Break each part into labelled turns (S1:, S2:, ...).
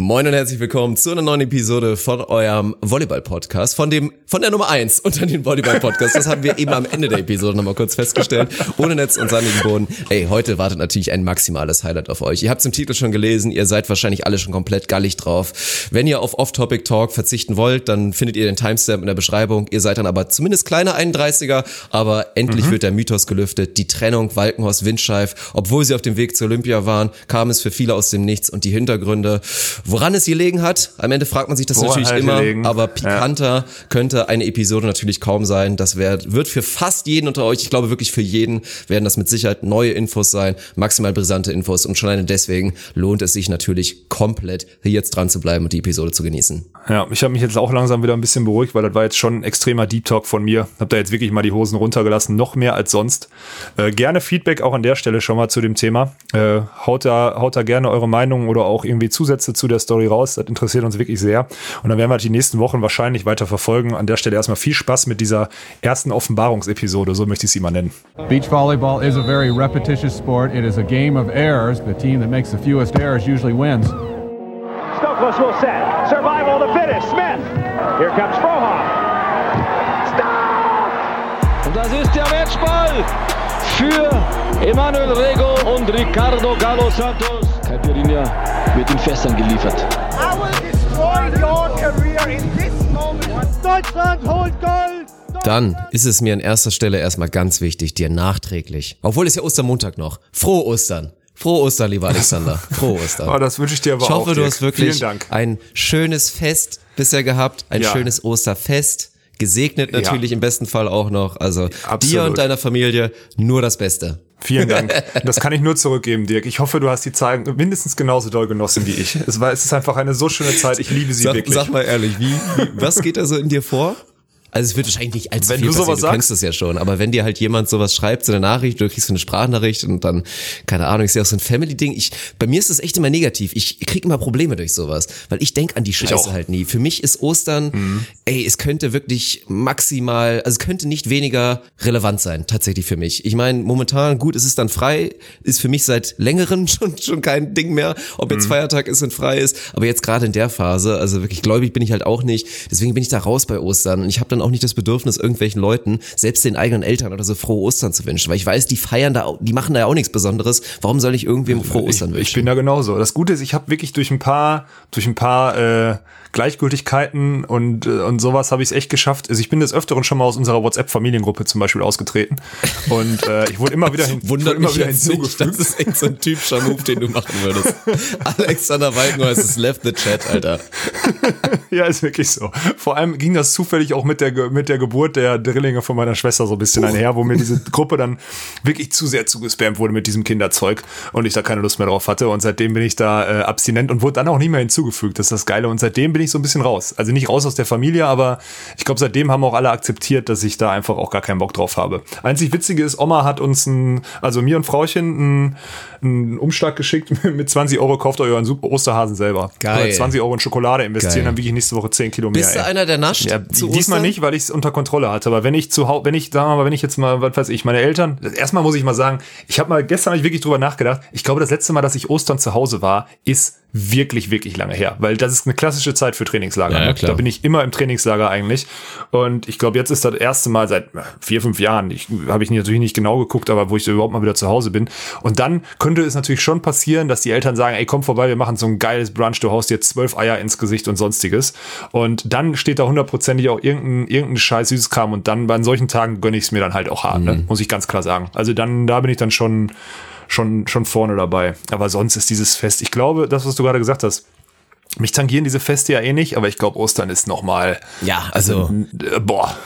S1: Moin und herzlich willkommen zu einer neuen Episode von eurem Volleyball-Podcast, von dem, von der Nummer eins unter den Volleyball-Podcasts. Das haben wir eben am Ende der Episode nochmal kurz festgestellt. Ohne Netz und sandigen Boden. Ey, heute wartet natürlich ein maximales Highlight auf euch. Ihr habt es im Titel schon gelesen, ihr seid wahrscheinlich alle schon komplett gallig drauf. Wenn ihr auf Off-Topic-Talk verzichten wollt, dann findet ihr den Timestamp in der Beschreibung. Ihr seid dann aber zumindest kleine 31er, aber endlich mhm. wird der Mythos gelüftet. Die Trennung Walkenhorst-Windscheif, obwohl sie auf dem Weg zur Olympia waren, kam es für viele aus dem Nichts und die Hintergründe Woran es gelegen hat, am Ende fragt man sich das Woran natürlich halt immer, gelegen. aber pikanter ja. könnte eine Episode natürlich kaum sein. Das wär, wird für fast jeden unter euch, ich glaube wirklich für jeden, werden das mit Sicherheit neue Infos sein, maximal brisante Infos und schon alleine deswegen lohnt es sich natürlich komplett hier jetzt dran zu bleiben und die Episode zu genießen.
S2: Ja, ich habe mich jetzt auch langsam wieder ein bisschen beruhigt, weil das war jetzt schon ein extremer Deep Talk von mir. Hab da jetzt wirklich mal die Hosen runtergelassen, noch mehr als sonst. Äh, gerne Feedback auch an der Stelle schon mal zu dem Thema. Äh, haut da haut da gerne eure Meinung oder auch irgendwie Zusätze zu der der Story raus. Das interessiert uns wirklich sehr. Und dann werden wir die nächsten Wochen wahrscheinlich weiter verfolgen. An der Stelle erstmal viel Spaß mit dieser ersten Offenbarungsepisode, so möchte ich sie mal nennen. Beach volleyball is a very repetitious sport. It is a game of errors. The team that makes the fewest errors usually wins. Stokos will set. Survival the fittest. Smith. Here comes Frohoff. Stop! Und das ist der Matchball für Emanuel Rego und Ricardo Galo Santos. Caipirinha wird in Fässern geliefert.
S1: Deutschland holt Gold! Dann ist es mir an erster Stelle erstmal ganz wichtig, dir nachträglich, obwohl es ja Ostermontag noch, frohe Ostern. Frohe Ostern, lieber Alexander. Frohe Ostern.
S2: oh, das wünsche ich dir aber
S1: auch. Ich hoffe,
S2: auch,
S1: du hast wirklich ein schönes Fest bisher gehabt, ein ja. schönes Osterfest. Gesegnet natürlich ja. im besten Fall auch noch. Also Absolut. dir und deiner Familie nur das Beste.
S2: Vielen Dank. Das kann ich nur zurückgeben, Dirk. Ich hoffe, du hast die Zeit mindestens genauso doll genossen wie ich. Es war, es ist einfach eine so schöne Zeit. Ich liebe sie
S1: sag,
S2: wirklich.
S1: Sag mal ehrlich, wie, wie was geht da so in dir vor? Also es wird wahrscheinlich nicht allzu wenn viel du passieren, sowas du kennst das ja schon, aber wenn dir halt jemand sowas schreibt, so eine Nachricht, du kriegst so eine Sprachnachricht und dann, keine Ahnung, ist ja auch so ein Family-Ding. Ich, bei mir ist das echt immer negativ. Ich krieg immer Probleme durch sowas, weil ich denk an die Scheiße halt nie. Für mich ist Ostern, mhm. ey, es könnte wirklich maximal, also es könnte nicht weniger relevant sein, tatsächlich für mich. Ich meine, momentan, gut, es ist dann frei, ist für mich seit längerem schon, schon kein Ding mehr, ob jetzt mhm. Feiertag ist und frei ist, aber jetzt gerade in der Phase, also wirklich gläubig bin ich halt auch nicht, deswegen bin ich da raus bei Ostern und ich habe dann auch nicht das Bedürfnis, irgendwelchen Leuten, selbst den eigenen Eltern oder so frohe Ostern zu wünschen, weil ich weiß, die feiern da, die machen da ja auch nichts Besonderes. Warum soll ich irgendwem frohe Ostern wünschen?
S2: Ich, ich bin da genauso. Das Gute ist, ich habe wirklich durch ein paar, durch ein paar äh, Gleichgültigkeiten und, äh, und sowas habe ich es echt geschafft. Also ich bin des Öfteren schon mal aus unserer WhatsApp-Familiengruppe zum Beispiel ausgetreten. Und äh, ich wurde immer wieder, hin,
S1: Wundert immer wieder hinzugefügt. Nicht, das ist echt so ein typischer Move, den du machen würdest. Alexander Walkenhorst ist left the chat, Alter.
S2: ja, ist wirklich so. Vor allem ging das zufällig auch mit der, mit der Geburt der Drillinge von meiner Schwester so ein bisschen uh. einher, wo mir diese Gruppe dann wirklich zu sehr zugespammt wurde mit diesem Kinderzeug und ich da keine Lust mehr drauf hatte. Und seitdem bin ich da äh, abstinent und wurde dann auch nie mehr hinzugefügt. Das ist das Geile. Und seitdem bin ich so ein bisschen raus. Also nicht raus aus der Familie, aber ich glaube, seitdem haben auch alle akzeptiert, dass ich da einfach auch gar keinen Bock drauf habe. Einzig Witzige ist, Oma hat uns ein, also mir und Frauchen, einen Umschlag geschickt mit 20 Euro, kauft euch euren super Osterhasen selber. Geil. Oder 20 Euro in Schokolade investieren, Geil. dann wiege ich nächste Woche 10 Kilo mehr.
S1: Bist du einer, der nascht? Ja,
S2: diesmal nicht, weil ich es unter Kontrolle hatte. Aber wenn ich zu wenn ich, sagen wir mal, wenn ich jetzt mal, was weiß ich, meine Eltern, erstmal muss ich mal sagen, ich habe mal, gestern habe ich wirklich drüber nachgedacht. Ich glaube, das letzte Mal, dass ich Ostern zu Hause war, ist wirklich, wirklich lange her, weil das ist eine klassische Zeit für Trainingslager. Ja, ne? da bin ich immer im Trainingslager eigentlich. Und ich glaube, jetzt ist das erste Mal seit vier, fünf Jahren, ich habe ich natürlich nicht genau geguckt, aber wo ich überhaupt mal wieder zu Hause bin. Und dann könnte es natürlich schon passieren, dass die Eltern sagen, ey, komm vorbei, wir machen so ein geiles Brunch, du haust jetzt zwölf Eier ins Gesicht und sonstiges. Und dann steht da hundertprozentig auch irgendein, irgendein scheiß Süßkram und dann bei solchen Tagen gönne ich es mir dann halt auch hart, ne? mhm. ne? muss ich ganz klar sagen. Also dann, da bin ich dann schon schon, schon vorne dabei. Aber sonst ist dieses Fest, ich glaube, das, was du gerade gesagt hast, mich tangieren diese Feste ja eh nicht, aber ich glaube, Ostern ist nochmal.
S1: Ja, also. äh, boah.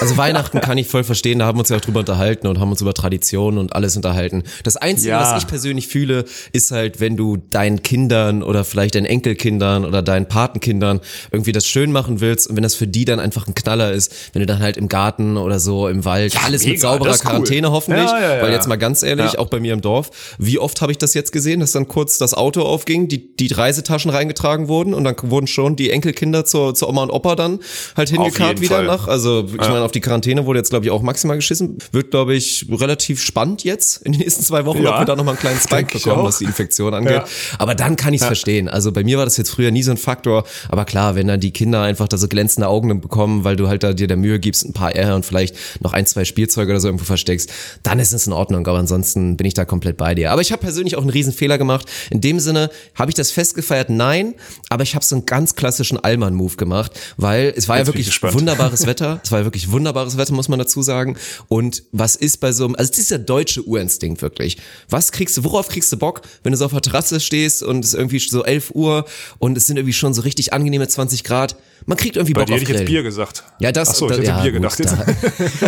S1: Also Weihnachten kann ich voll verstehen, da haben wir uns ja auch drüber unterhalten und haben uns über Traditionen und alles unterhalten. Das Einzige, ja. was ich persönlich fühle, ist halt, wenn du deinen Kindern oder vielleicht deinen Enkelkindern oder deinen Patenkindern irgendwie das schön machen willst und wenn das für die dann einfach ein Knaller ist, wenn du dann halt im Garten oder so im Wald, ja, alles mega, mit sauberer Quarantäne cool. hoffentlich, ja, weil jetzt mal ganz ehrlich, auch bei mir im Dorf, wie oft habe ich das jetzt gesehen, dass dann kurz das Auto aufging, die, die Reisetaschen reingetragen wurden und dann wurden schon die Enkelkinder zur, zur Oma und Opa dann halt hingekarrt wieder Fall. nach. Also ich meine, auf die Quarantäne wurde jetzt, glaube ich, auch maximal geschissen. Wird, glaube ich, relativ spannend jetzt in den nächsten zwei Wochen,
S2: Ja.
S1: ob wir da nochmal einen kleinen Spike bekommen, was die Infektion angeht.
S2: Ja.
S1: Aber dann kann ich es verstehen. Also bei mir war das jetzt früher nie so ein Faktor. Aber klar, wenn dann die Kinder einfach da so glänzende Augen bekommen, weil du halt da dir der Mühe gibst, ein paar R und vielleicht noch ein, zwei Spielzeuge oder so irgendwo versteckst, dann ist es in Ordnung. Aber ansonsten bin ich da komplett bei dir. Aber ich habe persönlich auch einen riesen Fehler gemacht. In dem Sinne, habe ich das festgefeiert? Nein. Aber ich habe so einen ganz klassischen Allmann-Move gemacht, weil es war
S2: Jetzt
S1: ja wirklich wunderbares Wetter. Es war ja wirklich wunderbares Wetter, muss man dazu sagen. Und was ist bei so einem, also dieser deutsche Urinstinkt wirklich. Was kriegst du, worauf kriegst du Bock, wenn du so auf der Terrasse stehst und es ist irgendwie so 11 Uhr und es sind irgendwie schon so richtig angenehme 20 Grad? Man kriegt irgendwie
S2: Bei
S1: Bock
S2: dir
S1: auf
S2: hätte ich jetzt. Bier gesagt.
S1: Ja, das,
S2: Ach so, ich
S1: das
S2: hätte
S1: ja,
S2: Bier
S1: gut,
S2: gedacht jetzt.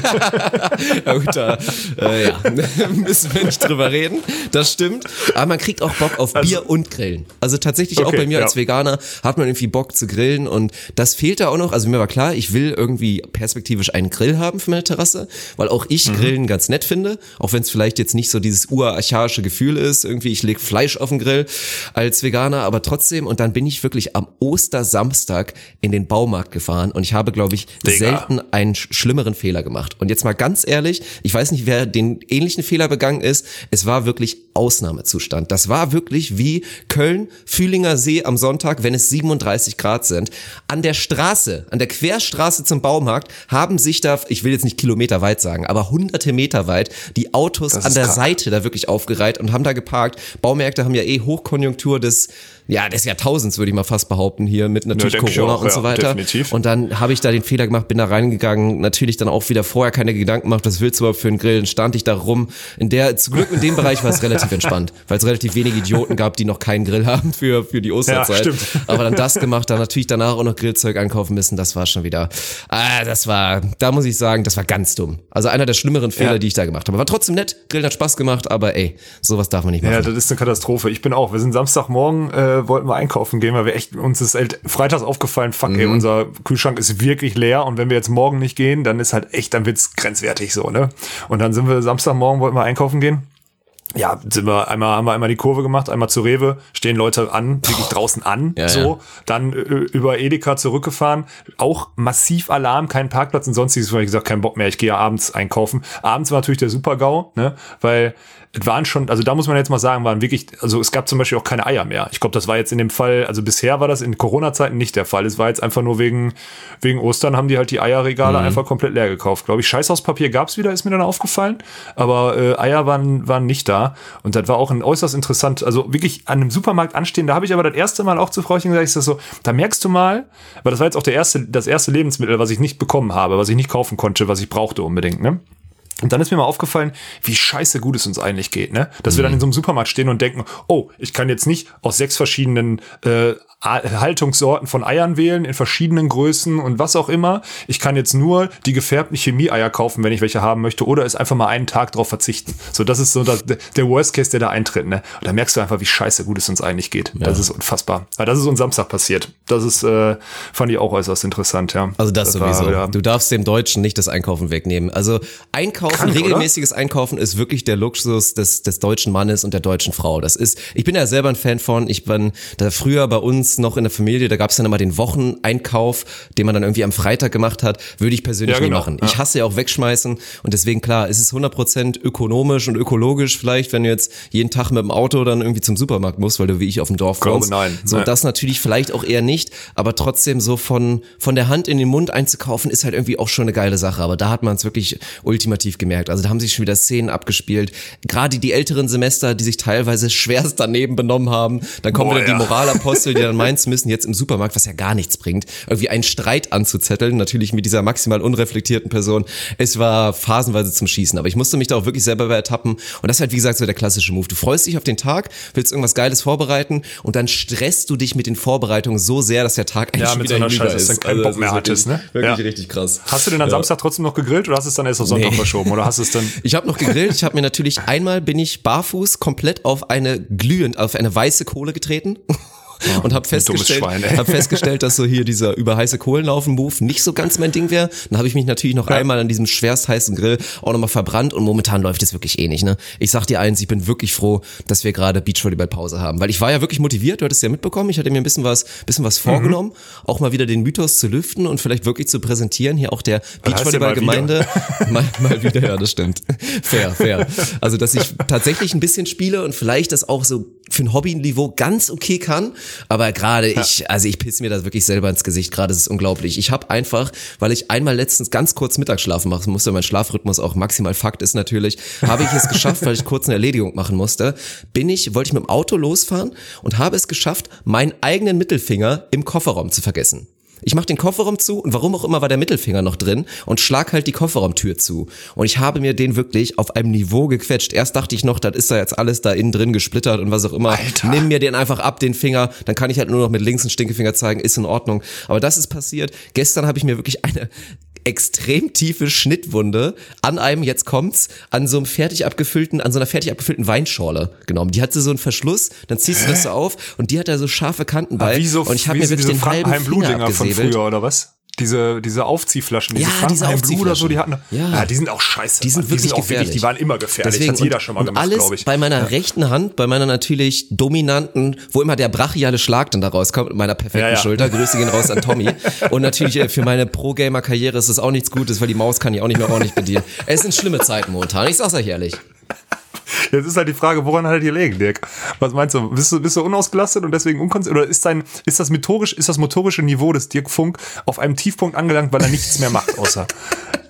S1: Da, ja, gut, da äh, ja, müssen wir nicht drüber reden. Das stimmt. Aber man kriegt auch Bock auf Bier und Grillen. Also tatsächlich auch
S2: Okay,
S1: bei mir
S2: ja.
S1: als Veganer hat man irgendwie Bock zu grillen und das fehlt da auch noch. Also mir war klar, ich will irgendwie perspektivisch einen Grill haben für meine Terrasse, weil auch ich
S2: Mhm.
S1: Grillen ganz nett finde, auch wenn es vielleicht jetzt nicht so dieses urarchaische Gefühl ist. Irgendwie, ich leg Fleisch auf den Grill als Veganer, aber trotzdem. Und dann bin ich wirklich am Ostersamstag in den Baumarkt gefahren und ich habe, glaube ich,
S2: Digga.
S1: selten einen sch- schlimmeren Fehler gemacht. Und jetzt mal ganz ehrlich, ich weiß nicht, wer den ähnlichen Fehler begangen ist. Es war wirklich Ausnahmezustand. Das war wirklich wie Köln, Fühlinger See am Sonntag, wenn es 37 Grad sind. An der Straße, an der Querstraße zum Baumarkt haben sich da, ich will jetzt nicht Kilometer weit sagen, aber hunderte Meter weit die Autos an der
S2: krank.
S1: Seite da wirklich aufgereiht und haben da geparkt. Baumärkte haben ja eh Hochkonjunktur des, ja, des Jahrtausends, würde ich mal fast behaupten, hier mit natürlich
S2: ich
S1: Corona
S2: auch,
S1: und
S2: ja,
S1: so weiter.
S2: definitiv.
S1: Und dann habe ich da den Fehler gemacht, bin da reingegangen, natürlich dann auch wieder vorher keine Gedanken gemacht, was willst du überhaupt für einen Grill? Dann stand ich da rum. In der, zum Glück in dem Bereich war es relativ entspannt, weil es relativ wenige Idioten gab, die noch keinen Grill haben für, für die Osterzeit.
S2: stimmt.
S1: Aber dann das gemacht, dann natürlich danach auch noch Grillzeug einkaufen müssen, das war schon wieder, ah, das war, da muss ich sagen, das war ganz dumm. Also einer der schlimmeren Fehler,
S2: Ja.
S1: die ich da gemacht habe. War trotzdem nett, Grillen hat Spaß gemacht, aber ey, sowas darf man nicht machen.
S2: Ja, das ist eine Katastrophe. Ich bin auch. Wir sind Samstagmorgen, äh, wollten wir einkaufen gehen, weil wir echt, uns ist halt freitags aufgefallen, fuck, ey, unser Kühlschrank ist wirklich leer und wenn wir jetzt morgen nicht gehen, dann ist halt echt, dann wird's grenzwertig so, ne? Und dann sind wir Samstagmorgen, wollten wir einkaufen gehen. Ja, sind wir einmal, haben wir einmal die Kurve gemacht, einmal zu Rewe, stehen Leute an, wirklich draußen an,
S1: Ja,
S2: so.
S1: ja.
S2: Dann äh, über Edeka zurückgefahren, auch massiv Alarm, kein Parkplatz und sonstiges, weil ich gesagt, kein Bock mehr, ich gehe ja abends einkaufen. Abends war natürlich der Super-GAU, ne, weil es waren schon, also da muss man jetzt mal sagen, waren wirklich, also es gab zum Beispiel auch keine Eier mehr. Ich glaube, das war jetzt in dem Fall, also bisher war das in Corona-Zeiten nicht der Fall. Es war jetzt einfach nur wegen, wegen Ostern haben die halt die Eierregale einfach komplett leer gekauft, glaube ich. Scheißhauspapier gab's wieder, ist mir dann aufgefallen, aber äh, Eier waren, waren nicht da. Und das war auch ein äußerst interessant, also wirklich an einem Supermarkt anstehen. Da habe ich aber das erste Mal auch zu Frauchen gesagt, ich sag so, da merkst du mal, weil das war jetzt auch der erste, das erste Lebensmittel, was ich nicht bekommen habe, was ich nicht kaufen konnte, was ich brauchte unbedingt, ne? Und dann ist mir mal aufgefallen, wie scheiße gut es uns eigentlich geht, ne? Dass wir dann in so einem Supermarkt stehen und denken, oh, ich kann jetzt nicht aus sechs verschiedenen äh, Haltungssorten von Eiern wählen, in verschiedenen Größen und was auch immer. Ich kann jetzt nur die gefärbten Chemieeier kaufen, wenn ich welche haben möchte, oder es einfach mal einen Tag drauf verzichten. So, das ist so das, der Worst Case, der da eintritt, ne? Und da merkst du einfach, wie scheiße gut es uns eigentlich geht. Das ist unfassbar. Aber das ist uns Samstag passiert. Das ist, äh, fand ich auch äußerst interessant, ja.
S1: Also das,
S2: war
S1: sowieso.
S2: wieder-
S1: Du darfst dem Deutschen nicht das Einkaufen wegnehmen. Also Einkaufen,
S2: Krank, oder?
S1: regelmäßiges Einkaufen ist wirklich der Luxus des, des deutschen Mannes und der deutschen Frau. Das ist, ich bin ja selber ein Fan von, ich bin da früher bei uns noch in der Familie, da gab es dann immer den Wocheneinkauf, den man dann irgendwie am Freitag gemacht hat, würde ich persönlich
S2: Ja,
S1: nie
S2: genau.
S1: machen. Ich hasse ja auch wegschmeißen und deswegen klar, ist es 100% ökonomisch und ökologisch vielleicht, wenn du jetzt jeden Tag mit dem Auto dann irgendwie zum Supermarkt musst, weil du wie ich auf dem Dorf wohnst.
S2: nein.
S1: So,
S2: Nein.
S1: das natürlich vielleicht auch eher nicht, aber trotzdem so von, von der Hand in den Mund einzukaufen, ist halt irgendwie auch schon eine geile Sache. Aber da hat man es wirklich ultimativ gemerkt. Also da haben sich schon wieder Szenen abgespielt. Gerade die älteren Semester, die sich teilweise schwerst daneben benommen haben. Dann kommen
S2: Boah,
S1: wieder die
S2: ja.
S1: Moralapostel, die dann meinen zu müssen, jetzt im Supermarkt, was ja gar nichts bringt, irgendwie einen Streit anzuzetteln. Natürlich mit dieser maximal unreflektierten Person. Es war phasenweise zum Schießen. Aber ich musste mich da auch wirklich selber bei ertappen. Und das ist halt, wie gesagt, so der klassische Move. Du freust dich auf den Tag, willst irgendwas Geiles vorbereiten und dann stresst du dich mit den Vorbereitungen so sehr, dass der Tag eigentlich
S2: Ja, mit
S1: wieder
S2: so einer Scheiße, dass
S1: ist.
S2: du dann keinen
S1: Also
S2: Bock mehr hattest,
S1: wirklich,
S2: ne?
S1: Wirklich
S2: Ja.
S1: richtig krass.
S2: Hast du denn am
S1: Ja.
S2: Samstag trotzdem noch gegrillt oder hast du es dann erst auf Sonntag
S1: Nee.
S2: verschoben? Oder hast du es dann.
S1: Ich habe noch gegrillt. Ich habe mir natürlich einmal bin ich barfuß komplett auf eine glühend, auf eine weiße Kohle getreten. Und habe festgestellt,
S2: Schwein,
S1: hab festgestellt, dass so hier dieser überheiße Kohlenlaufen-Move nicht so ganz mein Ding wäre. Dann habe ich mich natürlich noch einmal an diesem schwerst heißen Grill auch nochmal verbrannt und momentan läuft es wirklich eh nicht. Ne? Ich sag dir eins, ich bin wirklich froh, dass wir gerade Beachvolleyball-Pause haben, weil ich war ja wirklich motiviert, du hattest ja mitbekommen, ich hatte mir ein bisschen was, bisschen was vorgenommen, auch mal wieder den Mythos zu lüften und vielleicht wirklich zu präsentieren, hier auch der Beachvolleyball-Gemeinde. Mal, mal wieder, ja, das stimmt. Fair, fair. Also, dass ich tatsächlich ein bisschen spiele und vielleicht das auch so für ein Hobby-Niveau ganz okay kann, aber gerade ich, also ich pisse mir da wirklich selber ins Gesicht, gerade ist es unglaublich. Ich habe einfach, weil ich einmal letztens ganz kurz Mittagsschlafen machen musste, mein Schlafrhythmus auch maximal Fakt ist natürlich, habe ich es geschafft, weil ich kurz eine Erledigung machen musste, bin ich, wollte ich mit dem Auto losfahren und habe es geschafft, meinen eigenen Mittelfinger im Kofferraum zu vergessen. Ich mach den Kofferraum zu und warum auch immer war der Mittelfinger noch drin und schlag halt die Kofferraumtür zu. Und ich habe mir den wirklich auf einem Niveau gequetscht. Erst dachte ich noch, das ist da jetzt alles da innen drin gesplittert und was auch immer.
S2: Alter.
S1: Nimm mir den einfach ab, den Finger. Dann kann ich halt nur noch mit links einen Stinkefinger zeigen, ist in Ordnung. Aber das ist passiert. Gestern habe ich mir wirklich eine extrem tiefe Schnittwunde an einem, jetzt kommt's, an so einem fertig abgefüllten, an so einer fertig abgefüllten Weinschorle genommen. Die hatte so einen Verschluss, dann ziehst du das so auf und die hat da so scharfe Kanten bei.
S2: Wie so,
S1: und ich habe mir
S2: so
S1: wirklich
S2: diese
S1: den halben Finger
S2: Frankenheim-Bludinger von
S1: abgesäbelt.
S2: früher, oder was? Diese, diese Aufziehflaschen, diese
S1: Ja, diese
S2: Blue oder so, die hatten,
S1: Aufziehflaschen.
S2: ja.
S1: Ja.
S2: die sind auch scheiße.
S1: Die sind
S2: Mann.
S1: wirklich
S2: auch
S1: gefährlich.
S2: die waren immer gefährlich.
S1: Deswegen,
S2: hat jeder
S1: und,
S2: schon mal gemacht,
S1: alles
S2: glaube ich.
S1: bei meiner rechten Hand, bei meiner natürlich dominanten, wo immer der brachiale Schlag dann da rauskommt, mit meiner perfekten
S2: Ja, ja.
S1: Schulter. Grüße gehen raus an Tommy. Und natürlich äh, für meine Pro-Gamer-Karriere ist das auch nichts Gutes, weil die Maus kann ich auch nicht mehr ordentlich bedienen. Es sind schlimme Zeiten momentan, ich sag's euch ehrlich.
S2: Jetzt ist halt die Frage, woran hat er dir legen, Dirk? Was meinst du? Bist du, bist du unausgelastet und deswegen unkonzentriert? Oder ist dein, ist das motorisch, ist das motorische Niveau des Dirk Funk auf einem Tiefpunkt angelangt, weil er nichts mehr macht, außer?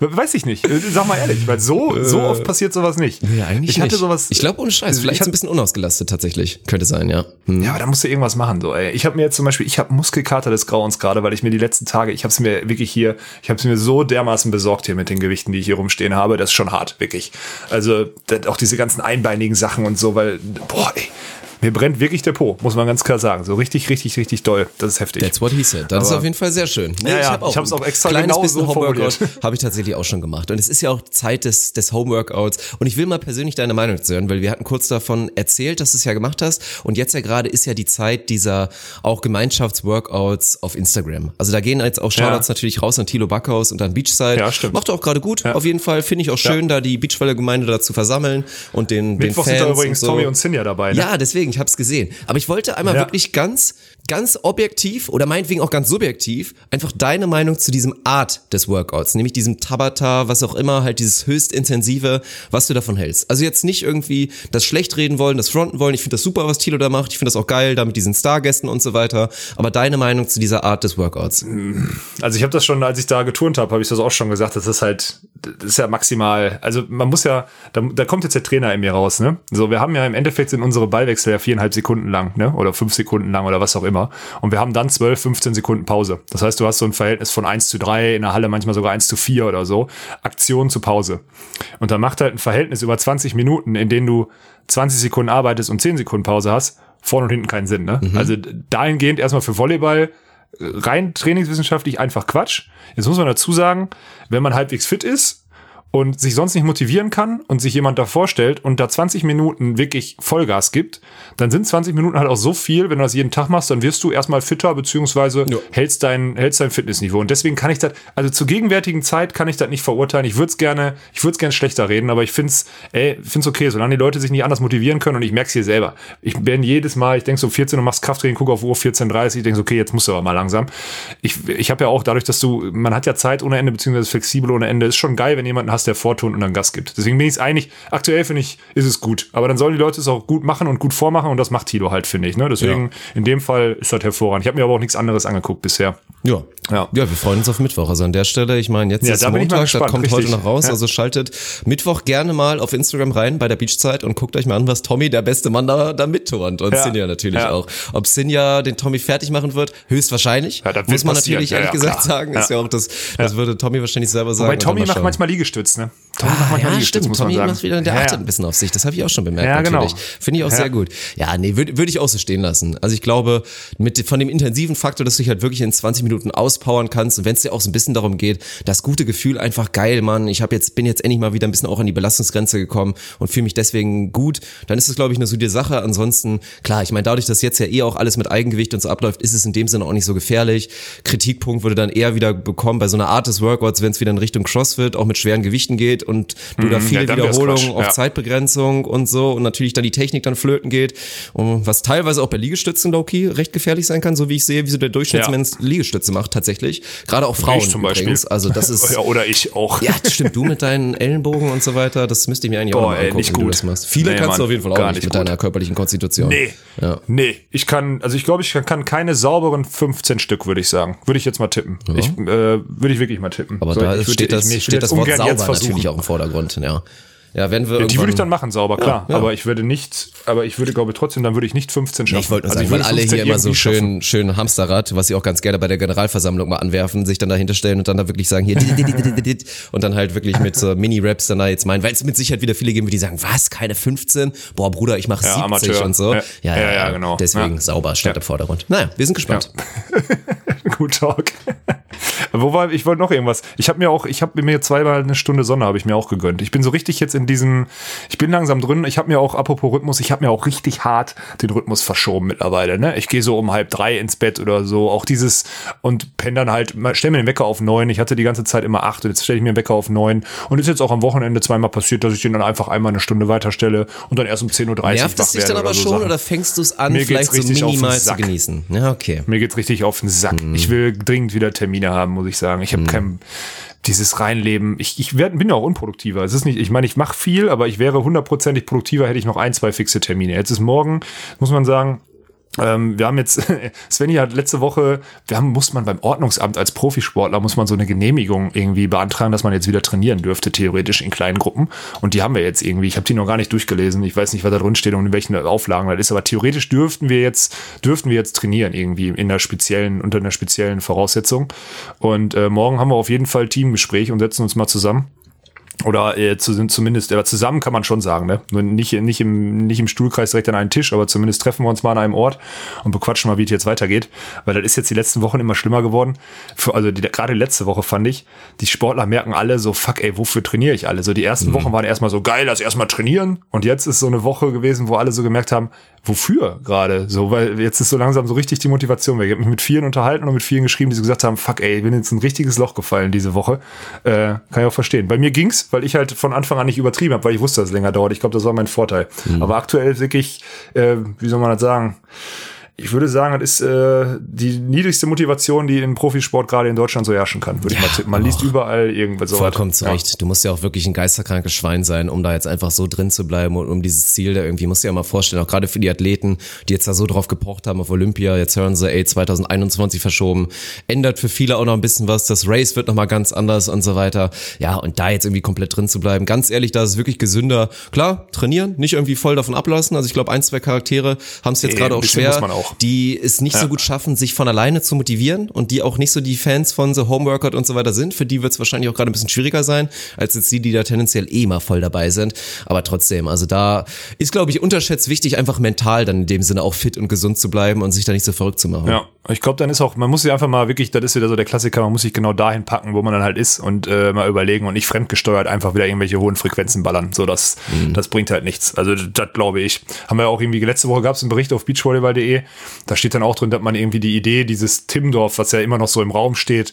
S2: Weiß ich nicht. Sag mal ehrlich, weil so, so oft passiert sowas nicht. ich hatte sowas.
S1: Ich glaube ohne Scheiß, vielleicht
S2: ich
S1: so ein bisschen unausgelastet tatsächlich. Könnte sein, ja. Hm.
S2: Ja, aber da musst du irgendwas machen, so, ey. Ich habe mir jetzt zum Beispiel, ich habe Muskelkater des Grauens gerade, weil ich mir die letzten Tage, ich habe es mir wirklich hier, ich habe es mir so dermaßen besorgt hier mit den Gewichten, die ich hier rumstehen habe. Das ist schon hart, wirklich. Also auch diese ganzen einbeinigen Sachen und so, weil, boah, ey, mir brennt wirklich der Po, muss man ganz klar sagen. So richtig, richtig, richtig doll. Das ist heftig.
S1: That's what he said. Das ist
S2: Aber-
S1: auf jeden Fall sehr schön. Nee,
S2: Ja, ja,
S1: hab
S2: ich hab's auch extra
S1: ein kleines
S2: genau
S1: bisschen
S2: so
S1: Homeworkout habe ich tatsächlich auch schon gemacht. Und es ist ja auch Zeit des, des Homeworkouts. Und ich will mal persönlich deine Meinung zu hören, weil wir hatten kurz davon erzählt, dass du es ja gemacht hast. Und jetzt ja gerade ist ja die Zeit dieser auch Gemeinschaftsworkouts auf Instagram. Also da gehen jetzt auch Shoutouts
S2: Ja.
S1: natürlich raus an Thilo Backhaus und an Beachside.
S2: Ja, stimmt.
S1: Macht auch gerade gut. Auf jeden Fall finde ich auch schön, da die Beachvolley-Gemeinde da zu versammeln und den, den
S2: Mittwoch
S1: Fans
S2: sind da übrigens
S1: und so.
S2: Tommy und Sinja dabei, ne?
S1: Ja, deswegen, ich habe es gesehen. Aber ich wollte einmal
S2: Ja.
S1: wirklich ganz, ganz objektiv oder meinetwegen auch ganz subjektiv einfach deine Meinung zu diesem Art des Workouts, nämlich diesem Tabata, was auch immer, halt dieses höchst intensive, was du davon hältst. Also jetzt nicht irgendwie das schlecht reden wollen, das fronten wollen. Ich finde das super, was Tilo da macht. Ich finde das auch geil, da mit diesen Stargästen und so weiter. Aber deine Meinung zu dieser Art des Workouts.
S2: Also ich habe das schon, als ich da geturnt habe, habe ich das auch schon gesagt, das ist halt, das ist ja maximal, also man muss ja, da, da kommt jetzt der Trainer in mir raus, ne? So, wir haben ja im Endeffekt sind unsere Ballwechsel ja viereinhalb Sekunden lang, ne? Oder fünf Sekunden lang oder was auch immer. Und wir haben dann 12, 15 Sekunden Pause. Das heißt, du hast so ein Verhältnis von 1 zu 3, in der Halle manchmal sogar 1 zu 4 oder so. Aktion zu Pause. Und dann macht halt ein Verhältnis über 20 Minuten, in denen du 20 Sekunden arbeitest und 10 Sekunden Pause hast, vorne und hinten keinen Sinn, ne? Also dahingehend erstmal für Volleyball rein trainingswissenschaftlich einfach Quatsch. Jetzt muss man dazu sagen, wenn man halbwegs fit ist und sich sonst nicht motivieren kann und sich jemand da vorstellt und da 20 Minuten wirklich Vollgas gibt, dann sind 20 Minuten halt auch so viel, wenn du das jeden Tag machst, dann wirst du erstmal fitter, beziehungsweise
S1: Ja.
S2: hältst dein, hältst dein Fitnessniveau. Und deswegen kann ich das, also zur gegenwärtigen Zeit kann ich das nicht verurteilen. Ich würde es gerne, ich würde es gerne schlechter reden, aber ich find's, ey, find's okay, solange die Leute sich nicht anders motivieren können und ich merk's hier selber. Ich bin jedes Mal, ich denk so 14 Uhr machst Krafttraining, guck auf Uhr 14.30 ich denk so, okay, jetzt musst du aber mal langsam. Ich, ich habe ja auch dadurch, dass du, man hat ja Zeit ohne Ende, beziehungsweise flexibel ohne Ende, ist schon geil, wenn jemanden hast, der vortun und dann Gas gibt. Deswegen bin ich es einig, aktuell finde ich, ist es gut. Aber dann sollen die Leute es auch gut machen und gut vormachen und das macht Tilo halt, finde ich. Ne? Deswegen, in dem Fall ist das hervorragend. Ich habe mir aber auch nichts anderes angeguckt bisher.
S1: Ja.
S2: Ja.
S1: Ja, wir freuen uns auf Mittwoch. Also an der Stelle, ich meine, jetzt
S2: Ja,
S1: ist
S2: da
S1: Montag, das
S2: gespannt,
S1: kommt
S2: richtig.
S1: heute noch raus.
S2: Ja.
S1: Also schaltet Mittwoch gerne mal auf Instagram rein bei der Beachzeit und guckt euch mal an, was Tommy, der beste Mann, da, da mitturnt. Und
S2: Ja.
S1: Sinja natürlich
S2: Ja.
S1: auch. Ob Sinja den Tommy fertig machen wird, höchstwahrscheinlich.
S2: Ja, das
S1: Muss man
S2: passieren.
S1: natürlich
S2: Ja,
S1: ehrlich
S2: ja,
S1: gesagt sagen. Ist ja
S2: Ja.
S1: auch das, das würde Tommy wahrscheinlich selber sagen.
S2: Wobei Tommy
S1: mal
S2: macht manchmal Liegestütz, ne? Tommy
S1: Ah, ja, stimmt.
S2: muss
S1: Tommy
S2: man sagen.
S1: wieder, der
S2: ja,
S1: achtet
S2: ja.
S1: ein bisschen auf sich. Das habe ich auch schon bemerkt,
S2: Ja, genau.
S1: natürlich. Finde ich auch
S2: Ja.
S1: sehr gut. Ja, nee, würde würd ich auch so stehen lassen. Also ich glaube, mit von dem intensiven Faktor, dass du dich halt wirklich in 20 Minuten auspowern kannst und wenn es dir auch so ein bisschen darum geht, das gute Gefühl einfach geil, Mann, ich habe jetzt bin jetzt endlich mal wieder ein bisschen auch an die Belastungsgrenze gekommen und fühle mich deswegen gut, dann ist es glaube ich eine solide Sache. Ansonsten klar, ich meine, dadurch, dass jetzt ja eh auch alles mit Eigengewicht und so abläuft, ist es in dem Sinne auch nicht so gefährlich. Kritikpunkt würde dann eher wieder bekommen bei so einer Art des Workouts, wenn es wieder in Richtung CrossFit auch mit schweren Gewichten geht und du da
S2: Mhm,
S1: viele
S2: ja,
S1: Wiederholungen auf
S2: ja.
S1: Zeitbegrenzung und so und natürlich dann die Technik dann flöten geht und was teilweise auch bei Liegestützen low-key recht gefährlich sein kann, so wie ich sehe, wie so der Durchschnittsmensch Liegestütze macht tatsächlich. Gerade auch Frauen
S2: Ich zum Beispiel.
S1: übrigens. Also das ist
S2: Ja, oder ich auch.
S1: ja, stimmt. Du mit deinen Ellenbogen und so weiter, das müsste ich mir eigentlich auch
S2: Boah,
S1: noch mal
S2: ey,
S1: angucken,
S2: nicht
S1: wie du
S2: gut.
S1: das machst. Viele
S2: Nee,
S1: kannst
S2: Mann,
S1: du auf jeden Fall auch nicht mit
S2: gut.
S1: deiner körperlichen Konstitution.
S2: Nee.
S1: Ja.
S2: Nee, ich kann, also ich glaube, ich kann, keine sauberen 15 Stück, würde ich sagen. Würde ich jetzt mal tippen. Ich, äh, würde ich wirklich mal tippen.
S1: Aber
S2: So,
S1: da steht das,
S2: ich- ich
S1: steht das Wort sauber
S2: versuchen.
S1: natürlich auch im Vordergrund, ja. Ja, wenn wir
S2: Die würde ich dann machen, sauber, klar.
S1: ja.
S2: Aber ich würde nicht, aber ich würde, glaube ich, trotzdem, dann würde ich nicht 15 schaffen.
S1: Ich wollte nur
S2: Also
S1: sagen, weil
S2: würde
S1: alle
S2: 15
S1: hier immer so
S2: schaffen.
S1: schön, schön Hamsterrad, was sie auch ganz gerne bei der Generalversammlung mal anwerfen, sich dann dahinter stellen und dann da wirklich sagen, hier, und dann halt wirklich mit so Mini-Raps dann da jetzt meinen, weil es mit Sicherheit wieder viele geben, wird, die sagen, was, keine 15? Boah, Bruder, ich mache
S2: Ja,
S1: 70
S2: Amateur.
S1: und so.
S2: Ja. Ja, ja, genau.
S1: Deswegen
S2: Ja.
S1: sauber, steht
S2: Ja.
S1: im Vordergrund. Naja, wir sind gespannt.
S2: Gut Talk. Wo war, ich wollte noch irgendwas. Ich habe mir auch, ich habe mir zweimal eine Stunde Sonne habe ich mir auch gegönnt. Ich bin so richtig jetzt in diesem, ich bin langsam drin. Ich habe mir auch, apropos Rhythmus, ich habe mir auch richtig hart den Rhythmus verschoben mittlerweile. Ne? Ich gehe so um halb drei ins Bett oder so. Auch dieses und penne dann halt, stell mir den Wecker auf neun. Ich hatte die ganze Zeit immer acht und jetzt stelle ich mir den Wecker auf neun. Und ist jetzt auch am Wochenende zweimal passiert, dass ich den dann einfach einmal eine Stunde weiterstelle und dann erst um 10.30 Uhr
S1: Nervt es
S2: wach
S1: dich
S2: werde
S1: dann aber
S2: so
S1: schon
S2: Sachen.
S1: oder fängst du es an,
S2: Mir
S1: vielleicht so minimal zu genießen? Ja, okay.
S2: Mir geht's richtig auf den Sack.
S1: Mhm.
S2: Ich will dringend wieder Termine haben, muss ich sagen. Ich habe kein dieses Reinleben. Ich, ich werd, bin ja auch unproduktiver. Es ist nicht, ich meine, ich mache viel, aber ich wäre hundertprozentig produktiver, hätte ich noch ein, zwei fixe Termine. Jetzt ist morgen, muss man sagen, ähm, wir haben jetzt, Svenny hat letzte Woche, wir haben, muss man beim Ordnungsamt als Profisportler, muss man so eine Genehmigung irgendwie beantragen, dass man jetzt wieder trainieren dürfte, theoretisch in kleinen Gruppen. Und die haben wir jetzt irgendwie. Ich habe die noch gar nicht durchgelesen. Ich weiß nicht, was da drin steht und in welchen Auflagen das ist. Aber theoretisch dürften wir jetzt, dürften wir jetzt trainieren irgendwie in einer speziellen, unter einer speziellen Voraussetzung. Und äh, morgen haben wir auf jeden Fall Teamgespräch und setzen uns mal zusammen. Oder äh, zu, zumindest, aber zusammen kann man schon sagen, ne? Nur nicht, nicht, im, nicht im Stuhlkreis direkt an einen Tisch, aber zumindest treffen wir uns mal an einem Ort und bequatschen mal, wie es jetzt weitergeht. Weil das ist jetzt die letzten Wochen immer schlimmer geworden. Für, also die, gerade letzte Woche fand ich, die Sportler merken alle so, fuck ey, wofür trainiere ich alle? So die ersten Wochen waren erstmal so geil, lass erstmal trainieren. Und jetzt ist so eine Woche gewesen, wo alle so gemerkt haben, wofür gerade? So, weil jetzt ist so langsam so richtig die Motivation weg. Ich habe mich mit vielen unterhalten und mit vielen geschrieben, die so gesagt haben, fuck ey, ich bin jetzt in ein richtiges Loch gefallen diese Woche. Äh, kann ich auch verstehen. Bei mir ging's, weil ich halt von Anfang an nicht übertrieben habe, weil ich wusste, dass es länger dauert. Ich glaube, das war mein Vorteil. Aber aktuell wirklich, äh, wie soll man das sagen? Ich würde sagen, das ist äh, die niedrigste Motivation, die im Profisport gerade in Deutschland so herrschen kann, würde ich mal tippen. Man liest überall irgendwas so.
S1: Vollkommen zurecht. Du musst ja auch wirklich ein geisterkrankes Schwein sein, um da jetzt einfach so drin zu bleiben und um dieses Ziel da irgendwie, musst du dir ja mal vorstellen, auch gerade für die Athleten, die jetzt da so drauf gepocht haben auf Olympia, jetzt hören sie, ey, 2021 verschoben, ändert für viele auch noch ein bisschen was, das Race wird nochmal ganz anders und so weiter. Ja, und da jetzt irgendwie komplett drin zu bleiben, ganz ehrlich, da ist es wirklich gesünder. Klar, trainieren, nicht irgendwie voll davon ablassen. Also ich glaube, ein, zwei Charaktere haben es jetzt gerade auch schwer,
S2: man auch.
S1: die es nicht so gut schaffen, sich von alleine zu motivieren und die auch nicht so die Fans von The Homeworkout und so weiter sind. Für die wird es wahrscheinlich auch gerade ein bisschen schwieriger sein, als jetzt die, die da tendenziell eh mal voll dabei sind. Aber trotzdem, also da ist, glaube ich, unterschätzt wichtig, einfach mental dann in dem Sinne auch fit und gesund zu bleiben und sich da nicht so verrückt zu machen.
S2: Ja, ich glaube, dann ist auch, man muss sich einfach mal wirklich, das ist wieder so der Klassiker, man muss sich genau dahin packen, wo man dann halt ist und äh, mal überlegen und nicht fremdgesteuert einfach wieder irgendwelche hohen Frequenzen ballern. So, das, das bringt halt nichts. Also, das glaube ich. Haben wir auch irgendwie, letzte Woche gab es einen Bericht auf beachvolleyball.de, da steht dann auch drin, dass man irgendwie die Idee dieses Timdorf, was ja immer noch so im Raum steht,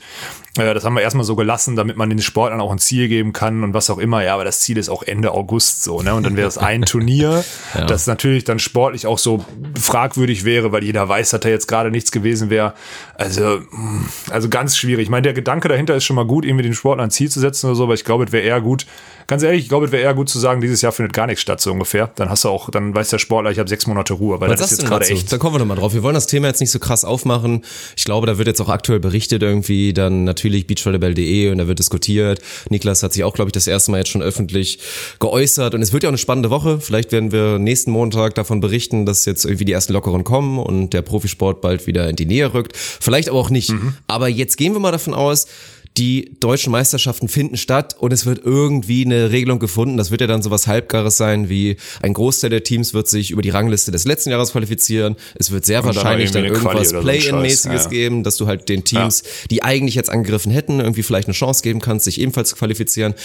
S2: äh, das haben wir erstmal so gelassen, damit man den Sportlern auch ein Ziel geben kann und was auch immer. Ja, aber das Ziel ist auch Ende August so, ne? Und dann wäre es ein Turnier, das natürlich dann sportlich auch so fragwürdig wäre, weil jeder weiß, dass da jetzt gerade nichts gewesen wäre. Also, mh, also ganz schwierig. Ich meine, der Gedanke dahinter ist schon mal gut, irgendwie den Sportlern ein Ziel zu setzen oder so, aber ich glaube, es wäre eher gut, ganz ehrlich, ich glaube, es wäre eher gut zu sagen, dieses Jahr findet gar nichts statt, so ungefähr. Dann hast du auch, dann weiß der Sportler, ich habe sechs Monate Ruhe, weil
S1: Was
S2: das ist jetzt gerade echt.
S1: Da kommen wir nochmal drauf. Wir wollen das Thema jetzt nicht so krass aufmachen. Ich glaube, da wird jetzt auch aktuell berichtet irgendwie, dann natürlich beachvolleyball.de und da wird diskutiert. Niklas hat sich auch, glaube ich, das erste Mal jetzt schon öffentlich geäußert und es wird ja auch eine spannende Woche. Vielleicht werden wir nächsten Montag davon berichten, dass jetzt irgendwie die ersten Lockeren kommen und der Profisport bald wieder in die Nähe rückt. Vielleicht aber auch nicht. Aber jetzt gehen wir mal davon aus, die deutschen Meisterschaften finden statt und es wird irgendwie eine Regelung gefunden. Das wird ja dann sowas Halbgares sein, wie ein Großteil der Teams wird sich über die Rangliste des letzten Jahres qualifizieren. Es wird sehr wahrscheinlich dann, irgendwas Play-in-mäßiges ja. geben, dass du halt den Teams, ja. die eigentlich jetzt angegriffen hätten, irgendwie vielleicht eine Chance geben kannst, sich ebenfalls zu qualifizieren.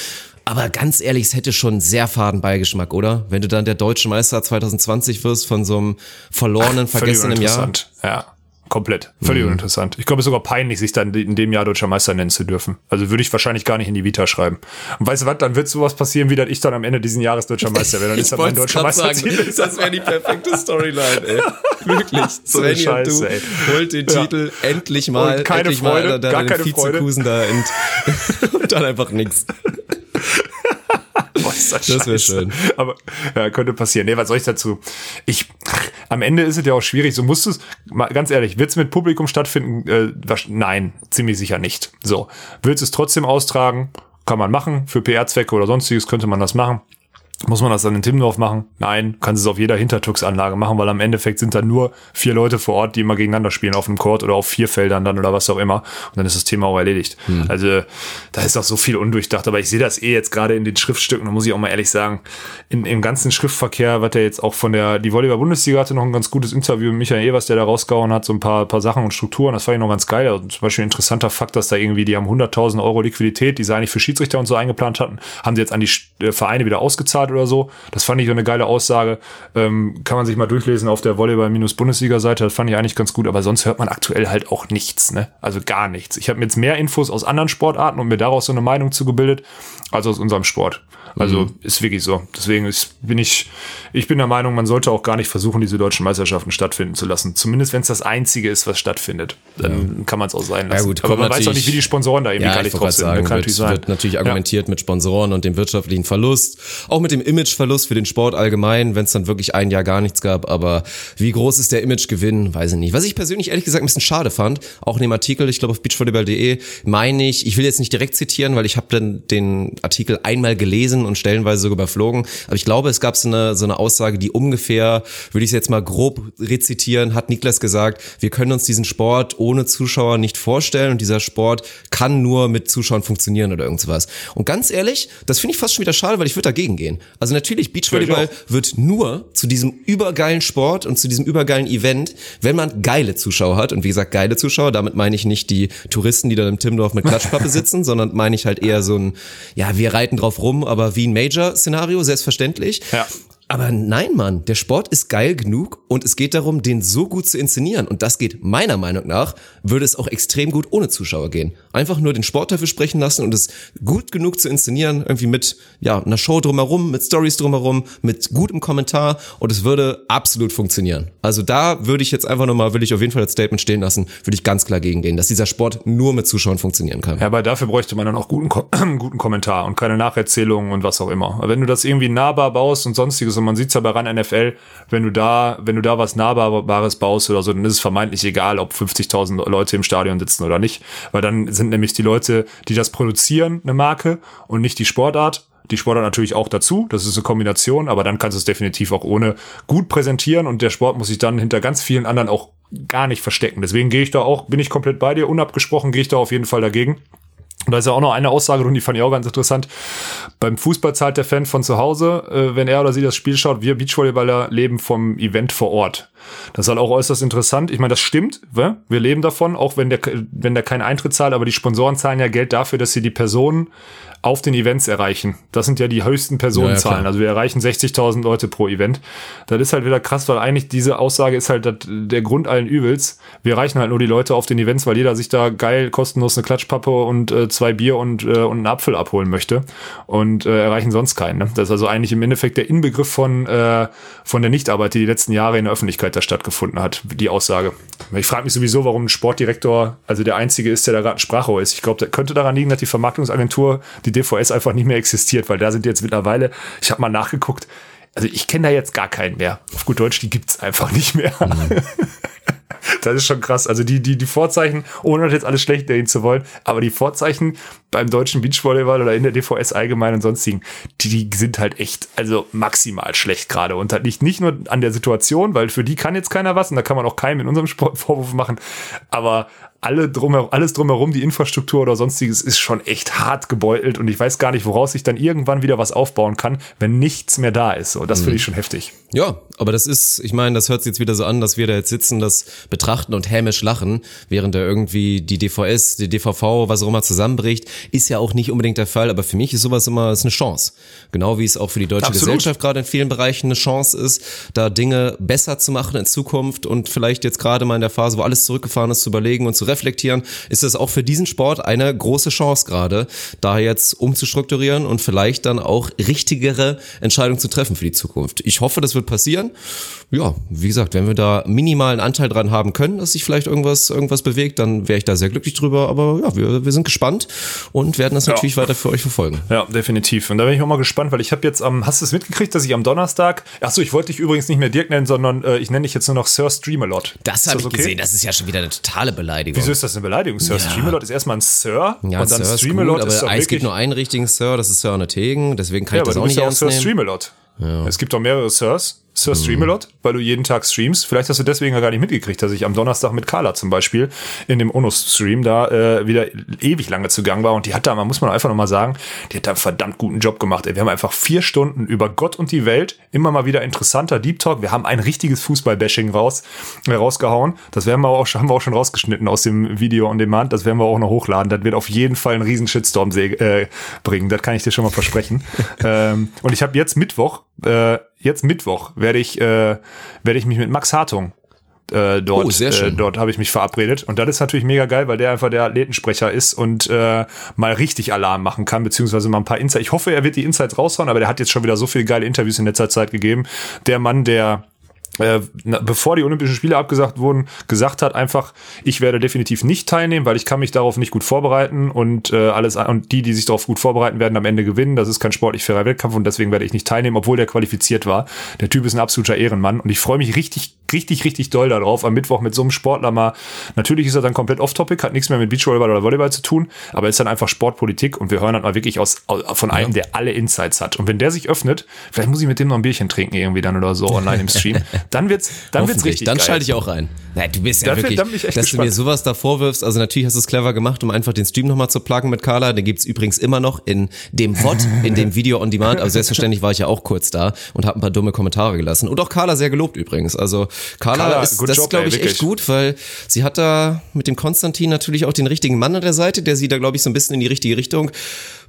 S1: Aber ganz ehrlich, es hätte schon sehr faden Beigeschmack, oder? Wenn du dann der deutsche Meister 2020 wirst von so einem verlorenen, Ach, vergessenen Jahr.
S2: Ja. Komplett. Völlig mhm. uninteressant. Ich glaube, es ist sogar peinlich, sich dann in dem Jahr deutscher Meister nennen zu dürfen. Also würde ich wahrscheinlich gar nicht in die Vita schreiben. Und weißt du was, dann wird sowas passieren, wie dass ich dann am Ende diesen Jahres deutscher Meister werde. Dann ist
S1: das mein deutscher Meister. Sagen, das wäre die perfekte Storyline, ey. Wirklich.
S2: so Svenny Scheiße,
S1: und du ey. holt den ja. Titel endlich mal.
S2: Und keine
S1: endlich
S2: Freude,
S1: mal, da,
S2: gar keine Freude.
S1: da und dann einfach nichts.
S2: Ist das das wäre schön. Aber ja, könnte passieren. Nee, was soll ich dazu? Ich, am Ende ist es ja auch schwierig. So musst du es, ganz ehrlich, wird es mit Publikum stattfinden? Äh, was, nein, ziemlich sicher nicht. So, willst du es trotzdem austragen? Kann man machen. Für PR-Zwecke oder sonstiges könnte man das machen. Muss man das dann in Timmendorf machen? Nein, kannst es auf jeder Hintertux-Anlage machen, weil am Endeffekt sind da nur vier Leute vor Ort, die immer gegeneinander spielen auf dem Court oder auf vier Feldern dann oder was auch immer. Und dann ist das Thema auch erledigt. Hm. Also da ist auch so viel undurchdacht. Aber ich sehe das eh jetzt gerade in den Schriftstücken, da muss ich auch mal ehrlich sagen, in, im ganzen Schriftverkehr, was der jetzt auch von der, die Volleyball-Bundesliga hatte noch ein ganz gutes Interview mit Michael Evers, der da rausgehauen hat, so ein paar, paar Sachen und Strukturen. Das fand ich noch ganz geil. Also zum Beispiel ein interessanter Fakt, dass da irgendwie, die haben 100.000 Euro Liquidität, die sie eigentlich für Schiedsrichter und so eingeplant hatten, haben sie jetzt an die äh, Vereine wieder ausgezahlt oder so. Das fand ich eine geile Aussage. Ähm, kann man sich mal durchlesen auf der Volleyball-Bundesliga-Seite. Das fand ich eigentlich ganz gut. Aber sonst hört man aktuell halt auch nichts. Ne? Also gar nichts. Ich habe mir jetzt mehr Infos aus anderen Sportarten und mir daraus so eine Meinung zugebildet, als aus unserem Sport. Also mhm. ist wirklich so. Deswegen ist, bin ich, ich bin der Meinung, man sollte auch gar nicht versuchen, diese deutschen Meisterschaften stattfinden zu lassen. Zumindest wenn es das Einzige ist, was stattfindet. Dann ja. kann man es auch sein lassen.
S1: Ja, gut,
S2: Aber man weiß auch nicht, wie die Sponsoren da irgendwie
S1: ja, nicht drauf sind. Sagen, kann wird, wird natürlich argumentiert ja. mit Sponsoren und dem wirtschaftlichen Verlust. Auch mit dem Imageverlust für den Sport allgemein, wenn es dann wirklich ein Jahr gar nichts gab. Aber wie groß ist der Imagegewinn? Weiß ich nicht. Was ich persönlich ehrlich gesagt ein bisschen schade fand, auch in dem Artikel, ich glaube auf beachvolleyball.de, meine ich, ich will jetzt nicht direkt zitieren, weil ich habe dann den Artikel einmal gelesen und stellen stellenweise sogar überflogen. Aber ich glaube, es gab so eine, so eine Aussage, die ungefähr, würde ich es jetzt mal grob rezitieren, hat Niklas gesagt, wir können uns diesen Sport ohne Zuschauer nicht vorstellen und dieser Sport kann nur mit Zuschauern funktionieren oder irgendwas. Und ganz ehrlich, das finde ich fast schon wieder schade, weil ich würde dagegen gehen. Also natürlich, Beachvolleyball wird nur zu diesem übergeilen Sport und zu diesem übergeilen Event, wenn man geile Zuschauer hat. Und wie gesagt, geile Zuschauer, damit meine ich nicht die Touristen, die dann im Timdorf mit Klatschpappe sitzen, sondern meine ich halt eher so ein, ja, wir reiten drauf rum, aber wie ein Major Major-Szenario, selbstverständlich. Ja. Aber nein, Mann, der Sport ist geil genug und es geht darum, den so gut zu inszenieren. Und das geht meiner Meinung nach, würde es auch extrem gut ohne Zuschauer gehen. Einfach nur den Sport dafür sprechen lassen und es gut genug zu inszenieren, irgendwie mit ja, einer Show drumherum, mit Stories drumherum, mit gutem Kommentar und es würde absolut funktionieren. Also da würde ich jetzt einfach nochmal, will ich auf jeden Fall das Statement stehen lassen, würde ich ganz klar gegen gehen, dass dieser Sport nur mit Zuschauern funktionieren kann.
S2: Ja, aber dafür bräuchte man dann auch guten, guten Kommentar und keine Nacherzählungen und was auch immer. Wenn du das irgendwie nahbar baust und sonstiges man sieht es ja bei RAN NFL, wenn du da, wenn du da was Nahbares baust oder so, dann ist es vermeintlich egal, ob 50.000 Leute im Stadion sitzen oder nicht, weil dann sind nämlich die Leute, die das produzieren, eine Marke und nicht die Sportart die Sportart natürlich auch dazu. Das ist eine Kombination, aber dann kannst du es definitiv auch ohne gut präsentieren und der Sport muss sich dann hinter ganz vielen anderen auch gar nicht verstecken. Deswegen gehe ich da auch, bin ich komplett bei dir, unabgesprochen gehe ich da auf jeden Fall dagegen. Und da ist ja auch noch eine Aussage drin, die fand ich auch ganz interessant. Beim Fußball zahlt der Fan von zu Hause, äh, wenn er oder sie das Spiel schaut. Wir Beachvolleyballer leben vom Event vor Ort. Das ist halt auch äußerst interessant. Ich meine, das stimmt. Wir leben davon, auch wenn der, wenn der keinen Eintritt zahlt, aber die Sponsoren zahlen ja Geld dafür, dass sie die Personen auf den Events erreichen. Das sind ja die höchsten Personenzahlen. Ja, ja, also wir erreichen 60.000 Leute pro Event. Das ist halt wieder krass, weil eigentlich diese Aussage ist halt der Grund allen Übels. Wir erreichen halt nur die Leute auf den Events, weil jeder sich da geil kostenlos eine Klatschpappe und äh, zwei Bier und, äh, und einen Apfel abholen möchte und äh, erreichen sonst keinen. Ne? Das ist also eigentlich im Endeffekt der Inbegriff von, äh, von der Nichtarbeit, die die letzten Jahre in der Öffentlichkeit da stattgefunden hat, die Aussage. Ich frage mich sowieso, warum ein Sportdirektor, also der Einzige ist, der da gerade ein Sprachrohr ist. Ich glaube, das könnte daran liegen, dass die Vermarktungsagentur die die DVS einfach nicht mehr existiert, weil da sind jetzt mittlerweile, ich habe mal nachgeguckt, also ich kenne da jetzt gar keinen mehr. Auf gut Deutsch, die gibt's einfach nicht mehr. Mhm. das ist schon krass. Also die, die, die Vorzeichen, ohne das jetzt alles schlecht reden zu wollen, aber die Vorzeichen beim deutschen Beachvolleyball oder in der DVS allgemein und sonstigen, die, die sind halt echt, also maximal schlecht gerade. Und das liegt nicht nur an der Situation, weil für die kann jetzt keiner was und da kann man auch keinem in unserem Sport Vorwurf machen, aber alle drumherum, alles drumherum, die Infrastruktur oder sonstiges ist schon echt hart gebeutelt und ich weiß gar nicht, woraus ich dann irgendwann wieder was aufbauen kann, wenn nichts mehr da ist. So, das mhm. finde ich schon heftig.
S1: Ja, aber das ist, ich meine, das hört sich jetzt wieder so an, dass wir da jetzt sitzen, das betrachten und hämisch lachen, während da irgendwie die DVS, die DVV, was auch immer zusammenbricht, ist ja auch nicht unbedingt der Fall, aber für mich ist sowas immer ist eine Chance. Genau wie es auch für die deutsche Absolut. Gesellschaft gerade in vielen Bereichen eine Chance ist, da Dinge besser zu machen in Zukunft und vielleicht jetzt gerade mal in der Phase, wo alles zurückgefahren ist, zu überlegen und zu reflektieren, ist es auch für diesen Sport eine große Chance gerade, da jetzt umzustrukturieren und vielleicht dann auch richtigere Entscheidungen zu treffen für die Zukunft. Ich hoffe, das wird passieren. Ja, wie gesagt, wenn wir da minimalen Anteil dran haben können, dass sich vielleicht irgendwas, irgendwas bewegt, dann wäre ich da sehr glücklich drüber. Aber ja, wir, wir sind gespannt und werden das ja. natürlich weiter für euch verfolgen.
S2: Ja, definitiv. Und da bin ich auch mal gespannt, weil ich habe jetzt am, hast du es mitgekriegt, dass ich am Donnerstag, achso, ich wollte dich übrigens nicht mehr Dirk nennen, sondern äh, ich nenne dich jetzt nur noch Sir Streamalot.
S1: Das habe ich okay? gesehen, das ist ja schon wieder eine totale Beleidigung.
S2: Wieso ist das eine Beleidigung? Sir ja. Streamalot ist erstmal ein Sir
S1: ja, und dann Sir Streamalot ist, gut, aber es gibt nur einen richtigen Sir, das ist Sir Tegen, deswegen kann ja, ich das auch nicht ernst nehmen. Sir
S2: Streamalot. Ja. Es gibt doch mehrere Sirs. Sir Streamalot, weil du jeden Tag streamst. Vielleicht hast du deswegen ja gar nicht mitgekriegt, dass ich am Donnerstag mit Carla zum Beispiel in dem Onus-Stream da äh, wieder ewig lange zugang war. Und die hat da, man muss man einfach nochmal sagen, die hat da einen verdammt guten Job gemacht. Ey. Wir haben einfach vier Stunden über Gott und die Welt, immer mal wieder interessanter Deep Talk. Wir haben ein richtiges Fußball-Bashing raus, äh, rausgehauen. Das werden wir auch, haben wir auch schon rausgeschnitten aus dem Video on Demand. Das werden wir auch noch hochladen. Das wird auf jeden Fall einen riesen Shitstorm äh, bringen. Das kann ich dir schon mal versprechen. ähm, und ich habe jetzt Mittwoch, äh, jetzt Mittwoch werde ich, äh, werde ich mich mit Max Hartung äh, dort, oh, äh, dort habe ich mich verabredet. Und das ist natürlich mega geil, weil der einfach der Athletensprecher ist und äh, mal richtig Alarm machen kann, beziehungsweise mal ein paar Insights. Ich hoffe, er wird die Insights raushauen, aber der hat jetzt schon wieder so viele geile Interviews in letzter Zeit gegeben. Der Mann, der äh, bevor die Olympischen Spiele abgesagt wurden, gesagt hat einfach, ich werde definitiv nicht teilnehmen, weil ich kann mich darauf nicht gut vorbereiten und äh, alles und die, die sich darauf gut vorbereiten, werden am Ende gewinnen. Das ist kein sportlich fairer Wettkampf und deswegen werde ich nicht teilnehmen, obwohl der qualifiziert war. Der Typ ist ein absoluter Ehrenmann und ich freue mich richtig, richtig, richtig doll darauf, am Mittwoch mit so einem Sportler mal. Natürlich ist er dann komplett off-topic, hat nichts mehr mit Beachvolleyball oder Volleyball zu tun, aber ist dann einfach Sportpolitik und wir hören dann mal wirklich aus, von einem, ja. der alle Insights hat. Und wenn der sich öffnet, vielleicht muss ich mit dem noch ein Bierchen trinken irgendwie dann oder so online im Stream. Dann wird's, dann wird's richtig.
S1: Dann schalte ich auch rein. Na, du bist ja wirklich, dass gespannt. du mir sowas da vorwirfst. Also natürlich hast du es clever gemacht, um einfach den Stream nochmal zu pluggen mit Carla. Den gibt's übrigens immer noch in dem VOD, in dem Video on Demand. Aber selbstverständlich war ich ja auch kurz da und habe ein paar dumme Kommentare gelassen. Und auch Carla sehr gelobt übrigens. Also Carla, Carla ist, das glaube ich, echt gut, weil sie hat da mit dem Konstantin natürlich auch den richtigen Mann an der Seite, der sie da, glaube ich, so ein bisschen in die richtige Richtung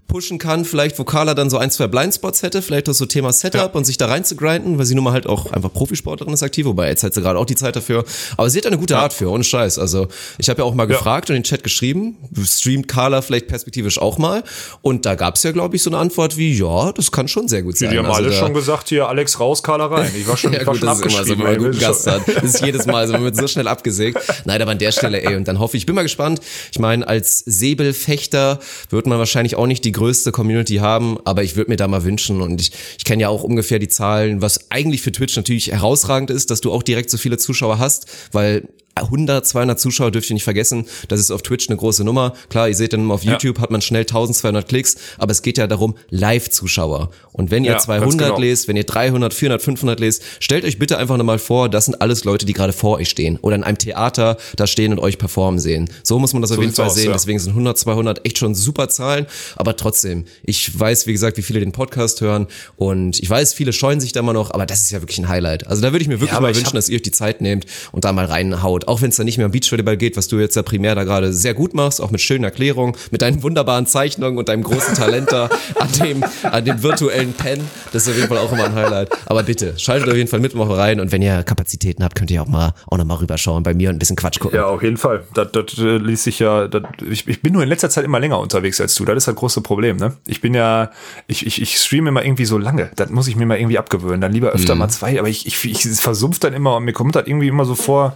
S1: pushen kann, vielleicht Vokaler dann so ein, zwei Blindspots hätte, vielleicht auch so Thema Setup ja. und sich da rein zu grinden, weil sie nun mal halt auch einfach Profisportlerin ist aktiv, wobei jetzt hat sie gerade auch die Zeit dafür. Aber sie hat eine gute ja. Art für, ohne Scheiß. Also ich habe ja auch mal ja. gefragt und in den Chat geschrieben, streamt Carla vielleicht perspektivisch auch mal? Und da gab es ja, glaube ich, so eine Antwort wie, ja, das kann schon sehr gut sein.
S2: Die haben
S1: also
S2: alle schon gesagt, hier Alex raus, Carla rein. Ich war schon,
S1: ja,
S2: war
S1: gut, schon das ist immer so, wenn man einen guten Gast hat. Das ist jedes Mal so, man wird so schnell abgesägt. Nein, aber an der Stelle, ey, und dann hoffe ich, ich bin mal gespannt. Ich meine, als Säbelfechter wird man wahrscheinlich auch nicht die größte Community haben, aber ich würde mir da mal wünschen und ich, ich kenne ja auch ungefähr die Zahlen, was eigentlich für Twitch natürlich herausragend ist, dass du auch direkt so viele Zuschauer hast, weil 100, 200 Zuschauer dürft ihr nicht vergessen. Das ist auf Twitch eine große Nummer. Klar, ihr seht dann auf YouTube ja. hat man schnell 1200 Klicks, aber es geht ja darum, Live-Zuschauer. Und wenn ihr ja, 200 genau. lest, wenn ihr 300, 400, 500 lest, stellt euch bitte einfach nochmal vor, das sind alles Leute, die gerade vor euch stehen oder in einem Theater da stehen und euch performen sehen. So muss man das so auf jeden Fall aus, sehen. Ja. Deswegen sind 100, 200 echt schon super Zahlen. Aber trotzdem, ich weiß, wie gesagt, wie viele den Podcast hören und ich weiß, viele scheuen sich da immer noch, aber das ist ja wirklich ein Highlight. Also da würde ich mir wirklich mal wünschen, dass ihr euch die Zeit nehmt und da mal reinhaut auch wenn es dann nicht mehr um Beachvolleyball geht, was du jetzt ja primär da gerade sehr gut machst, auch mit schönen Erklärungen, mit deinen wunderbaren Zeichnungen und deinem großen Talent da an dem, an dem virtuellen Pen. Das ist auf jeden Fall auch immer ein Highlight. Aber bitte, schaltet auf jeden Fall Mittwoch rein und wenn ihr Kapazitäten habt, könnt ihr auch mal auch noch mal rüberschauen bei mir und ein bisschen Quatsch gucken.
S2: Ja, auf jeden Fall. Das, das äh, ließ sich ja, das, ich, ich bin nur in letzter Zeit immer länger unterwegs als du. Das ist das große Problem, ne? Ich bin ja, ich, ich, ich streame immer irgendwie so lange. Das muss ich mir mal irgendwie abgewöhnen. Dann lieber öfter mhm. mal zwei, aber ich, ich, ich versumpf dann immer und mir kommt das irgendwie immer so vor,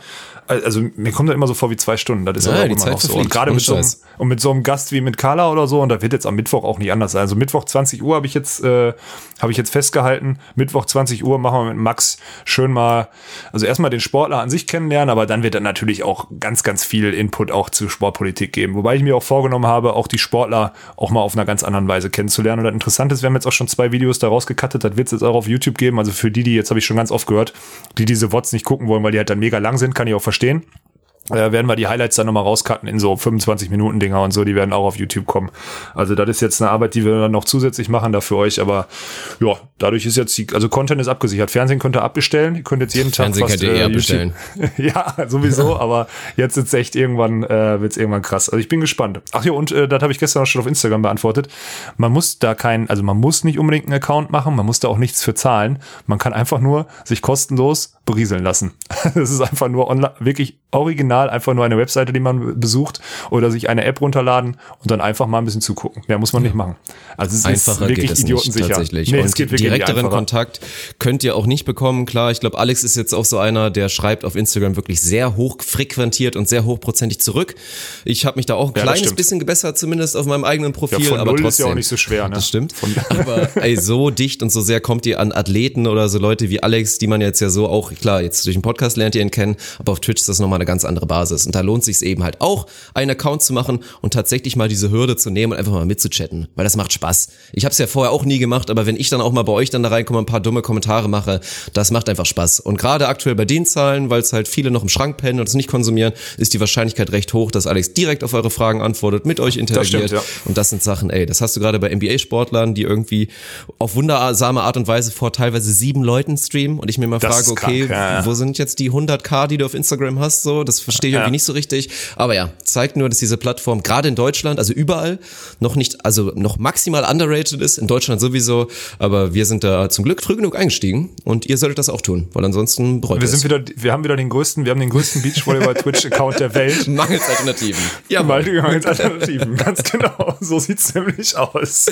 S2: also mir kommt das immer so vor wie zwei Stunden. Das ist ja, aber auch immer Zeit noch so. Und gerade mit so, einem, und mit so einem Gast wie mit Carla oder so, und da wird jetzt am Mittwoch auch nicht anders sein. Also Mittwoch 20 Uhr habe ich jetzt, äh, habe ich jetzt festgehalten. Mittwoch 20 Uhr machen wir mit Max schön mal, also erstmal den Sportler an sich kennenlernen, aber dann wird dann natürlich auch ganz, ganz viel Input auch zu Sportpolitik geben. Wobei ich mir auch vorgenommen habe, auch die Sportler auch mal auf einer ganz anderen Weise kennenzulernen. Und das Interessante ist, wir haben jetzt auch schon zwei Videos daraus gecuttet, das wird es jetzt auch auf YouTube geben. Also für die, die jetzt habe ich schon ganz oft gehört, die diese Wots nicht gucken wollen, weil die halt dann mega lang sind, kann ich auch verstehen verstehen. Äh, werden wir die Highlights dann nochmal rauscutten in so 25 Minuten Dinger und so, die werden auch auf YouTube kommen. Also das ist jetzt eine Arbeit, die wir dann noch zusätzlich machen da für euch, aber ja, dadurch ist jetzt die, also Content ist abgesichert. Fernsehen könnt ihr abbestellen, ihr könnt jetzt jeden
S1: Fernsehen
S2: Tag
S1: fast, könnt ihr äh, bestellen.
S2: ja, sowieso, aber jetzt ist echt irgendwann, äh, wird's irgendwann krass. Also ich bin gespannt. Ach ja, und äh, das habe ich gestern auch schon auf Instagram beantwortet. Man muss da kein, also man muss nicht unbedingt einen Account machen, man muss da auch nichts für zahlen. Man kann einfach nur sich kostenlos berieseln lassen. Das ist einfach nur online, wirklich original, einfach nur eine Webseite, die man besucht oder sich eine App runterladen und dann einfach mal ein bisschen zugucken. Mehr muss man nicht machen.
S1: Also es Einfacher ist wirklich geht es idiotensicher. Nicht, tatsächlich. Nee, und es geht wirklich direkteren Kontakt könnt ihr auch nicht bekommen. Klar, ich glaube, Alex ist jetzt auch so einer, der schreibt auf Instagram wirklich sehr hoch frequentiert und sehr hochprozentig zurück. Ich habe mich da auch ein ja, kleines bisschen gebessert, zumindest auf meinem eigenen Profil. Ja, von aber trotzdem, ist
S2: ja auch nicht so schwer. Ne?
S1: Das stimmt. aber ey, so dicht und so sehr kommt ihr an Athleten oder so Leute wie Alex, die man jetzt ja so auch klar, jetzt durch den Podcast lernt ihr ihn kennen, aber auf Twitch ist das nochmal eine ganz andere Basis. Und da lohnt sich eben halt auch, einen Account zu machen und tatsächlich mal diese Hürde zu nehmen und einfach mal mitzuchatten, weil das macht Spaß. Ich habe es ja vorher auch nie gemacht, aber wenn ich dann auch mal bei euch dann da reinkomme, ein paar dumme Kommentare mache, das macht einfach Spaß. Und gerade aktuell bei den Zahlen, weil es halt viele noch im Schrank pennen und es nicht konsumieren, ist die Wahrscheinlichkeit recht hoch, dass Alex direkt auf eure Fragen antwortet, mit euch interagiert. Das stimmt, ja. Und das sind Sachen, ey, das hast du gerade bei NBA-Sportlern, die irgendwie auf wundersame Art und Weise vor teilweise sieben Leuten streamen und ich mir mal das frage, okay, krank, ja. wo sind jetzt die 100k, die du auf Instagram hast, so, das verstehe ich irgendwie nicht so richtig. Aber ja, zeigt nur, dass diese Plattform gerade in Deutschland, also überall, noch nicht, also noch maximal underrated ist, in Deutschland sowieso, aber wir sind da zum Glück früh genug eingestiegen und ihr solltet das auch tun, weil ansonsten
S2: bereut wir sind wieder, wir haben wieder den größten, wir haben den größten Beachvolleyball Twitch Account der Welt.
S1: Mangels Alternativen.
S2: Ja, mangels Alternativen, ganz genau. So sieht's nämlich aus.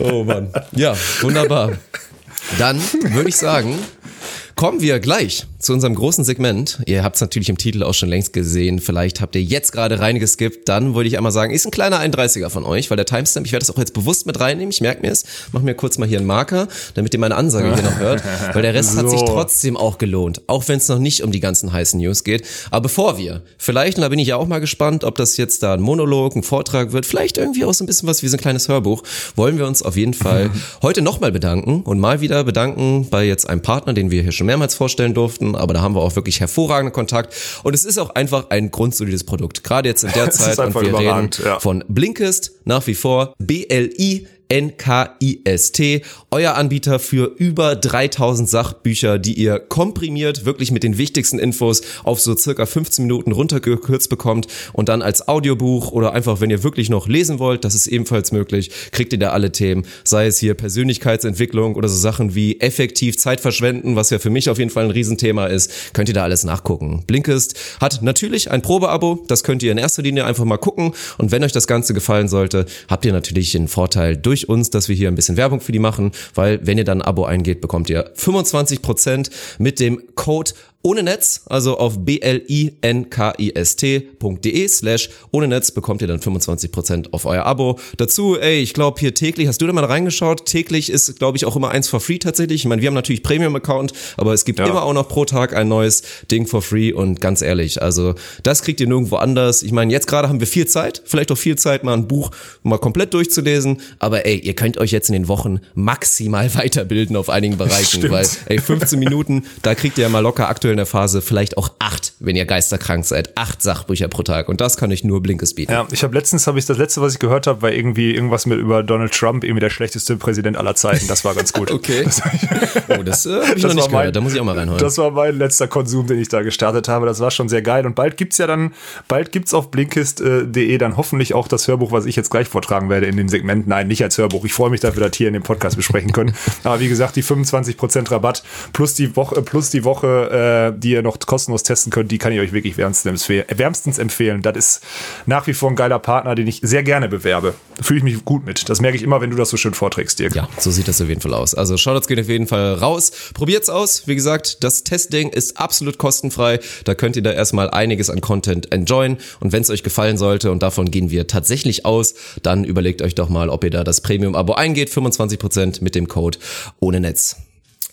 S1: Oh Mann. Ja, wunderbar. Dann würde ich sagen, kommen wir gleich zu unserem großen Segment. Ihr habt es natürlich im Titel auch schon längst gesehen. Vielleicht habt ihr jetzt gerade reingeskippt. Dann wollte ich einmal sagen, ist ein kleiner 31er von euch, weil der Timestamp, ich werde das auch jetzt bewusst mit reinnehmen. Ich merke mir es. Mach mir kurz mal hier einen Marker, damit ihr meine Ansage hier noch hört. Weil der Rest so. hat sich trotzdem auch gelohnt. Auch wenn es noch nicht um die ganzen heißen News geht. Aber bevor wir, vielleicht, und da bin ich ja auch mal gespannt, ob das jetzt da ein Monolog, ein Vortrag wird, vielleicht irgendwie auch so ein bisschen was wie so ein kleines Hörbuch, wollen wir uns auf jeden Fall heute nochmal bedanken und mal wieder bedanken bei jetzt einem Partner, den wir hier schon mehrmals vorstellen durften Kunden, aber da haben wir auch wirklich hervorragenden Kontakt. Und es ist auch einfach ein grundsolides Produkt. Gerade jetzt in der Zeit. und wir reden ja. von Blinkist nach wie vor. BLI NKIST, euer Anbieter für über 3000 Sachbücher, die ihr komprimiert, wirklich mit den wichtigsten Infos auf so circa 15 Minuten runtergekürzt bekommt und dann als Audiobuch oder einfach, wenn ihr wirklich noch lesen wollt, das ist ebenfalls möglich, kriegt ihr da alle Themen, sei es hier Persönlichkeitsentwicklung oder so Sachen wie effektiv Zeit verschwenden, was ja für mich auf jeden Fall ein Riesenthema ist, könnt ihr da alles nachgucken. Blinkist hat natürlich ein Probeabo, das könnt ihr in erster Linie einfach mal gucken und wenn euch das Ganze gefallen sollte, habt ihr natürlich den Vorteil durch durch uns, dass wir hier ein bisschen Werbung für die machen, weil wenn ihr dann ein Abo eingeht, bekommt ihr 25% mit dem Code ohne Netz, also auf blinkist.de slash ohne Netz bekommt ihr dann 25% auf euer Abo. Dazu, ey, ich glaube hier täglich, hast du da mal reingeschaut? Täglich ist, glaube ich, auch immer eins for free tatsächlich. Ich meine, wir haben natürlich Premium-Account, aber es gibt ja. immer auch noch pro Tag ein neues Ding for free und ganz ehrlich, also das kriegt ihr nirgendwo anders. Ich meine, jetzt gerade haben wir viel Zeit, vielleicht auch viel Zeit, mal ein Buch mal komplett durchzulesen, aber ey, ihr könnt euch jetzt in den Wochen maximal weiterbilden auf einigen Bereichen, Stimmt. weil ey, 15 Minuten, da kriegt ihr ja mal locker aktuell in der Phase vielleicht auch acht, wenn ihr geisterkrank seid. Acht Sachbücher pro Tag. Und das kann ich nur Blinkes bieten.
S2: Ja, ich habe letztens, habe ich das letzte, was ich gehört habe, war irgendwie irgendwas mit über Donald Trump, irgendwie der schlechteste Präsident aller Zeiten. Das war ganz gut.
S1: okay. Das, oh, das äh, habe ich noch nicht mein, gehört. Da muss ich auch mal reinholen.
S2: Das war mein letzter Konsum, den ich da gestartet habe. Das war schon sehr geil. Und bald gibt's ja dann, bald gibt's auf blinkist.de dann hoffentlich auch das Hörbuch, was ich jetzt gleich vortragen werde in dem Segment. Nein, nicht als Hörbuch. Ich freue mich, dass wir das hier in dem Podcast besprechen können. Aber wie gesagt, die 25% Rabatt plus die Woche, plus die Woche, äh, die ihr noch kostenlos testen könnt, die kann ich euch wirklich wärmstens, wärmstens empfehlen. Das ist nach wie vor ein geiler Partner, den ich sehr gerne bewerbe. Fühle ich mich gut mit. Das merke ich immer, wenn du das so schön vorträgst, Dirk.
S1: Ja, so sieht das auf jeden Fall aus. Also schaut Shoutouts gehen auf jeden Fall raus. Probiert's aus. Wie gesagt, das Testding ist absolut kostenfrei. Da könnt ihr da erstmal einiges an Content enjoyen. Und wenn es euch gefallen sollte, und davon gehen wir tatsächlich aus, dann überlegt euch doch mal, ob ihr da das Premium-Abo eingeht. 25% mit dem Code ohne Netz.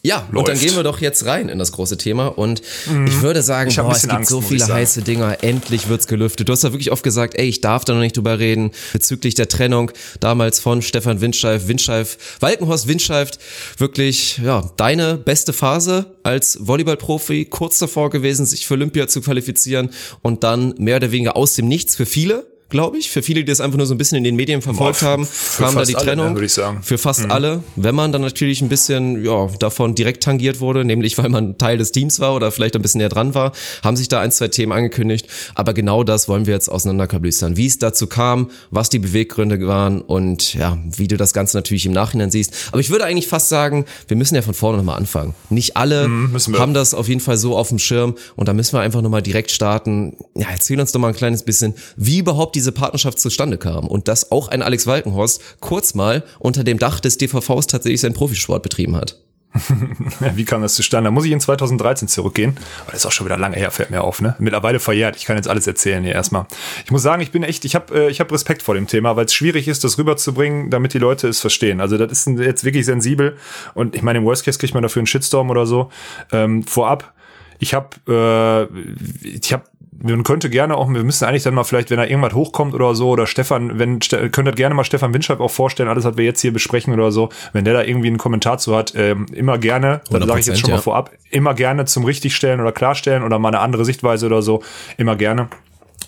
S1: Ja, Läuft. und dann gehen wir doch jetzt rein in das große Thema. Und mhm. ich würde sagen, ich boah, es gibt Angst, so viele heiße Dinger, endlich wird's gelüftet. Du hast ja wirklich oft gesagt, ey, ich darf da noch nicht drüber reden, bezüglich der Trennung. Damals von Stefan Windscheif, Windscheif, Walkenhorst Windscheif, wirklich, ja, deine beste Phase als Volleyballprofi, kurz davor gewesen, sich für Olympia zu qualifizieren und dann mehr oder weniger aus dem Nichts für viele, glaube ich. Für viele, die das einfach nur so ein bisschen in den Medien verfolgt Boah, haben, kam da die Trennung. Alle, würde ich sagen. Für fast mhm. alle. Wenn man dann natürlich ein bisschen ja, davon direkt tangiert wurde, nämlich weil man Teil des Teams war oder vielleicht ein bisschen näher dran war, haben sich da ein, zwei Themen angekündigt. Aber genau das wollen wir jetzt auseinanderkablüstern. Wie es dazu kam, was die Beweggründe waren und ja, wie du das Ganze natürlich im Nachhinein siehst. Aber ich würde eigentlich fast sagen, wir müssen ja von vorne nochmal anfangen. Nicht alle mhm, haben das auf jeden Fall so auf dem Schirm und da müssen wir einfach nochmal direkt starten. Ja, erzähl uns doch mal ein kleines bisschen, wie überhaupt diese Partnerschaft zustande kam und dass auch ein Alex Walkenhorst kurz mal unter dem Dach des DVVs tatsächlich seinen Profisport betrieben hat.
S2: Wie kam das zustande? Da muss ich in 2013 zurückgehen. Das ist auch schon wieder lange her, fällt mir auf. Ne? Mittlerweile verjährt. Ich kann jetzt alles erzählen hier erstmal. Ich muss sagen, ich bin echt, ich habe äh, ich hab Respekt vor dem Thema, weil es schwierig ist, das rüberzubringen, damit die Leute es verstehen. Also das ist jetzt wirklich sensibel. Und ich meine, im Worst Case kriegt man dafür einen Shitstorm oder so. Ähm, vorab, ich habe äh, ich habe man könnte gerne auch, wir müssen eigentlich dann mal vielleicht, wenn da irgendwas hochkommt oder so, oder Stefan, wenn, könnte gerne mal Stefan Winscheid auch vorstellen, alles, was wir jetzt hier besprechen oder so, wenn der da irgendwie einen Kommentar zu hat, ähm, immer gerne, dann sage ich jetzt schon ja. mal vorab, immer gerne zum Richtigstellen oder Klarstellen oder mal eine andere Sichtweise oder so, immer gerne.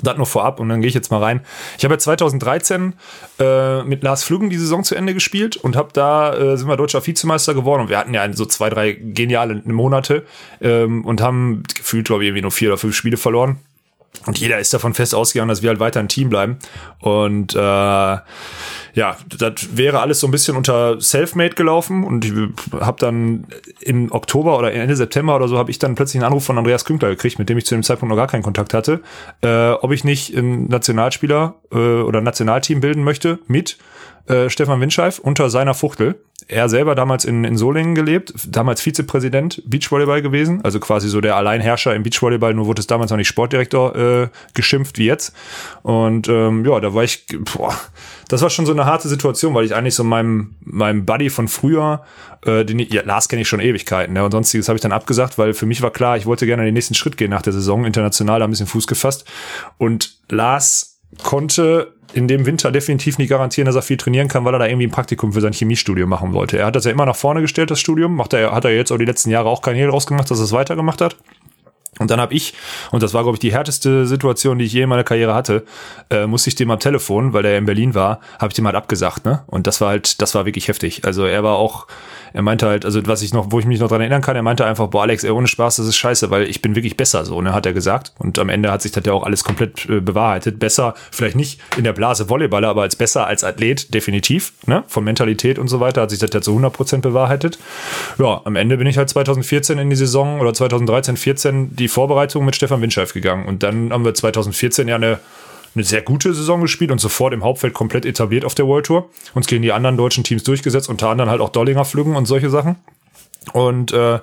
S2: Das nur vorab und dann gehe ich jetzt mal rein. Ich habe ja 2013 äh, mit Lars Flüggen die Saison zu Ende gespielt und habe da äh, sind wir deutscher Vizemeister geworden und wir hatten ja so zwei, drei geniale Monate ähm, und haben gefühlt, glaube ich, irgendwie nur vier oder fünf Spiele verloren. Und jeder ist davon fest ausgegangen, dass wir halt weiter ein Team bleiben. Und äh, ja, das wäre alles so ein bisschen unter Selfmade gelaufen. Und ich habe dann im Oktober oder Ende September oder so habe ich dann plötzlich einen Anruf von Andreas Künkler gekriegt, mit dem ich zu dem Zeitpunkt noch gar keinen Kontakt hatte, äh, ob ich nicht einen Nationalspieler äh, oder ein Nationalteam bilden möchte mit äh, Stefan Windscheif unter seiner Fuchtel. Er selber damals in, in Solingen gelebt, damals Vizepräsident Beachvolleyball gewesen, also quasi so der Alleinherrscher im Beachvolleyball, nur wurde es damals noch nicht Sportdirektor äh, geschimpft wie jetzt. Und ähm, ja, da war ich, boah, das war schon so eine harte Situation, weil ich eigentlich so meinem, meinem Buddy von früher, äh, den ja, Lars kenne ich schon Ewigkeiten, ne, und sonstiges habe ich dann abgesagt, weil für mich war klar, ich wollte gerne den nächsten Schritt gehen nach der Saison, international da ein bisschen Fuß gefasst. Und Lars konnte in dem Winter definitiv nicht garantieren, dass er viel trainieren kann, weil er da irgendwie ein Praktikum für sein Chemiestudium machen wollte. Er hat das ja immer nach vorne gestellt, das Studium. Macht er, hat er jetzt auch die letzten Jahre auch kein Hehl draus gemacht, dass er es weitergemacht hat. Und dann habe ich, und das war, glaube ich, die härteste Situation, die ich je in meiner Karriere hatte, äh, musste ich dem am Telefon, weil er in Berlin war, habe ich dem halt abgesagt, ne? Und das war halt, das war wirklich heftig. Also er war auch, er meinte halt, also was ich noch, wo ich mich noch dran erinnern kann, er meinte einfach, boah, Alex, ey, ohne Spaß, das ist scheiße, weil ich bin wirklich besser, so, ne, hat er gesagt. Und am Ende hat sich das ja auch alles komplett äh, bewahrheitet. Besser, vielleicht nicht in der Blase Volleyballer, aber als besser als Athlet, definitiv, ne, von Mentalität und so weiter, hat sich das ja zu 100 Prozent bewahrheitet. Ja, am Ende bin ich halt 2014 in die Saison oder 2013, 14 die Vorbereitung mit Stefan Windscheif gegangen. Und dann haben wir 2014 ja eine eine sehr gute Saison gespielt und sofort im Hauptfeld komplett etabliert auf der World Tour. Uns gegen die anderen deutschen Teams durchgesetzt, unter anderem halt auch Dollinger Flüggen und solche Sachen. Und äh,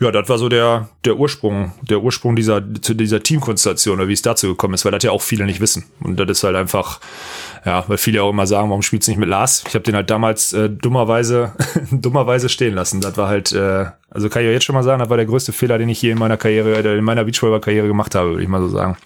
S2: ja, das war so der, der Ursprung, der Ursprung dieser, dieser Teamkonstellation oder wie es dazu gekommen ist, weil das ja auch viele nicht wissen. Und das ist halt einfach, ja, weil viele auch immer sagen, warum spielst du nicht mit Lars? Ich habe den halt damals äh, dummerweise, dummerweise stehen lassen. Das war halt, äh, also kann ich jetzt schon mal sagen, das war der größte Fehler, den ich je in meiner Karriere, in meiner Beachvolleyball-Karriere gemacht habe, würde ich mal so sagen.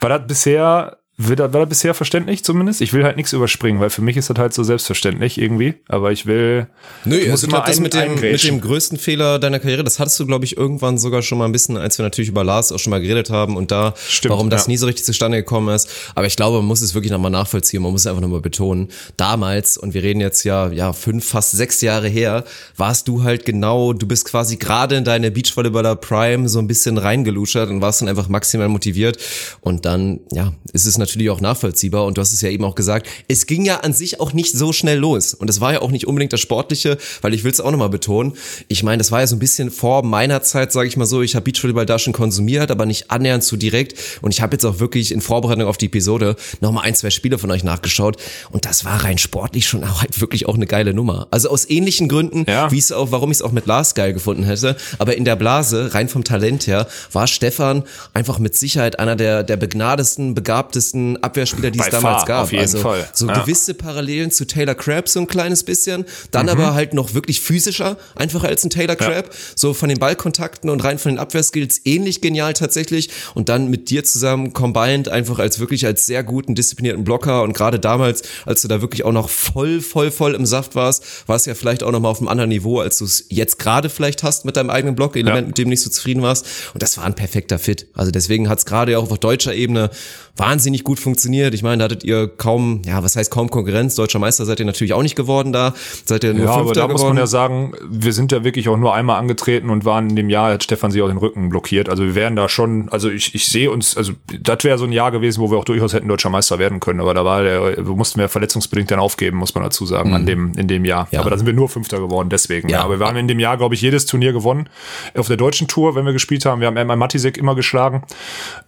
S2: War das bisher wird war das bisher verständlich zumindest. Ich will halt nichts überspringen, weil für mich ist das halt so selbstverständlich irgendwie. Aber ich will.
S1: Nö, ich also ich glaube, das mit dem, mit dem größten Fehler deiner Karriere, das hattest du, glaube ich, irgendwann sogar schon mal ein bisschen, als wir natürlich über Lars auch schon mal geredet haben und da, Stimmt, warum das ja. nie so richtig zustande gekommen ist. Aber ich glaube, man muss es wirklich nochmal nachvollziehen, man muss es einfach nochmal betonen. Damals, und wir reden jetzt ja, ja, fünf, fast sechs Jahre her, warst du halt genau, du bist quasi gerade in deine Beachvolleyballer Prime so ein bisschen reingeluschert und warst dann einfach maximal motiviert. Und dann, ja, ist es natürlich natürlich auch nachvollziehbar. Und du hast es ja eben auch gesagt, es ging ja an sich auch nicht so schnell los. Und es war ja auch nicht unbedingt das Sportliche, weil ich will es auch nochmal betonen, ich meine, das war ja so ein bisschen vor meiner Zeit, sage ich mal so, ich habe Beachvolleyball da schon konsumiert, aber nicht annähernd zu direkt. Und ich habe jetzt auch wirklich in Vorbereitung auf die Episode nochmal ein, zwei Spiele von euch nachgeschaut. Und das war rein sportlich schon auch halt wirklich auch eine geile Nummer. Also aus ähnlichen Gründen, ja. wie es auch, warum ich es auch mit Lars geil gefunden hätte, aber in der Blase, rein vom Talent her, war Stefan einfach mit Sicherheit einer der, der begnadesten, begabtesten besten Abwehrspieler, die
S2: Bei
S1: es damals
S2: far,
S1: gab.
S2: auf jeden
S1: also
S2: Fall.
S1: so
S2: Ja.
S1: gewisse Parallelen zu Taylor Crabb so ein kleines bisschen, dann
S2: Mhm.
S1: aber halt noch wirklich physischer, einfach als ein Taylor Crabb, so von den Ballkontakten und rein von den Abwehrskills ähnlich genial tatsächlich und dann mit dir zusammen combined einfach als wirklich als sehr guten disziplinierten Blocker und gerade damals, als du da wirklich auch noch voll voll voll im Saft warst, war es ja vielleicht auch noch mal auf einem anderen Niveau, als du es jetzt gerade vielleicht hast mit deinem eigenen Block-Element,
S2: Ja.
S1: mit dem nicht so zufrieden warst und das war ein perfekter Fit. Also deswegen hat es gerade auch auf deutscher Ebene wahnsinnig gut funktioniert. Ich meine, da hattet ihr kaum, ja, was heißt kaum Konkurrenz? Deutscher Meister seid ihr natürlich auch nicht geworden da. Seid ihr nur
S2: Ja, aber
S1: Fünfter
S2: da muss
S1: geworden.
S2: man ja sagen, wir sind ja wirklich auch nur einmal angetreten und waren in dem Jahr, hat Stefan sich auch den Rücken blockiert. Also wir wären da schon, also ich, ich sehe uns, also das wäre so ein Jahr gewesen, wo wir auch durchaus hätten deutscher Meister werden können. Aber da war der, mussten wir verletzungsbedingt dann aufgeben, muss man dazu sagen, an dem, in dem Jahr.
S1: Mhm. Ja.
S2: Aber da sind wir nur Fünfter geworden, deswegen. Ja.
S1: Ja.
S2: aber wir haben in dem Jahr, glaube ich, jedes Turnier gewonnen. Auf der deutschen Tour, wenn wir gespielt haben, wir haben einmal Matisek immer geschlagen.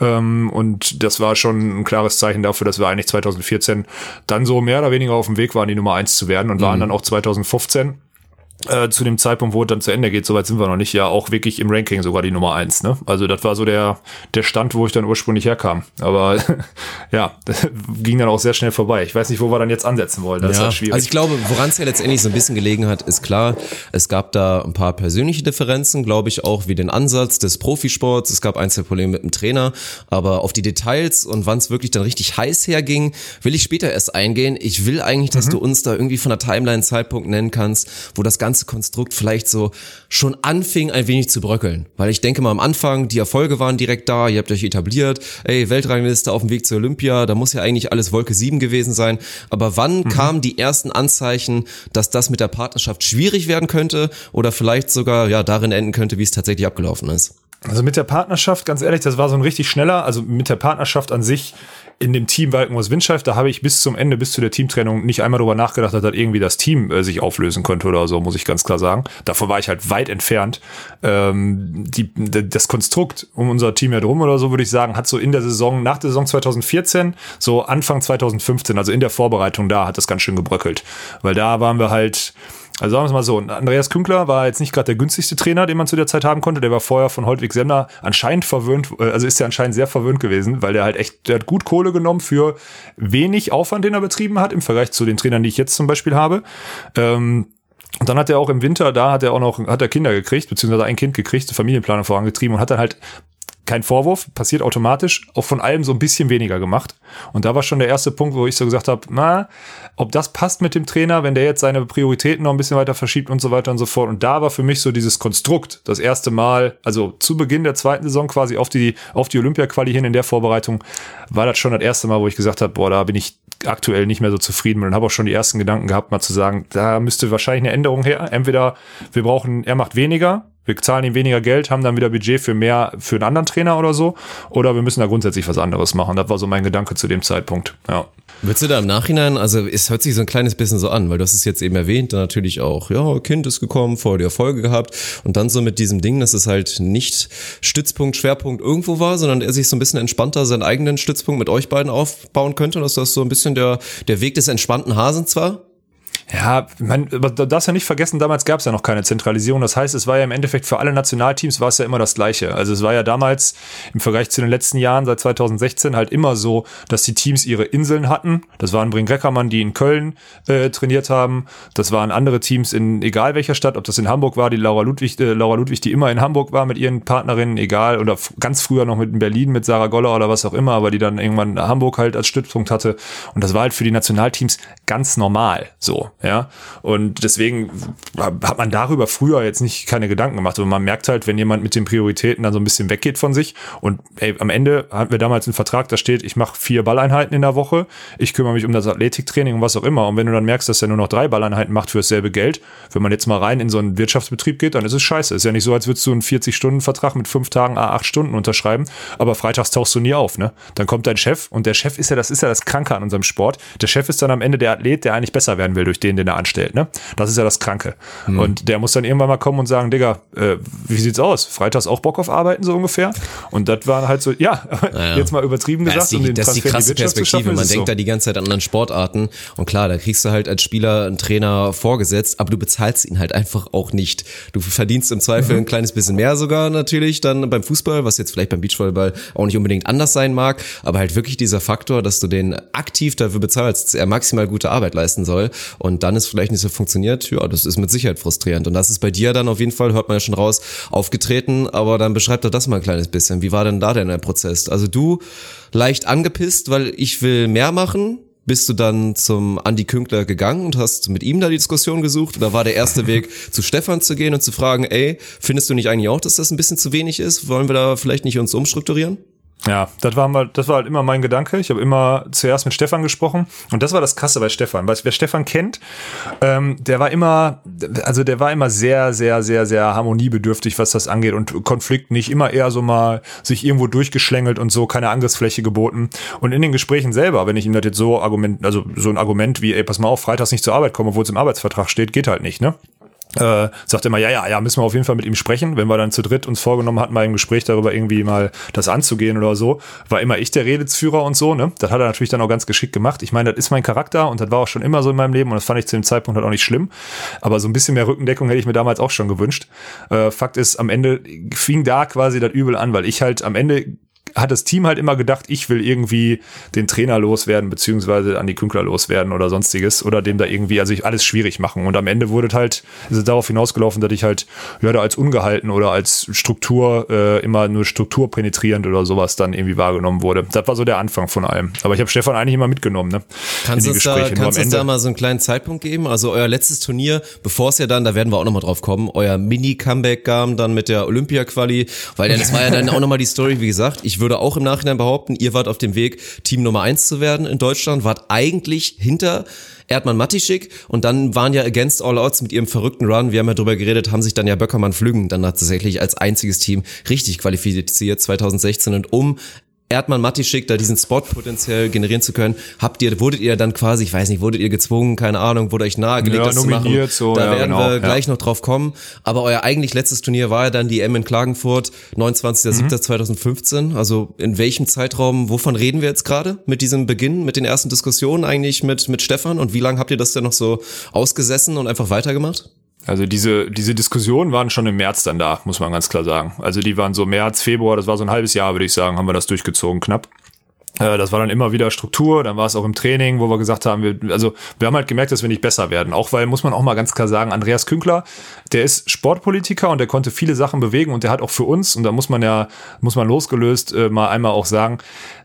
S2: Ähm, und das war schon ein klares Zeichen dafür, dass wir eigentlich 2014 dann so mehr oder weniger auf dem Weg waren, die Nummer eins zu werden und waren dann auch 2015 äh, zu dem Zeitpunkt, wo es dann zu Ende geht, soweit sind wir noch nicht, ja auch wirklich im Ranking sogar die Nummer eins. Ne? Also das war so der, der Stand, wo ich dann ursprünglich herkam. Aber ja, das ging dann auch sehr schnell vorbei. Ich weiß nicht, wo wir dann jetzt ansetzen wollen. Das ist
S1: Ja,
S2: halt schwierig.
S1: also ich glaube, woran es ja letztendlich so ein bisschen gelegen hat, ist klar, es gab da ein paar persönliche Differenzen, glaube ich auch, wie den Ansatz des Profisports. Es gab ein, zwei Probleme mit dem Trainer, aber auf die Details und wann es wirklich dann richtig heiß herging, will ich später erst eingehen. Ich will eigentlich, dass du uns da irgendwie von der Timeline Zeitpunkt nennen kannst, wo das ganze Konstrukt vielleicht so schon anfing, ein wenig zu bröckeln. Weil ich denke mal am Anfang, die Erfolge waren direkt da, ihr habt euch etabliert, ey, Weltrangliste auf dem Weg zur Olympia, da muss ja eigentlich alles Wolke 7 gewesen sein. Aber wann kamen die ersten Anzeichen, dass das mit der Partnerschaft schwierig werden könnte oder vielleicht sogar ja darin enden könnte, wie es tatsächlich abgelaufen ist?
S2: Also mit der Partnerschaft, ganz ehrlich, das war so ein richtig schneller, also mit der Partnerschaft an sich in dem Team Walkenhaus Windscheif, da habe ich bis zum Ende, bis zu der Teamtrennung nicht einmal darüber nachgedacht, dass das irgendwie das Team äh, sich auflösen könnte oder so, muss ich ganz klar sagen. Davon war ich halt weit entfernt. Ähm, die, das Konstrukt um unser Team herum oder so, würde ich sagen, hat so in der Saison, nach der Saison 2014, so Anfang 2015, also in der Vorbereitung da, hat das ganz schön gebröckelt. Weil da waren wir halt, also sagen wir es mal so, Andreas Künkler war jetzt nicht gerade der günstigste Trainer, den man zu der Zeit haben konnte. Der war vorher von Holtwig Sender anscheinend verwöhnt, äh, also ist der anscheinend sehr verwöhnt gewesen, weil der halt echt, der hat gut Kohle genommen für wenig Aufwand, den er betrieben hat, im Vergleich zu den Trainern, die ich jetzt zum Beispiel habe. Ähm, und dann hat er auch im Winter, da hat er auch noch, hat er Kinder gekriegt, beziehungsweise ein Kind gekriegt, Familienplanung vorangetrieben und hat dann halt kein Vorwurf, passiert automatisch, auch von allem so ein bisschen weniger gemacht. Und da war schon der erste Punkt, wo ich so gesagt habe, na, ob das passt mit dem Trainer, wenn der jetzt seine Prioritäten noch ein bisschen weiter verschiebt und so weiter und so fort. Und da war für mich so dieses Konstrukt das erste Mal, also zu Beginn der zweiten Saison quasi auf die, auf die Olympia-Quali hin in der Vorbereitung, war das schon das erste Mal, wo ich gesagt habe, boah, da bin ich aktuell nicht mehr so zufrieden und habe auch schon die ersten Gedanken gehabt, mal zu sagen, da müsste wahrscheinlich eine Änderung her. Entweder wir brauchen, er macht weniger, wir zahlen ihm weniger Geld, haben dann wieder Budget für mehr, für einen anderen Trainer oder so, oder wir müssen da grundsätzlich was anderes machen. Das war so mein Gedanke zu dem Zeitpunkt. Ja.
S1: Würdest du da im Nachhinein, also es hört sich so ein kleines bisschen so an, weil du hast es jetzt eben erwähnt, dann natürlich auch, ja, Kind ist gekommen, vorher die Erfolge gehabt und dann so mit diesem Ding, dass es halt nicht Stützpunkt, Schwerpunkt irgendwo war, sondern er sich so ein bisschen entspannter seinen eigenen Stützpunkt mit euch beiden aufbauen könnte und dass das so ein bisschen der, der Weg des entspannten Hasens war?
S2: Ja, man du darfst ja nicht vergessen, damals gab es ja noch keine Zentralisierung. Das heißt, es war ja im Endeffekt für alle Nationalteams war es ja immer das Gleiche. Also es war ja damals im Vergleich zu den letzten Jahren, seit 2016, halt immer so, dass die Teams ihre Inseln hatten. Das waren Brink Reckermann, die in Köln äh, trainiert haben. Das waren andere Teams in egal welcher Stadt, ob das in Hamburg war, die Laura Ludwig, äh, Laura Ludwig, die immer in Hamburg war mit ihren Partnerinnen, egal, oder ganz früher noch mit in Berlin mit Sarah Goller oder was auch immer, aber die dann irgendwann Hamburg halt als Stützpunkt hatte. Und das war halt für die Nationalteams ganz normal so, ja. Und deswegen hat man darüber früher jetzt nicht keine Gedanken gemacht. Aber man merkt halt, wenn jemand mit den Prioritäten dann so ein bisschen weggeht von sich und ey, am Ende hatten wir damals einen Vertrag, da steht, ich mache vier Balleinheiten in der Woche, ich kümmere mich um das Athletiktraining und was auch immer. Und wenn du dann merkst, dass er nur noch drei Balleinheiten macht für dasselbe Geld, wenn man jetzt mal rein in so einen Wirtschaftsbetrieb geht, dann ist es scheiße. Ist ja nicht so, als würdest du einen 40-Stunden-Vertrag mit fünf Tagen, a acht Stunden unterschreiben, aber freitags tauchst du nie auf, ne? Dann kommt dein Chef und der Chef ist ja, das ist ja das Kranke an unserem Sport. Der Chef ist dann am Ende der Athlet, der eigentlich besser werden will durch den, den, den er anstellt. Ne? Das ist ja das Kranke. Mhm. Und der muss dann irgendwann mal kommen und sagen, Digga, äh, wie sieht's aus? Freitags auch Bock auf Arbeiten so ungefähr? Und das waren halt so, ja, ja. jetzt mal übertrieben gesagt.
S1: Das ist die, um das ist die krasse die Perspektive. Man denkt so. da die ganze Zeit an anderen Sportarten. Und klar, da kriegst du halt als Spieler einen Trainer vorgesetzt, aber du bezahlst ihn halt einfach auch nicht. Du verdienst im Zweifel mhm. ein kleines bisschen mehr sogar natürlich dann beim Fußball, was jetzt vielleicht beim Beachvolleyball auch nicht unbedingt anders sein mag, aber halt wirklich dieser Faktor, dass du den aktiv dafür bezahlst, dass er maximal gute Arbeit leisten soll und dann ist vielleicht nicht so funktioniert, ja, das ist mit Sicherheit frustrierend. Und das ist bei dir dann auf jeden Fall, hört man ja schon raus, aufgetreten, aber dann beschreibt er das mal ein kleines bisschen. Wie war denn da denn der Prozess? Also du leicht angepisst, weil ich will mehr machen, bist du dann zum Andi Künkler gegangen und hast mit ihm da die Diskussion gesucht? Oder war der erste Weg, zu Stefan zu gehen und zu fragen, ey, findest du nicht eigentlich auch, dass das ein bisschen zu wenig ist? Wollen wir da vielleicht nicht uns umstrukturieren?
S2: Ja, das war mal, das war halt immer mein Gedanke. Ich habe immer zuerst mit Stefan gesprochen und das war das Krasse bei Stefan. Weil wer Stefan kennt, ähm, der war immer, also der war immer sehr, sehr, sehr, sehr harmoniebedürftig, was das angeht und Konflikt nicht immer eher so mal sich irgendwo durchgeschlängelt und so keine Angriffsfläche geboten. Und in den Gesprächen selber, wenn ich ihm das jetzt so Argument, also so ein Argument wie, ey, pass mal auf, freitags nicht zur Arbeit kommen, obwohl es im Arbeitsvertrag steht, geht halt nicht, ne? Äh, sagt immer, ja, ja, ja, müssen wir auf jeden Fall mit ihm sprechen. Wenn wir dann zu dritt uns vorgenommen hatten, mal im Gespräch darüber irgendwie mal das anzugehen oder so, war immer ich der Redelsführer und so, ne? Das hat er natürlich dann auch ganz geschickt gemacht. Ich meine, das ist mein Charakter und das war auch schon immer so in meinem Leben und das fand ich zu dem Zeitpunkt halt auch nicht schlimm. Aber so ein bisschen mehr Rückendeckung hätte ich mir damals auch schon gewünscht. Äh, Fakt ist, am Ende fing da quasi das Übel an, weil ich halt am Ende hat das Team halt immer gedacht, ich will irgendwie den Trainer loswerden, beziehungsweise an die Künkler loswerden oder sonstiges oder dem da irgendwie, also ich alles schwierig machen. Und am Ende wurde halt, ist es darauf hinausgelaufen, dass ich halt, ja, da als ungehalten oder als Struktur, äh, immer nur strukturpenetrierend oder sowas dann irgendwie wahrgenommen wurde. Das war so der Anfang von allem. Aber ich habe Stefan eigentlich immer mitgenommen, ne?
S1: Kannst du da, kannst uns da mal so einen kleinen Zeitpunkt geben? Also euer letztes Turnier, bevor es ja dann, da werden wir auch nochmal drauf kommen, euer Mini-Comeback kam dann mit der Olympia-Quali, weil ja, das war ja dann auch nochmal die Story, wie gesagt, ich würde auch im Nachhinein behaupten, ihr wart auf dem Weg, Team Nummer eins zu werden in Deutschland, wart eigentlich hinter Erdmann Matischik und dann waren ja Against All Odds mit ihrem verrückten Run, wir haben ja drüber geredet, haben sich dann ja Böckermann Flügen dann tatsächlich als einziges Team richtig qualifiziert 2016 und um Erdmann Matischik da diesen Spot potenziell generieren zu können, habt ihr, wurdet ihr dann quasi, ich weiß nicht, wurdet ihr gezwungen, keine Ahnung, wurde euch nahegelegt, ja, das zu machen. So, da ja, werden genau, wir gleich noch drauf kommen. Aber euer eigentlich letztes Turnier war ja dann die M in Klagenfurt, 29.07.2015. Mhm. Also in welchem Zeitraum, wovon reden wir jetzt gerade mit diesem Beginn, mit den ersten Diskussionen eigentlich mit, mit Stefan? Und wie lange habt ihr das denn noch so ausgesessen und einfach weitergemacht?
S2: Also diese, diese Diskussionen waren schon im März dann da, muss man ganz klar sagen. Also die waren so März, Februar, das war so ein halbes Jahr, würde ich sagen, haben wir das durchgezogen knapp. Äh, das war dann immer wieder Struktur, dann war es auch im Training, wo wir gesagt haben, wir, also wir haben halt gemerkt, dass wir nicht besser werden. Auch weil, muss man auch mal ganz klar sagen, Andreas Künkler, der ist Sportpolitiker und der konnte viele Sachen bewegen und der hat auch für uns, und da muss man ja, muss man losgelöst äh, mal einmal auch sagen,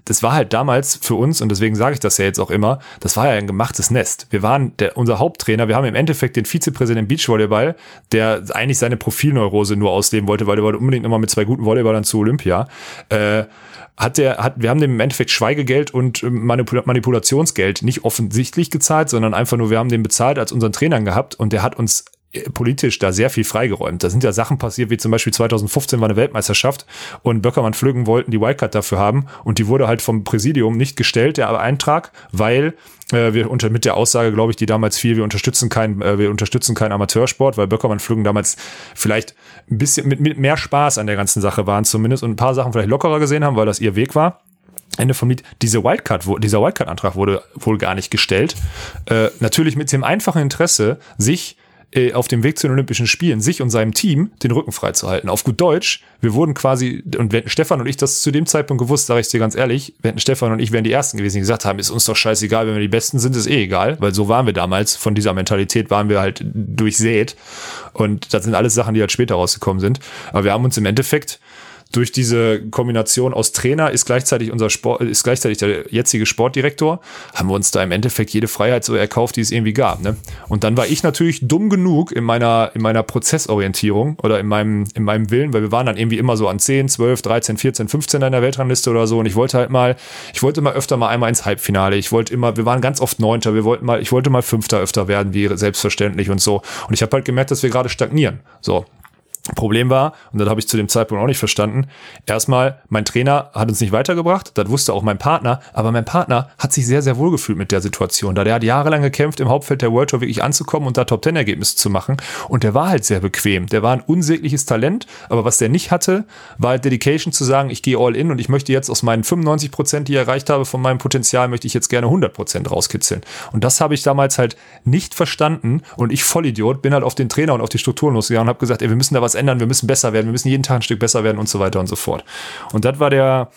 S2: das war halt damals für uns, und deswegen sage ich das ja jetzt auch immer, das war ja ein gemachtes Nest. Wir waren der, unser Haupttrainer, wir haben im Endeffekt den Vizepräsident Beachvolleyball, der eigentlich seine Profilneurose nur ausleben wollte, weil der wollte unbedingt immer mit zwei guten Volleyballern zu Olympia. Äh, hat der, hat, wir haben dem im Endeffekt Schweigegeld und ähm, Manipul Manipulationsgeld nicht offensichtlich gezahlt, sondern einfach nur, wir haben den bezahlt als unseren Trainern gehabt und der hat uns äh, politisch da sehr viel freigeräumt. Da sind ja Sachen passiert, wie zum Beispiel 2015 war eine Weltmeisterschaft und Böckermann Flüggen wollten die Wildcard dafür haben und die wurde halt vom Präsidium nicht gestellt, der Eintrag, weil äh, wir unter mit der Aussage, glaube ich, die damals viel, wir unterstützen keinen, äh, wir unterstützen keinen Amateursport, weil Böckermann Flüggen damals vielleicht ein bisschen mit, mit mehr Spaß an der ganzen Sache waren zumindest und ein paar Sachen vielleicht lockerer gesehen haben, weil das ihr Weg war. Ende vom Lied, diese Wildcard, dieser Wildcard-Antrag wurde wohl gar nicht gestellt. Äh, natürlich mit dem einfachen Interesse, sich äh, auf dem Weg zu den Olympischen Spielen, sich und seinem Team den Rücken freizuhalten. Auf gut Deutsch, wir wurden quasi, und wenn Stefan und ich das zu dem Zeitpunkt gewusst, sage ich dir ganz ehrlich, wenn Stefan und ich wären die Ersten gewesen, die gesagt haben, ist uns doch scheißegal, wenn wir die Besten sind, ist eh egal, weil so waren wir damals, von dieser Mentalität waren wir halt durchsät und das sind alles Sachen, die halt später rausgekommen sind. Aber wir haben uns im Endeffekt durch diese Kombination aus Trainer ist gleichzeitig unser Sport, ist gleichzeitig der jetzige Sportdirektor, haben wir uns da im Endeffekt jede Freiheit so erkauft, die es irgendwie gab. Ne? Und dann war ich natürlich dumm genug in meiner, in meiner Prozessorientierung oder in meinem, in meinem Willen, weil wir waren dann irgendwie immer so an 10, 12, 13, 14, 15 in der Weltrangliste oder so. Und ich wollte halt mal, ich wollte mal öfter mal einmal ins Halbfinale. Ich wollte immer, wir waren ganz oft Neunter, wir wollten mal, ich wollte mal Fünfter öfter werden, wie selbstverständlich und so. Und ich habe halt gemerkt, dass wir gerade stagnieren. So. Problem war, und das habe ich zu dem Zeitpunkt auch nicht verstanden, erstmal, mein Trainer hat uns nicht weitergebracht, das wusste auch mein Partner, aber mein Partner hat sich sehr, sehr wohl gefühlt mit der Situation, da. Der hat jahrelang gekämpft, im Hauptfeld der World Tour wirklich anzukommen und da Top-Ten-Ergebnisse zu machen. Und der war halt sehr bequem, der war ein unsägliches Talent, aber was der nicht hatte, war halt Dedication zu sagen, ich gehe all in und ich möchte jetzt aus meinen 95 Prozent, die ich erreicht habe, von meinem Potenzial, möchte ich jetzt gerne 100 Prozent rauskitzeln. Und das habe ich damals halt nicht verstanden und ich Vollidiot bin halt auf den Trainer und auf die Strukturen losgegangen und habe gesagt, ey, wir müssen da was ändern, wir müssen besser werden, wir müssen jeden Tag ein Stück besser werden und so weiter und so fort. Und das war der,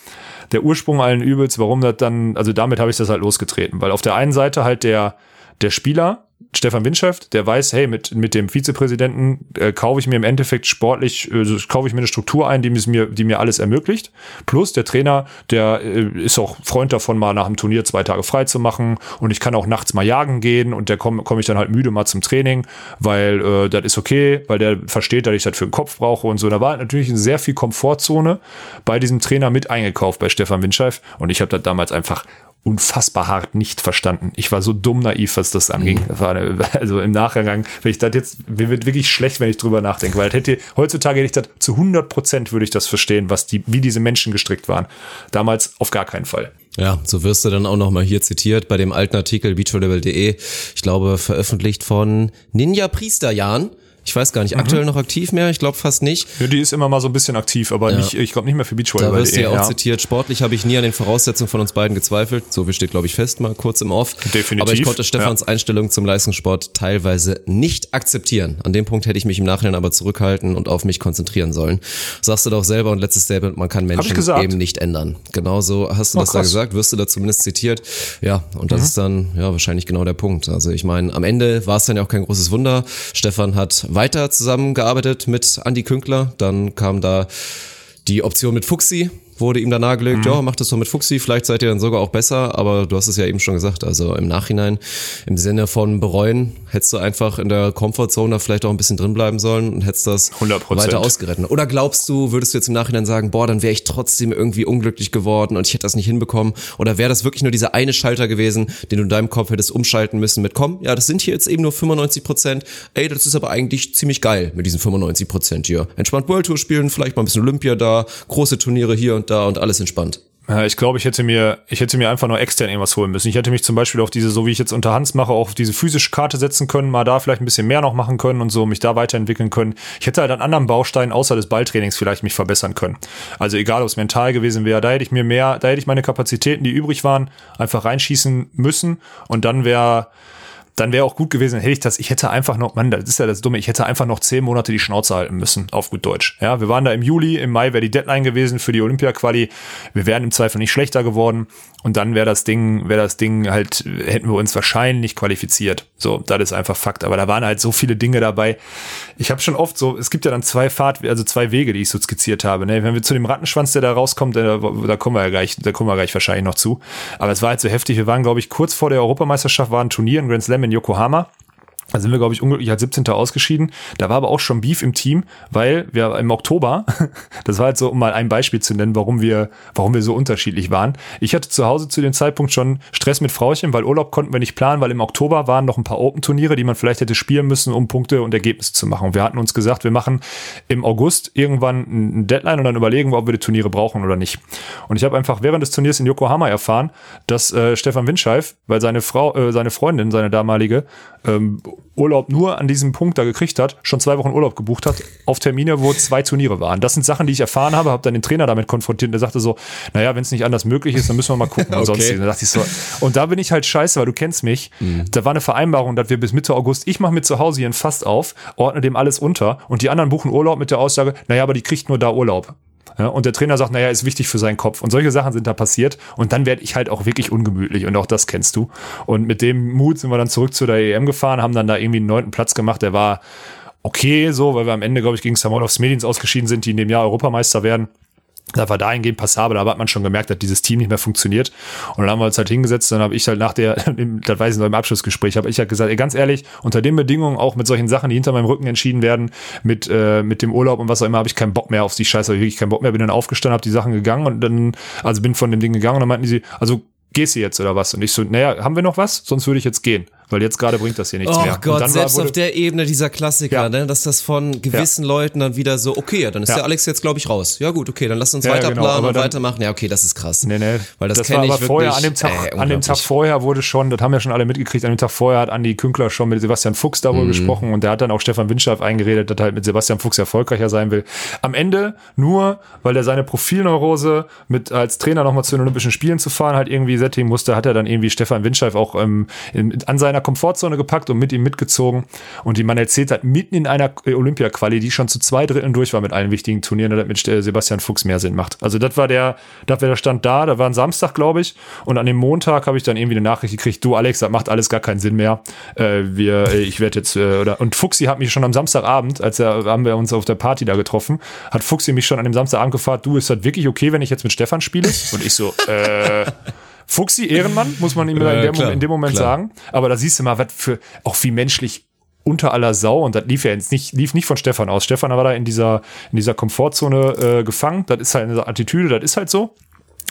S2: der Ursprung allen Übels, warum das dann, also damit habe ich das halt losgetreten, weil auf der einen Seite halt der, der Spieler, Stefan Windschaft, der weiß, hey, mit, mit dem Vizepräsidenten äh, kaufe ich mir im Endeffekt sportlich, äh, kaufe ich mir eine Struktur ein, die mir, die mir alles ermöglicht. Plus der Trainer, der äh, ist auch Freund davon, mal nach dem Turnier zwei Tage frei zu machen und ich kann auch nachts mal jagen gehen und der komme komm ich dann halt müde mal zum Training, weil äh, das ist okay, weil der versteht, dass ich das für den Kopf brauche und so. Da war natürlich sehr viel Komfortzone bei diesem Trainer mit eingekauft bei Stefan Winscheif und ich habe das damals einfach unfassbar hart nicht verstanden. Ich war so dumm naiv, was das anging. Das war eine, also im Nachgang, wenn ich das jetzt, mir wird wirklich schlecht, wenn ich drüber nachdenke, weil hätte, heutzutage hätte ich das zu 100 Prozent würde ich das verstehen, was die, wie diese Menschen gestrickt waren. Damals auf gar keinen Fall.
S1: Ja, so wirst du dann auch nochmal hier zitiert bei dem alten Artikel beachvolleyball.de, ich glaube veröffentlicht von Ninja Priesterjan. Ich weiß gar nicht, mhm. aktuell noch aktiv mehr? Ich glaube fast nicht.
S2: Ja, die ist immer mal so ein bisschen aktiv, aber ja. nicht, ich glaube nicht mehr für Beachvolleyball.
S1: Da wirst du ja auch zitiert. Sportlich habe ich nie an den Voraussetzungen von uns beiden gezweifelt. So wie steht, glaube ich, fest, mal kurz im Off.
S2: Definitiv.
S1: Aber ich konnte Stefans ja. Einstellung zum Leistungssport teilweise nicht akzeptieren. An dem Punkt hätte ich mich im Nachhinein aber zurückhalten und auf mich konzentrieren sollen. Sagst du doch selber und letztes Statement, man kann Menschen eben nicht ändern. Genauso hast du oh, das krass. da gesagt, wirst du da zumindest zitiert. Ja, und das mhm. ist dann ja wahrscheinlich genau der Punkt. Also ich meine, am Ende war es dann ja auch kein großes Wunder. Stefan hat weiter zusammen gearbeitet mit Andy Künkler. Dann kam da die Option mit Fuxi, wurde ihm da nahegelegt, mhm. ja, mach das doch mit Fuxi, vielleicht seid ihr dann sogar auch besser, aber du hast es ja eben schon gesagt, also im Nachhinein, im Sinne von bereuen, hättest du einfach in der Comfortzone da vielleicht auch ein bisschen drin bleiben sollen und hättest das
S2: 100%.
S1: weiter ausgerettet. Oder glaubst du, würdest du jetzt im Nachhinein sagen, boah, dann wäre ich trotzdem irgendwie unglücklich geworden und ich hätte das nicht hinbekommen? Oder wäre das wirklich nur dieser eine Schalter gewesen, den du in deinem Kopf hättest umschalten müssen mit, komm, ja, das sind hier jetzt eben nur 95 Prozent, ey, das ist aber eigentlich ziemlich geil mit diesen 95 Prozent hier. Entspannt World Tour spielen, vielleicht mal ein bisschen Olympia da, große Turniere hier und da und alles entspannt.
S2: Ich glaube, ich hätte mir, ich hätte mir einfach nur extern irgendwas holen müssen. Ich hätte mich zum Beispiel auf diese, so wie ich jetzt unter Hans mache, auch auf diese physische Karte setzen können, mal da vielleicht ein bisschen mehr noch machen können und so, mich da weiterentwickeln können. Ich hätte halt an anderen Bausteinen außer des Balltrainings vielleicht mich verbessern können. Also egal, ob es mental gewesen wäre, da hätte ich mir mehr, da hätte ich meine Kapazitäten, die übrig waren, einfach reinschießen müssen und dann wäre, dann wäre auch gut gewesen, hätte ich das, ich hätte einfach noch, Mann, das ist ja das Dumme, ich hätte einfach noch zehn Monate die Schnauze halten müssen, auf gut Deutsch. Ja, wir waren da im Juli, im Mai wäre die Deadline gewesen für die Olympia-Quali. Wir wären im Zweifel nicht schlechter geworden und dann wäre das Ding, wäre das Ding halt, hätten wir uns wahrscheinlich qualifiziert. So, das ist einfach Fakt. Aber da waren halt so viele Dinge dabei. Ich habe schon oft so, es gibt ja dann zwei Fahrt, also zwei Wege, die ich so skizziert habe. Ne? Wenn wir zu dem Rattenschwanz, der da rauskommt, da, da kommen wir ja gleich, da kommen wir gleich wahrscheinlich noch zu. Aber es war halt so heftig. Wir waren, glaube ich, kurz vor der Europameisterschaft, war ein Turnier in Grand Slam in Yokohama. Da sind wir, glaube ich, unglücklich als 17. ausgeschieden. Da war aber auch schon Beef im Team, weil wir im Oktober, das war halt so, um mal ein Beispiel zu nennen, warum wir, warum wir so unterschiedlich waren. Ich hatte zu Hause zu dem Zeitpunkt schon Stress mit Frauchen, weil Urlaub konnten wir nicht planen, weil im Oktober waren noch ein paar Open-Turniere, die man vielleicht hätte spielen müssen, um Punkte und Ergebnisse zu machen. wir hatten uns gesagt, wir machen im August irgendwann ein Deadline und dann überlegen wir, ob wir die Turniere brauchen oder nicht. Und ich habe einfach während des Turniers in Yokohama erfahren, dass äh, Stefan Windscheif, weil seine Frau, äh, seine Freundin, seine damalige, ähm, Urlaub nur an diesem Punkt da gekriegt hat, schon zwei Wochen Urlaub gebucht hat, auf Termine, wo zwei Turniere waren. Das sind Sachen, die ich erfahren habe, habe dann den Trainer damit konfrontiert und der sagte so, naja, wenn es nicht anders möglich ist, dann müssen wir mal gucken. Und, okay. sonst, da dachte ich so, und da bin ich halt scheiße, weil du kennst mich. Mhm. Da war eine Vereinbarung, dass wir bis Mitte August, ich mache mir zu Hause hier ein Fast auf, ordne dem alles unter und die anderen buchen Urlaub mit der Aussage, naja, aber die kriegt nur da Urlaub. Und der Trainer sagt, naja, ist wichtig für seinen Kopf. Und solche Sachen sind da passiert. Und dann werde ich halt auch wirklich ungemütlich. Und auch das kennst du. Und mit dem Mut sind wir dann zurück zu der EM gefahren, haben dann da irgendwie einen neunten Platz gemacht. Der war okay so, weil wir am Ende, glaube ich, gegen Samolovs Medins ausgeschieden sind, die in dem Jahr Europameister werden. Da war dahingehend passabel, aber hat man schon gemerkt, dass dieses Team nicht mehr funktioniert. Und dann haben wir uns halt hingesetzt, dann habe ich halt nach der, das weiß ich noch im Abschlussgespräch, habe ich halt gesagt, ey, ganz ehrlich, unter den Bedingungen, auch mit solchen Sachen, die hinter meinem Rücken entschieden werden, mit, äh, mit dem Urlaub und was auch immer, habe ich keinen Bock mehr auf die Scheiße, habe ich wirklich keinen Bock mehr, bin dann aufgestanden, habe die Sachen gegangen und dann, also bin von dem Ding gegangen und dann meinten sie, also gehst du jetzt oder was? Und ich so, naja, haben wir noch was? Sonst würde ich jetzt gehen. Weil jetzt gerade bringt das hier nichts
S1: oh
S2: mehr.
S1: Gott,
S2: war,
S1: selbst auf der Ebene dieser Klassiker,
S2: Ja.
S1: ne, dass das von gewissen Leuten dann wieder so, okay, ja, dann ist
S2: Ja.
S1: der Alex jetzt, glaube ich, raus. Ja gut, okay, dann lass uns
S2: Ja,
S1: weiter
S2: genau,
S1: planen und
S2: dann-
S1: weitermachen. Ja, okay, das ist krass.
S2: Nee, nee.
S1: Weil das,
S2: das
S1: kenne
S2: war
S1: ich
S2: aber
S1: wirklich.
S2: vorher, an dem Tag,
S1: äh,
S2: an dem Tag vorher wurde schon, das haben ja schon alle mitgekriegt, an dem Tag vorher hat Andi Künkler schon mit Sebastian Fuchs darüber
S1: Mhm.
S2: gesprochen und der hat dann auch Stefan Windschaf eingeredet, dass er halt mit Sebastian Fuchs erfolgreicher sein will. Am Ende nur, weil er seine Profilneurose mit als Trainer nochmal zu den Olympischen Spielen zu fahren halt irgendwie sättigen musste, hat er dann irgendwie Stefan Windschaf auch ähm, in, an seiner Komfortzone gepackt und mit ihm mitgezogen und die man erzählt hat, mitten in einer äh, Olympia-Quali, die schon zu zwei Dritteln durch war mit allen wichtigen Turnieren, dass mit äh, Sebastian Fuchs mehr Sinn macht. Also das war der, das war der Stand da, da war ein Samstag, glaube ich, und an dem Montag habe ich dann irgendwie eine Nachricht gekriegt, du Alex, das macht alles gar keinen Sinn mehr. Äh, wir, äh, ich werde jetzt, äh, oder, und Fuchsi hat mich schon am Samstagabend, als er, haben wir uns auf der Party da getroffen, hat Fuchsi mich schon an dem Samstagabend gefragt, du, ist das wirklich okay, wenn ich jetzt mit Stefan spiele? Und ich so, äh, Fuchsi, Ehrenmann, muss man ihm
S1: Ja,
S2: in, dem, in dem Moment
S1: klar.
S2: sagen. Aber da siehst du mal, was für, auch wie menschlich unter aller Sau und das lief ja jetzt nicht, lief nicht von Stefan aus. Stefan war da in dieser, in dieser Komfortzone äh, gefangen. Das ist halt eine Attitüde, das ist halt so.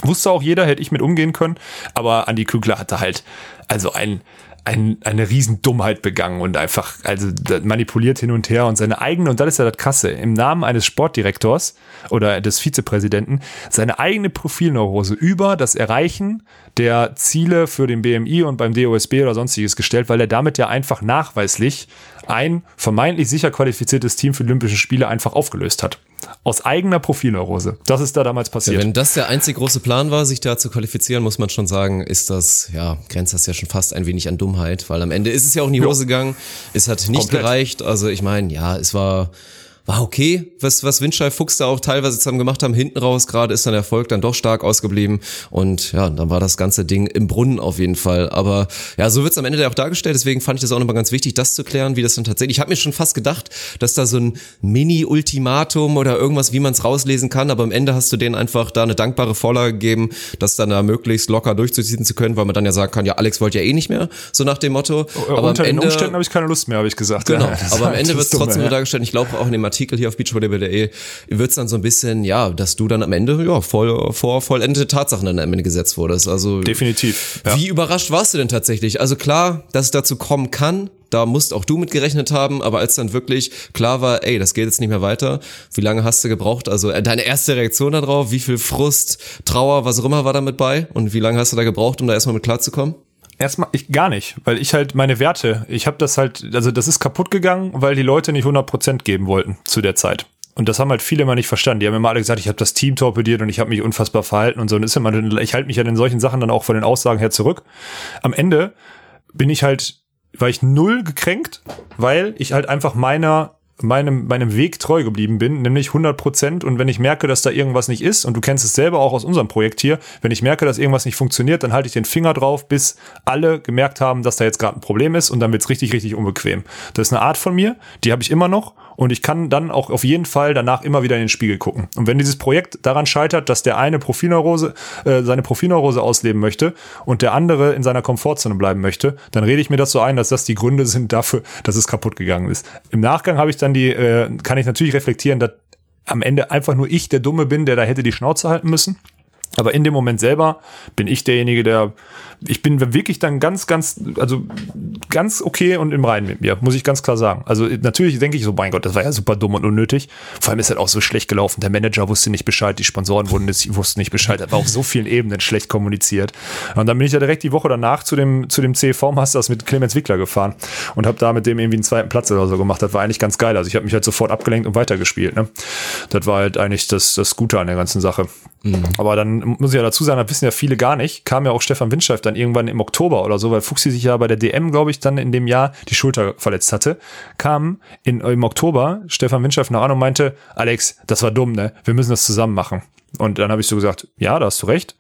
S2: Wusste auch jeder, hätte ich mit umgehen können. Aber Andi Kügler hatte halt also ein, ein, eine Riesendummheit begangen und einfach also manipuliert hin und her und seine eigene, und das ist ja das Krasse, im Namen eines Sportdirektors oder des Vizepräsidenten, seine eigene Profilneurose über das Erreichen der Ziele für den BMI und beim DOSB oder sonstiges gestellt, weil er damit ja einfach nachweislich ein vermeintlich sicher qualifiziertes Team für die Olympischen Spiele einfach aufgelöst hat. Aus eigener Profilneurose. Das ist da damals passiert.
S1: Wenn das der einzig große Plan war, sich da zu qualifizieren, muss man schon sagen, ist das, ja, grenzt das ja schon fast ein wenig an Dummheit, weil am Ende ist es ja auch in die
S2: Ja.
S1: Hose gegangen. Es hat nicht
S2: Komplett.
S1: gereicht. Also ich meine, ja, es war, war okay, was, was Windscheid Fuchs da auch teilweise zusammen gemacht haben. Hinten raus gerade ist dann der Erfolg dann doch stark ausgeblieben. Und ja, dann war das ganze Ding im Brunnen auf jeden Fall. Aber ja, so wird's am Ende ja auch dargestellt. Deswegen fand ich das auch nochmal ganz wichtig, das zu klären, wie das dann tatsächlich. Ich habe mir schon fast gedacht, dass da so ein Mini-Ultimatum oder irgendwas, wie man es rauslesen kann. Aber am Ende hast du denen einfach da eine dankbare Vorlage gegeben, das dann da möglichst locker durchzuziehen zu können, weil man dann ja sagen kann, ja, Alex wollte ja eh nicht mehr, so nach dem Motto.
S2: Aber unter
S1: am
S2: den
S1: Ende,
S2: Umständen habe ich keine Lust mehr, habe ich gesagt.
S1: Genau,
S2: Ja,
S1: aber am Ende wird es trotzdem so dargestellt, ich glaube auch in dem Artikel hier auf beachvolleyball.de wird es dann so ein bisschen, ja, dass du dann am Ende ja voll, vor vollendete Tatsachen dann am Ende gesetzt wurdest. Also
S2: Definitiv. Ja.
S1: wie überrascht warst du denn tatsächlich? Also klar, dass es dazu kommen kann, da musst auch du mit gerechnet haben, aber als dann wirklich klar war, ey, das geht jetzt nicht mehr weiter, wie lange hast du gebraucht? Also äh, deine erste Reaktion darauf, wie viel Frust, Trauer, was auch immer war da mit bei und wie lange hast du da gebraucht, um da erstmal mit klarzukommen?
S2: Erstmal ich gar nicht, weil ich halt meine Werte, ich habe das halt, also das ist kaputt gegangen, weil die Leute nicht 100% geben wollten zu der Zeit. Und das haben halt viele immer nicht verstanden. Die haben immer alle gesagt, ich habe das Team torpediert und ich habe mich unfassbar verhalten und so. Und ist immer, ich halte mich ja in solchen Sachen dann auch von den Aussagen her zurück. Am Ende bin ich halt, war ich null gekränkt, weil ich halt einfach meiner meinem, meinem Weg treu geblieben bin, nämlich 100 Prozent. Und wenn ich merke, dass da irgendwas nicht ist, und du kennst es selber auch aus unserem Projekt hier, wenn ich merke, dass irgendwas nicht funktioniert, dann halte ich den Finger drauf, bis alle gemerkt haben, dass da jetzt gerade ein Problem ist und dann wird's richtig, richtig unbequem. Das ist eine Art von mir, die habe ich immer noch und ich kann dann auch auf jeden Fall danach immer wieder in den Spiegel gucken. Und wenn dieses Projekt daran scheitert, dass der eine Profilneurose, äh, seine Profilneurose ausleben möchte und der andere in seiner Komfortzone bleiben möchte, dann rede ich mir das so ein, dass das die Gründe sind dafür, dass es kaputt gegangen ist. Im Nachgang habe ich dann die, äh, kann ich natürlich reflektieren, dass am Ende einfach nur ich der Dumme bin, der da hätte die Schnauze halten müssen. Aber in dem Moment selber bin ich derjenige, der, ich bin wirklich dann ganz, ganz, also ganz okay und im Reinen mit mir, muss ich ganz klar sagen. Also natürlich denke ich so, mein Gott, das war ja super dumm und unnötig. Vor allem ist halt auch so schlecht gelaufen. Der Manager wusste nicht Bescheid, die Sponsoren wurden nicht, wussten nicht Bescheid. War auf so vielen Ebenen schlecht kommuniziert. Und dann bin ich ja direkt die Woche danach zu dem, zu dem CV Masters mit Clemens Wickler gefahren und habe da mit dem irgendwie einen zweiten Platz oder so gemacht. Das war eigentlich ganz geil. Also ich habe mich halt sofort abgelenkt und weitergespielt. Ne? Das war halt eigentlich das, das Gute an der ganzen Sache. Aber dann muss ich ja dazu sagen, das wissen ja viele gar nicht, kam ja auch Stefan Windscheif dann irgendwann im Oktober oder so, weil Fuchsi sich ja bei der DM, glaube ich, dann in dem Jahr die Schulter verletzt hatte, kam in, im Oktober Stefan Windscheif nach an und meinte, Alex, das war dumm, ne? Wir müssen das zusammen machen. Und dann habe ich so gesagt, ja, da hast du recht.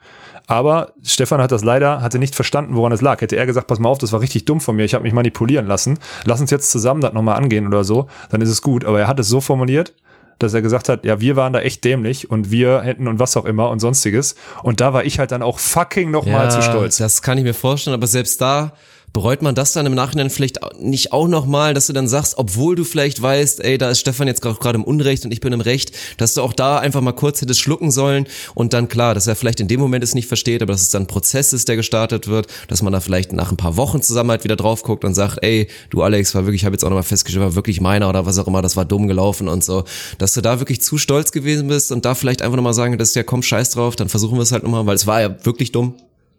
S2: Aber Stefan hat das leider, hatte nicht verstanden, woran es lag. Hätte er gesagt, pass mal auf, das war richtig dumm von mir, ich habe mich manipulieren lassen. Lass uns jetzt zusammen das nochmal angehen oder so, dann ist es gut. Aber er hat es so formuliert, dass er gesagt hat, ja, wir waren da echt dämlich und wir hätten und was auch immer und sonstiges. Und da war ich halt dann auch fucking nochmal zu stolz.
S1: Das kann ich mir vorstellen, aber selbst da bereut man das dann im Nachhinein vielleicht nicht auch nochmal, dass du dann sagst, obwohl du vielleicht weißt, ey, da ist Stefan jetzt gerade im Unrecht und ich bin im Recht, dass du auch da einfach mal kurz hättest schlucken sollen und dann klar, dass er vielleicht in dem Moment es nicht versteht, aber dass es dann ein Prozess ist, der gestartet wird, dass man da vielleicht nach ein paar Wochen zusammen halt wieder drauf guckt und sagt, ey, du Alex, war wirklich, ich habe jetzt auch nochmal festgestellt, war wirklich meiner oder was auch immer, das war dumm gelaufen und so, dass du da wirklich zu stolz gewesen bist und da vielleicht einfach nochmal sagen, das ist ja komm, scheiß drauf, dann versuchen wir es halt nochmal, weil es war ja wirklich dumm.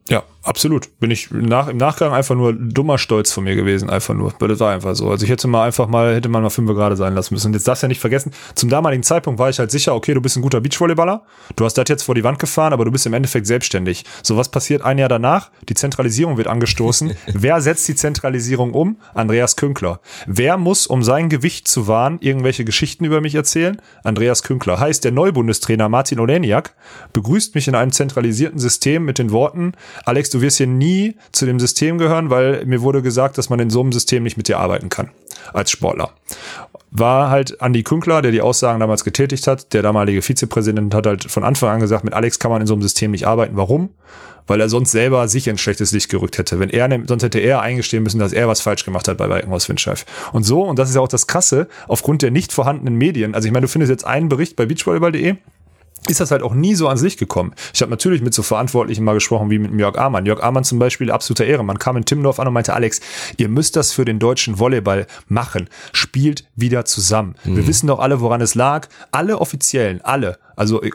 S2: Ja, absolut. Bin ich nach, im Nachgang einfach nur dummer Stolz von mir gewesen, einfach nur. Das war einfach so. Also ich hätte mal einfach mal, hätte man mal fünf gerade sein lassen müssen. Und jetzt darfst du ja nicht vergessen, zum damaligen Zeitpunkt war ich halt sicher, okay, du bist ein guter Beachvolleyballer, du hast das jetzt vor die Wand gefahren, aber du bist im Endeffekt selbstständig. So, was passiert ein Jahr danach? Die Zentralisierung wird angestoßen. Wer setzt die Zentralisierung um? Andreas Künkler. Wer muss, um sein Gewicht zu wahren, irgendwelche Geschichten über mich erzählen? Andreas Künkler. Heißt, der Neubundestrainer Martin Oleniak begrüßt mich in einem zentralisierten System mit den Worten, Alex, du wirst hier nie zu dem System gehören, weil mir wurde gesagt, dass man in so einem System nicht mit dir arbeiten kann als Sportler. War halt Andy Künkler, der die Aussagen damals getätigt hat, der damalige Vizepräsident hat halt von Anfang an gesagt, mit Alex kann man in so einem System nicht arbeiten. Warum? Weil er sonst selber sich in schlechtes Licht gerückt hätte. Wenn er, sonst hätte er eingestehen müssen, dass er was falsch gemacht hat bei Weikenhaus Windscheif. Und so, und das ist ja auch das Krasse, aufgrund der nicht vorhandenen Medien, also ich meine, du findest jetzt einen Bericht bei beachvolleyball.de, ist das halt auch nie so ans Licht gekommen. Ich habe natürlich mit so Verantwortlichen mal gesprochen wie mit Jörg Amann. Jörg Amann zum Beispiel, absoluter Ehrenmann, kam in Timmendorf an und meinte, Alex, ihr müsst das für den deutschen Volleyball machen. Spielt wieder zusammen. Mhm. Wir wissen doch alle, woran es lag. Alle Offiziellen, alle, also äh,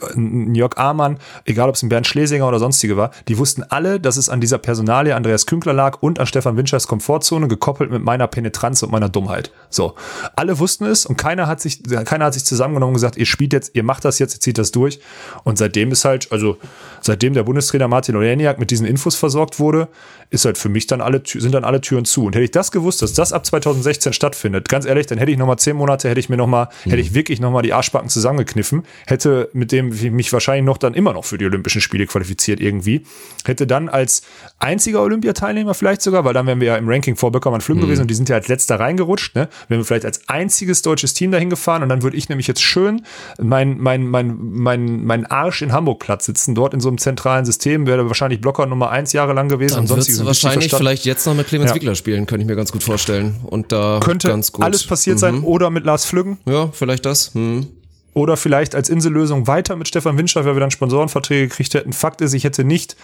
S2: Jörg Amann, egal ob es ein Bernd Schlesinger oder sonstige war, die wussten alle, dass es an dieser Personalie Andreas Künkler lag und an Stefan Winchers Komfortzone, gekoppelt mit meiner Penetranz und meiner Dummheit. So. Alle wussten es und keiner hat sich, keiner hat sich zusammengenommen und gesagt, ihr spielt jetzt, ihr macht das jetzt, ihr zieht das durch. Und seitdem ist halt, also seitdem der Bundestrainer Martin Oleniak mit diesen Infos versorgt wurde, ist halt für mich dann alle, sind dann alle Türen zu. Und hätte ich das gewusst, dass das ab 2016 stattfindet, ganz ehrlich, dann hätte ich nochmal zehn Monate, hätte ich mir nochmal, mhm. hätte ich wirklich nochmal die Arschbacken zusammengekniffen, hätte mit dem ich mich wahrscheinlich noch dann immer noch für die Olympischen Spiele qualifiziert irgendwie, hätte dann als einziger Olympiateilnehmer vielleicht sogar, weil dann wären wir ja im Ranking vor Böckermann Flüm mhm. gewesen und die sind ja als letzter reingerutscht, ne? Wären wir vielleicht als einziges deutsches Team dahin gefahren und dann würde ich nämlich jetzt schön mein, mein, mein, mein, mein Arsch in Hamburg Platz sitzen, dort in so einem zentralen System, wäre wahrscheinlich Blocker Nummer eins Jahre lang gewesen.
S1: Dann würdest du wahrscheinlich vielleicht jetzt noch mit Clemens ja. Wickler spielen, könnte ich mir ganz gut vorstellen. Und da
S2: könnte
S1: ganz gut.
S2: alles passiert mhm. sein oder mit Lars Flüggen.
S1: Ja, vielleicht das. Mhm.
S2: Oder vielleicht als Insellösung weiter mit Stefan Windschaft, weil wir dann Sponsorenverträge gekriegt hätten. Fakt ist, ich hätte nicht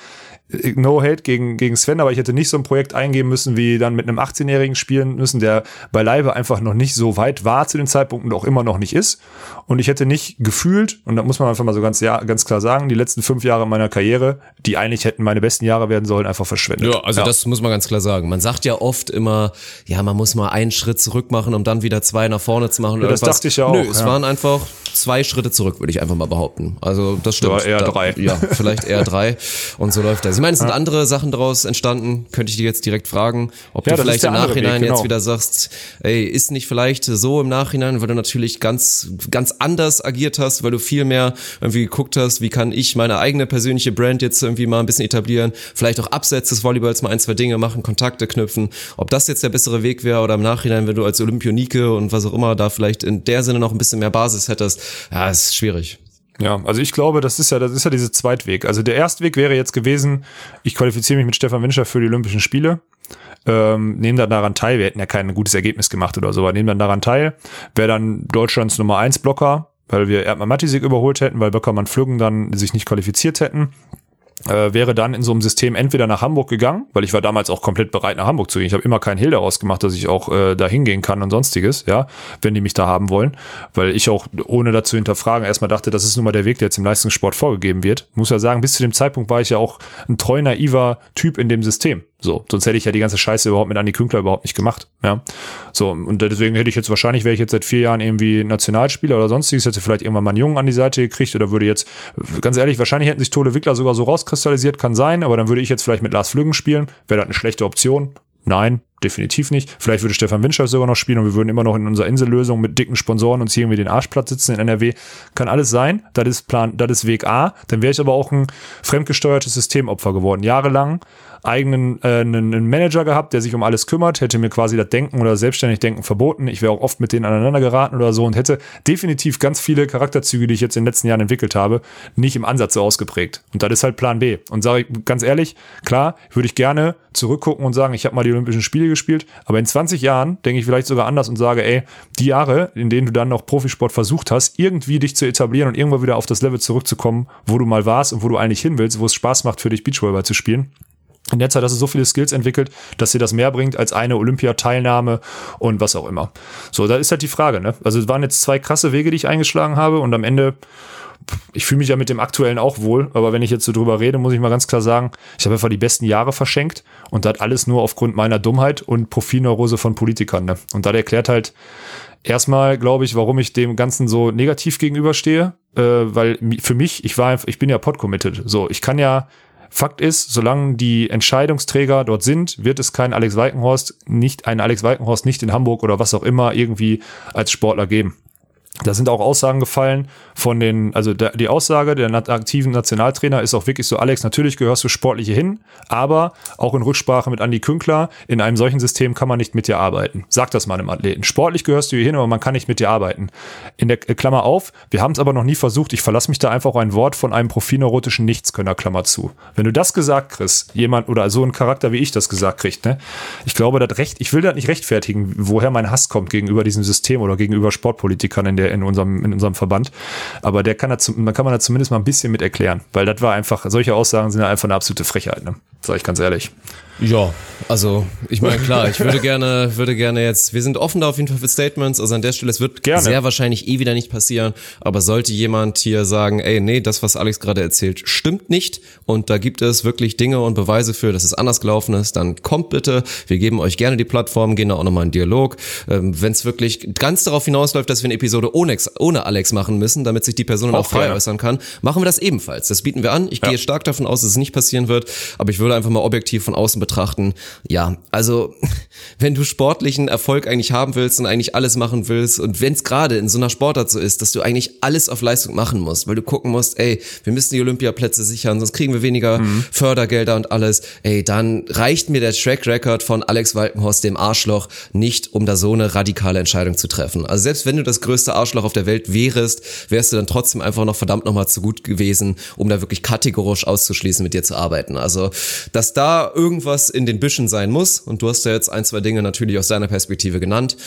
S2: no hate gegen, gegen Sven, aber ich hätte nicht so ein Projekt eingeben müssen, wie dann mit einem 18-Jährigen spielen müssen, der beileibe einfach noch nicht so weit war zu den Zeitpunkten und auch immer noch nicht ist. Und ich hätte nicht gefühlt, und da muss man einfach mal so ganz, ja, ganz klar sagen, die letzten fünf Jahre meiner Karriere, die eigentlich hätten meine besten Jahre werden sollen, einfach verschwendet.
S1: Ja, also ja. das muss man ganz klar sagen. Man sagt ja oft immer, ja, man muss mal einen Schritt zurück machen, um dann wieder zwei nach vorne zu machen.
S2: Ja, das dachte ich ja auch. Nö,
S1: es ja. waren einfach zwei Schritte zurück, würde ich einfach mal behaupten. Also das stimmt.
S2: Ja, eher
S1: da,
S2: drei.
S1: Ja, vielleicht eher drei. Und so läuft das. Ich meine, es sind andere Sachen Sachen daraus entstanden? Könnte ich dir jetzt direkt fragen, ob ja, du vielleicht im Nachhinein Weg, genau. jetzt wieder sagst, ey, ist nicht vielleicht so im Nachhinein, weil du natürlich ganz, ganz anders agiert hast, weil du viel mehr irgendwie geguckt hast, wie kann ich meine eigene persönliche Brand jetzt irgendwie mal ein bisschen etablieren, vielleicht auch abseits des Volleyballs mal ein, zwei Dinge machen, Kontakte knüpfen. Ob das jetzt der bessere Weg wäre oder im Nachhinein, wenn du als Olympionike und was auch immer da vielleicht in der Sinne noch ein bisschen mehr Basis hättest, ja, ist schwierig.
S2: Ja, also ich glaube, das ist ja, das ist ja dieser Zweitweg. Also der Erstweg wäre jetzt gewesen, ich qualifiziere mich mit Stefan Winscher für die Olympischen Spiele. Ähm, nehmen dann daran teil. Wir hätten ja kein gutes Ergebnis gemacht oder so, aber nehmen dann daran teil. Wäre dann Deutschlands Nummer eins Blocker, weil wir Erdmann Matisik überholt hätten, weil Böckermann Flüggen dann sich nicht qualifiziert hätten äh, wäre dann in so einem System entweder nach Hamburg gegangen, weil ich war damals auch komplett bereit nach Hamburg zu gehen. Ich habe immer keinen Hehl daraus gemacht, dass ich auch äh, da hingehen kann und sonstiges, ja, wenn die mich da haben wollen, weil ich auch ohne dazu hinterfragen erstmal dachte, das ist nun mal der Weg, der jetzt im Leistungssport vorgegeben wird. Muss ja sagen, bis zu dem Zeitpunkt war ich ja auch ein treu naiver Typ in dem System. So, sonst hätte ich ja die ganze Scheiße überhaupt mit Andi Künkler überhaupt nicht gemacht. Ja. So, und deswegen hätte ich jetzt wahrscheinlich, wäre ich jetzt seit vier Jahren irgendwie Nationalspieler oder sonstiges, hätte vielleicht irgendwann mal einen Jungen an die Seite gekriegt oder würde jetzt, ganz ehrlich, wahrscheinlich hätten sich Tole Wickler sogar so rauskristallisiert, kann sein, aber dann würde ich jetzt vielleicht mit Lars Flüggen spielen. Wäre das eine schlechte Option? Nein, definitiv nicht. Vielleicht würde Stefan Winscheid sogar noch spielen und wir würden immer noch in unserer Insellösung mit dicken Sponsoren uns hier irgendwie den Arschplatz sitzen in NRW. Kann alles sein. Das ist Plan, das ist Weg A. Dann wäre ich aber auch ein fremdgesteuertes Systemopfer geworden. Jahrelang eigenen äh, einen, einen Manager gehabt, der sich um alles kümmert, hätte mir quasi das Denken oder selbstständig Denken verboten. Ich wäre auch oft mit denen aneinander geraten oder so und hätte definitiv ganz viele Charakterzüge, die ich jetzt in den letzten Jahren entwickelt habe, nicht im Ansatz so ausgeprägt. Und das ist halt Plan B. Und sage ich ganz ehrlich, klar, würde ich gerne zurückgucken und sagen, ich habe mal die Olympischen Spiele gespielt, aber in 20 Jahren denke ich vielleicht sogar anders und sage, ey, die Jahre, in denen du dann noch Profisport versucht hast, irgendwie dich zu etablieren und irgendwann wieder auf das Level zurückzukommen, wo du mal warst und wo du eigentlich hin willst, wo es Spaß macht für dich Beachvolleyball zu spielen, in der Zeit hast du so viele Skills entwickelt, dass dir das mehr bringt als eine Olympiateilnahme und was auch immer. So, da ist halt die Frage, ne? Also es waren jetzt zwei krasse Wege, die ich eingeschlagen habe und am Ende ich fühle mich ja mit dem aktuellen auch wohl, aber wenn ich jetzt so drüber rede, muss ich mal ganz klar sagen, ich habe einfach die besten Jahre verschenkt und das alles nur aufgrund meiner Dummheit und Profilneurose von Politikern. Ne? Und das erklärt halt erstmal, glaube ich, warum ich dem Ganzen so negativ gegenüberstehe, äh, weil für mich, ich war, ich bin ja pod-committed. So, ich kann ja Fakt ist, solange die Entscheidungsträger dort sind, wird es keinen Alex Weikenhorst, nicht einen Alex Weikenhorst nicht in Hamburg oder was auch immer irgendwie als Sportler geben. Da sind auch Aussagen gefallen von den, also der, die Aussage der aktiven Nationaltrainer ist auch wirklich so, Alex, natürlich gehörst du sportliche hin, aber auch in Rücksprache mit Andy Künkler, in einem solchen System kann man nicht mit dir arbeiten. Sag das mal einem Athleten. Sportlich gehörst du hier hin, aber man kann nicht mit dir arbeiten. In der Klammer auf, wir haben es aber noch nie versucht, ich verlasse mich da einfach auf ein Wort von einem profilneurotischen Nichtskönner, Klammer zu. Wenn du das gesagt kriegst, jemand oder so ein Charakter wie ich das gesagt kriegt, ne, ich glaube, das recht, ich will das nicht rechtfertigen, woher mein Hass kommt gegenüber diesem System oder gegenüber Sportpolitikern in der in unserem, in unserem Verband. Aber der kann da, man kann man da zumindest mal ein bisschen mit erklären, weil das war einfach, solche Aussagen sind einfach eine absolute Frechheit, ne? Sag ich ganz ehrlich.
S1: Ja, also ich meine klar, ich würde gerne, würde gerne jetzt, wir sind offen da auf jeden Fall für Statements, also an der Stelle, es wird gerne. sehr wahrscheinlich eh wieder nicht passieren, aber sollte jemand hier sagen, ey, nee, das, was Alex gerade erzählt, stimmt nicht und da gibt es wirklich Dinge und Beweise für, dass es anders gelaufen ist, dann kommt bitte, wir geben euch gerne die Plattform, gehen da auch nochmal in Dialog. Ähm, Wenn es wirklich ganz darauf hinausläuft, dass wir eine Episode ohne, ohne Alex machen müssen, damit sich die Person auch, auch frei äußern kann, machen wir das ebenfalls. Das bieten wir an. Ich ja. gehe stark davon aus, dass es nicht passieren wird, aber ich würde einfach mal objektiv von außen betrachten, ja, also wenn du sportlichen Erfolg eigentlich haben willst und eigentlich alles machen willst und wenn es gerade in so einer Sportart so ist, dass du eigentlich alles auf Leistung machen musst, weil du gucken musst, ey, wir müssen die Olympiaplätze sichern, sonst kriegen wir weniger mhm. Fördergelder und alles, ey, dann reicht mir der Track Record von Alex Walkenhorst, dem Arschloch, nicht, um da so eine radikale Entscheidung zu treffen. Also selbst wenn du das größte Arschloch auf der Welt wärst, wärst du dann trotzdem einfach noch verdammt nochmal zu gut gewesen, um da wirklich kategorisch auszuschließen, mit dir zu arbeiten. Also, dass da irgendwas in den Büschen sein muss. Und du hast ja jetzt ein, zwei Dinge natürlich aus deiner Perspektive genannt.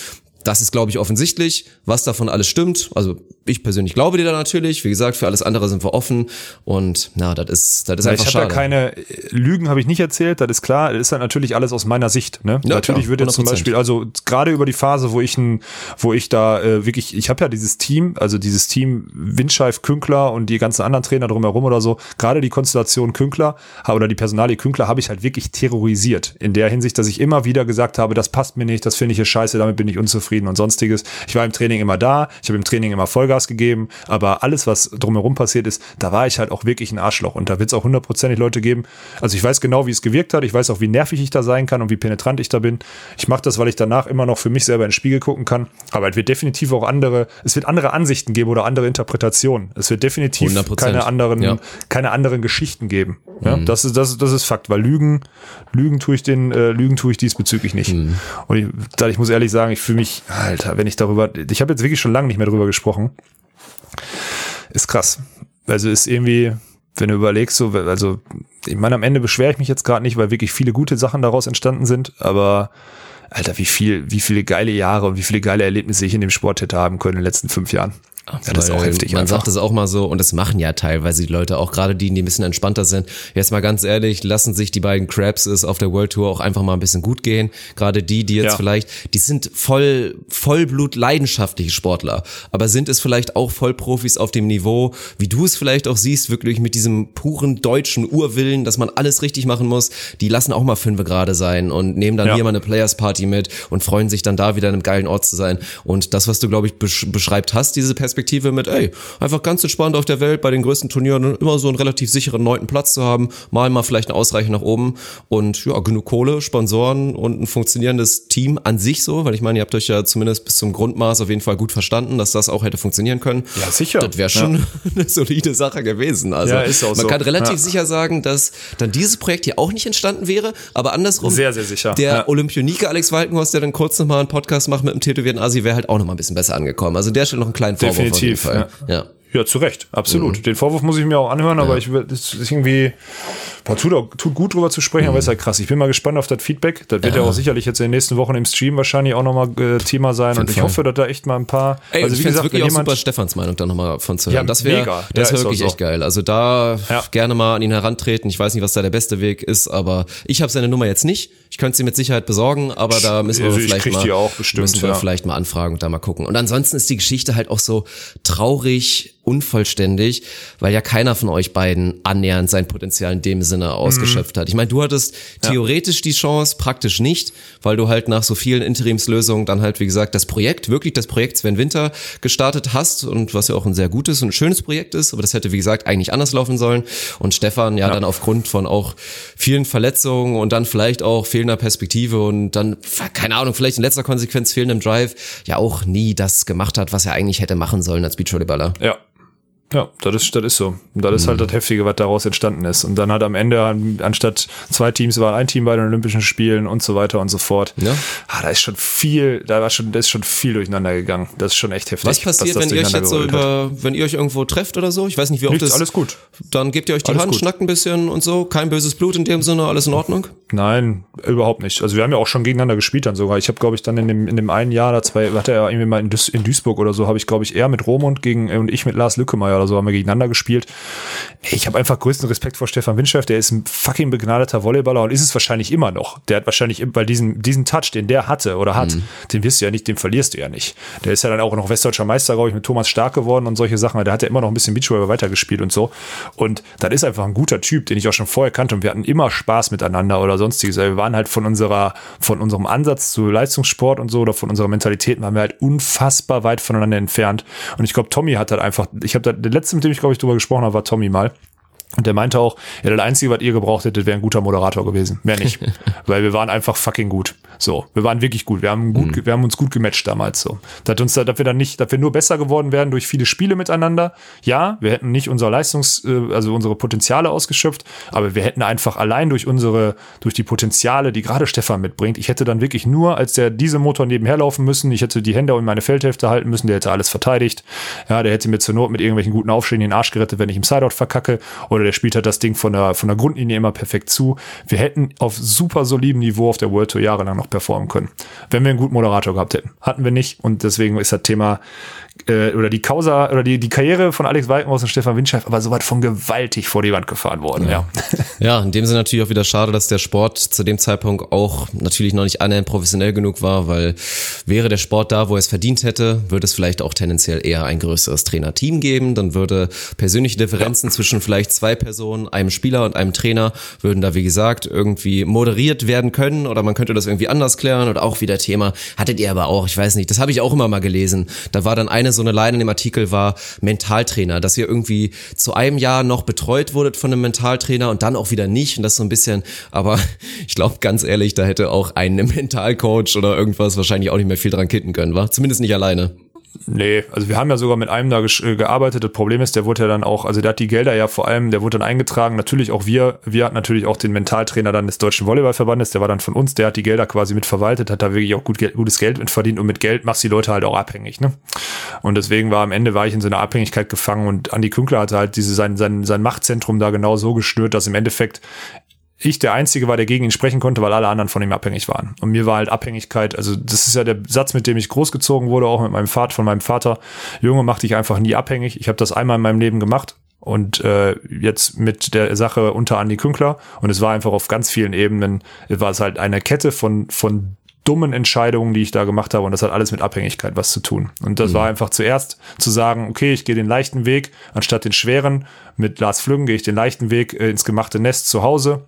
S1: Das ist, glaube ich, offensichtlich. Was davon alles stimmt, also ich persönlich glaube dir da natürlich. Wie gesagt, für alles andere sind wir offen. Und na, das ist, das ist ja, einfach
S2: ich
S1: schade.
S2: Ich habe ja keine Lügen, habe ich nicht erzählt. Das ist klar. Das ist halt natürlich alles aus meiner Sicht. Ne? Ja, natürlich klar, wird jetzt zum Beispiel, also gerade über die Phase, wo ich, ein, wo ich da äh, wirklich, ich habe ja dieses Team, also dieses Team Windscheif, Künkler und die ganzen anderen Trainer drumherum oder so. Gerade die Konstellation Künkler oder die Personalie Künkler habe ich halt wirklich terrorisiert. In der Hinsicht, dass ich immer wieder gesagt habe, das passt mir nicht, das finde ich hier scheiße, damit bin ich unzufrieden und sonstiges. Ich war im Training immer da, ich habe im Training immer Vollgas Vollgas gegeben, aber alles, was drumherum passiert ist, da war ich halt auch wirklich ein Arschloch und da wird es auch hundertprozentig Leute geben. Also ich weiß genau, wie es gewirkt hat, ich weiß auch, wie nervig ich da sein kann und wie penetrant ich da bin. Ich mache das, weil ich danach immer noch für mich selber in den Spiegel gucken kann, aber es wird definitiv auch andere, es wird andere Ansichten geben oder andere Interpretationen. Es wird definitiv 100%. keine anderen, ja. keine anderen Geschichten geben. Ja, mhm. das ist, das, das ist Fakt, weil Lügen, Lügen tue ich den, äh, Lügen tue ich diesbezüglich nicht. Mhm. Und ich, ich muss ehrlich sagen, ich fühle mich, Alter, wenn ich darüber, ich habe jetzt wirklich schon lange nicht mehr drüber gesprochen. Ist krass. Also ist irgendwie, wenn du überlegst, so, also ich meine, am Ende beschwere ich mich jetzt gerade nicht, weil wirklich viele gute Sachen daraus entstanden sind, aber Alter, wie viel, wie viele geile Jahre und wie viele geile Erlebnisse ich in dem Sport hätte haben können in den letzten fünf Jahren.
S1: Ja, das ist auch heftig. Man einfach. sagt es auch mal so und das machen ja teilweise die Leute, auch gerade die, die ein bisschen entspannter sind. Jetzt mal ganz ehrlich, lassen sich die beiden Crabs ist auf der World Tour auch einfach mal ein bisschen gut gehen. Gerade die, die jetzt ja. vielleicht, die sind voll, Vollblut leidenschaftliche Sportler, aber sind es vielleicht auch Vollprofis auf dem Niveau, wie du es vielleicht auch siehst, wirklich mit diesem puren deutschen Urwillen, dass man alles richtig machen muss. Die lassen auch mal fünfe gerade sein und nehmen dann ja. hier mal eine Players Party mit und freuen sich dann da wieder in einem geilen Ort zu sein. Und das, was du, glaube ich, beschreibt hast, diese Perspektive, Perspektive mit, ey, einfach ganz entspannt auf der Welt bei den größten Turnieren immer so einen relativ sicheren neunten Platz zu haben, mal mal vielleicht ein Ausreichen nach oben und ja, genug Kohle, Sponsoren und ein funktionierendes Team an sich so, weil ich meine, ihr habt euch ja zumindest bis zum Grundmaß auf jeden Fall gut verstanden, dass das auch hätte funktionieren können.
S2: Ja, sicher.
S1: Das wäre schon ja. eine solide Sache gewesen. Also
S2: ja, ist auch
S1: man
S2: so.
S1: kann relativ
S2: Ja.
S1: sicher sagen, dass dann dieses Projekt hier auch nicht entstanden wäre, aber andersrum.
S2: Sehr, sehr sicher.
S1: Der
S2: Ja.
S1: Olympionike Alex Walkenhorst, der dann kurz nochmal einen Podcast macht mit dem tätowierten Asi, wäre halt auch nochmal ein bisschen besser angekommen. Also der stellt noch einen kleinen Vorwurf
S2: Definitiv,
S1: auf jeden Fall. Ja.
S2: Ja, zu Recht, absolut.
S1: Mhm.
S2: Den Vorwurf muss ich mir auch anhören, aber ich will, das ist irgendwie, boah, tut, auch, tut gut drüber zu sprechen, aber ist halt krass. Ich bin mal gespannt auf das Feedback. Das wird ja,
S1: Mhm. Ja.
S2: auch sicherlich jetzt in den nächsten Wochen im Stream wahrscheinlich auch nochmal äh, Thema sein und ich
S1: Fall.
S2: hoffe, dass da echt mal ein paar,
S1: Ey,
S2: also wie gesagt,
S1: wirklich
S2: jemand,
S1: super, Stefans Meinung da nochmal von zu hören.
S2: Ja,
S1: das wäre das
S2: Ja,
S1: wär wirklich
S2: so.
S1: echt geil. Also da
S2: Ja.
S1: gerne mal an ihn herantreten. Ich weiß nicht, was da der beste Weg ist, aber ich habe seine Nummer jetzt nicht. Ich könnte sie mit Sicherheit besorgen, aber da müssen wir
S2: Also ich
S1: vielleicht mal,
S2: bestimmt,
S1: müssen wir
S2: ja.
S1: vielleicht mal anfragen und da mal gucken. Und ansonsten ist die Geschichte halt auch so traurig, unvollständig, weil ja keiner von euch beiden annähernd sein Potenzial in dem Sinne ausgeschöpft hat. Ich meine, du hattest theoretisch die Chance, praktisch nicht, weil du halt nach so vielen Interimslösungen dann halt, wie gesagt, das Projekt, wirklich das Projekt Sven Winter gestartet hast und was ja auch ein sehr gutes und schönes Projekt ist, aber das hätte, wie gesagt, eigentlich anders laufen sollen. Und Stefan ja, dann aufgrund von auch vielen Verletzungen und dann vielleicht auch fehlender Perspektive und dann, keine Ahnung, vielleicht in letzter Konsequenz fehlendem Drive, ja auch nie das gemacht hat, was er eigentlich hätte machen sollen als Beachvolleyballer.
S2: ja. Ja, das ist, das ist so. Und das ist
S1: Mhm.
S2: halt das Heftige, was daraus entstanden ist. Und dann hat am Ende, an- anstatt zwei Teams, war ein Team bei den Olympischen Spielen und so weiter und so fort.
S1: Ja.
S2: Ah, da ist schon viel, da war schon, da ist schon viel durcheinander gegangen. Das ist schon echt heftig.
S1: Was passiert, wenn ihr euch jetzt so
S2: hat.
S1: über, wenn ihr euch irgendwo trefft oder so? Ich weiß nicht, wie oft
S2: Nichts,
S1: das.
S2: alles gut.
S1: Dann gebt ihr euch die
S2: Alles
S1: Hand,
S2: gut.
S1: schnackt ein bisschen und so. Kein böses Blut in dem Sinne, alles in Ordnung.
S2: Nein, überhaupt nicht. Also wir haben ja auch schon gegeneinander gespielt dann sogar. Ich habe, glaube ich, dann in dem, in dem einen Jahr, da zwei, hatte er irgendwie mal in, Duis, in Duisburg oder so, habe ich, glaube ich, er mit Romund gegen und ich mit Lars Lückemeier oder so haben wir gegeneinander gespielt. Ich habe einfach größten Respekt vor Stefan Winscheff, der ist ein fucking begnadeter Volleyballer und ist es wahrscheinlich immer noch. Der hat wahrscheinlich, weil diesen, diesen Touch, den der hatte oder hat, den wirst du ja nicht, den verlierst du ja nicht. Der ist ja dann auch noch westdeutscher Meister, glaube ich, mit Thomas Stark geworden und solche Sachen. Der hat ja immer noch ein bisschen Beachvolleyball weitergespielt und so. Und das ist einfach ein guter Typ, den ich auch schon vorher kannte und wir hatten immer Spaß miteinander oder sonstiges. Wir waren halt von unserer, von unserem Ansatz zu Leistungssport und so oder von unserer Mentalität waren wir halt unfassbar weit voneinander entfernt. Und ich glaube, Tommy hat halt einfach, ich habe der letzte, mit dem ich glaube ich drüber gesprochen habe, war Tommy mal. Und der meinte auch, ja, das Einzige, was ihr gebraucht hättet, wäre ein guter Moderator gewesen. Mehr nicht. Weil wir waren einfach fucking gut. So, wir waren wirklich gut. Wir haben, gut,
S1: Mhm.
S2: wir haben uns gut gematcht damals so. Dass, uns, da- dass wir dann nicht, dass wir nur besser geworden wären durch viele Spiele miteinander. Ja, wir hätten nicht unser Leistungs-, äh, also unsere Potenziale ausgeschöpft, aber wir hätten einfach allein durch unsere, durch die Potenziale, die gerade Stefan mitbringt, ich hätte dann wirklich nur, als der diese Motor nebenher laufen müssen, ich hätte die Hände in meine Feldhälfte halten müssen, der hätte alles verteidigt. Ja, der hätte mir zur Not mit irgendwelchen guten Aufschlägen den Arsch gerettet, wenn ich im Sideout verkacke. Oder der spielt halt das Ding von der, von der Grundlinie immer perfekt zu. Wir hätten auf super solidem Niveau auf der World Tour jahrelang noch performen können. Wenn wir einen guten Moderator gehabt hätten. Hatten wir nicht. Und deswegen ist das Thema, äh, oder die Causa, oder die, die Karriere von Alex Walkenhaus und Stefan Windscheif aber so weit von gewaltig vor die Wand gefahren worden, ja.
S1: Ja, in dem Sinne natürlich auch wieder schade, dass der Sport zu dem Zeitpunkt auch natürlich noch nicht annähernd professionell genug war, weil wäre der Sport da, wo er es verdient hätte, würde es vielleicht auch tendenziell eher ein größeres Trainerteam geben. Dann würde persönliche Differenzen zwischen vielleicht zwei Personen, einem Spieler und einem Trainer, würden da wie gesagt irgendwie moderiert werden können oder man könnte das irgendwie anders klären oder auch wieder Thema, hattet ihr aber auch, ich weiß nicht, das habe ich auch immer mal gelesen. Da war dann eine so eine Line in dem Artikel war Mentaltrainer, dass ihr irgendwie zu einem Jahr noch betreut wurdet von einem Mentaltrainer und dann auch wieder nicht und das so ein bisschen, aber ich glaube ganz ehrlich, da hätte auch ein Mentalcoach oder irgendwas wahrscheinlich auch nicht mehr viel dran kitten können, war? Zumindest nicht alleine.
S2: Nee, also wir haben ja sogar mit einem da äh, gearbeitet. Das Problem ist, der wurde ja dann auch, also der hat die Gelder ja vor allem, der wurde dann eingetragen. Natürlich auch wir, wir hatten natürlich auch den Mentaltrainer dann des Deutschen Volleyballverbandes, der war dann von uns, der hat die Gelder quasi mitverwaltet, hat da wirklich auch gut, gutes Geld mit verdient und mit Geld machst die Leute halt auch abhängig, ne? Und deswegen war am Ende war ich in so einer Abhängigkeit gefangen und Andi Künkler hatte halt diese, sein, sein, sein Machtzentrum da genau so gestört, dass im Endeffekt ich der Einzige war, der gegen ihn sprechen konnte, weil alle anderen von ihm abhängig waren. Und mir war halt Abhängigkeit, also das ist ja der Satz, mit dem ich großgezogen wurde, auch mit meinem Vater, von meinem Vater. Junge, mach dich einfach nie abhängig. Ich habe das einmal in meinem Leben gemacht und äh, jetzt mit der Sache unter Andi Künkler. Und es war einfach auf ganz vielen Ebenen, war es halt eine Kette von, von dummen Entscheidungen, die ich da gemacht habe und das hat alles mit Abhängigkeit was zu tun. Und das war einfach zuerst zu sagen, okay, ich gehe den leichten Weg, anstatt den schweren. Mit Lars Flüggen gehe ich den leichten Weg äh, ins gemachte Nest zu Hause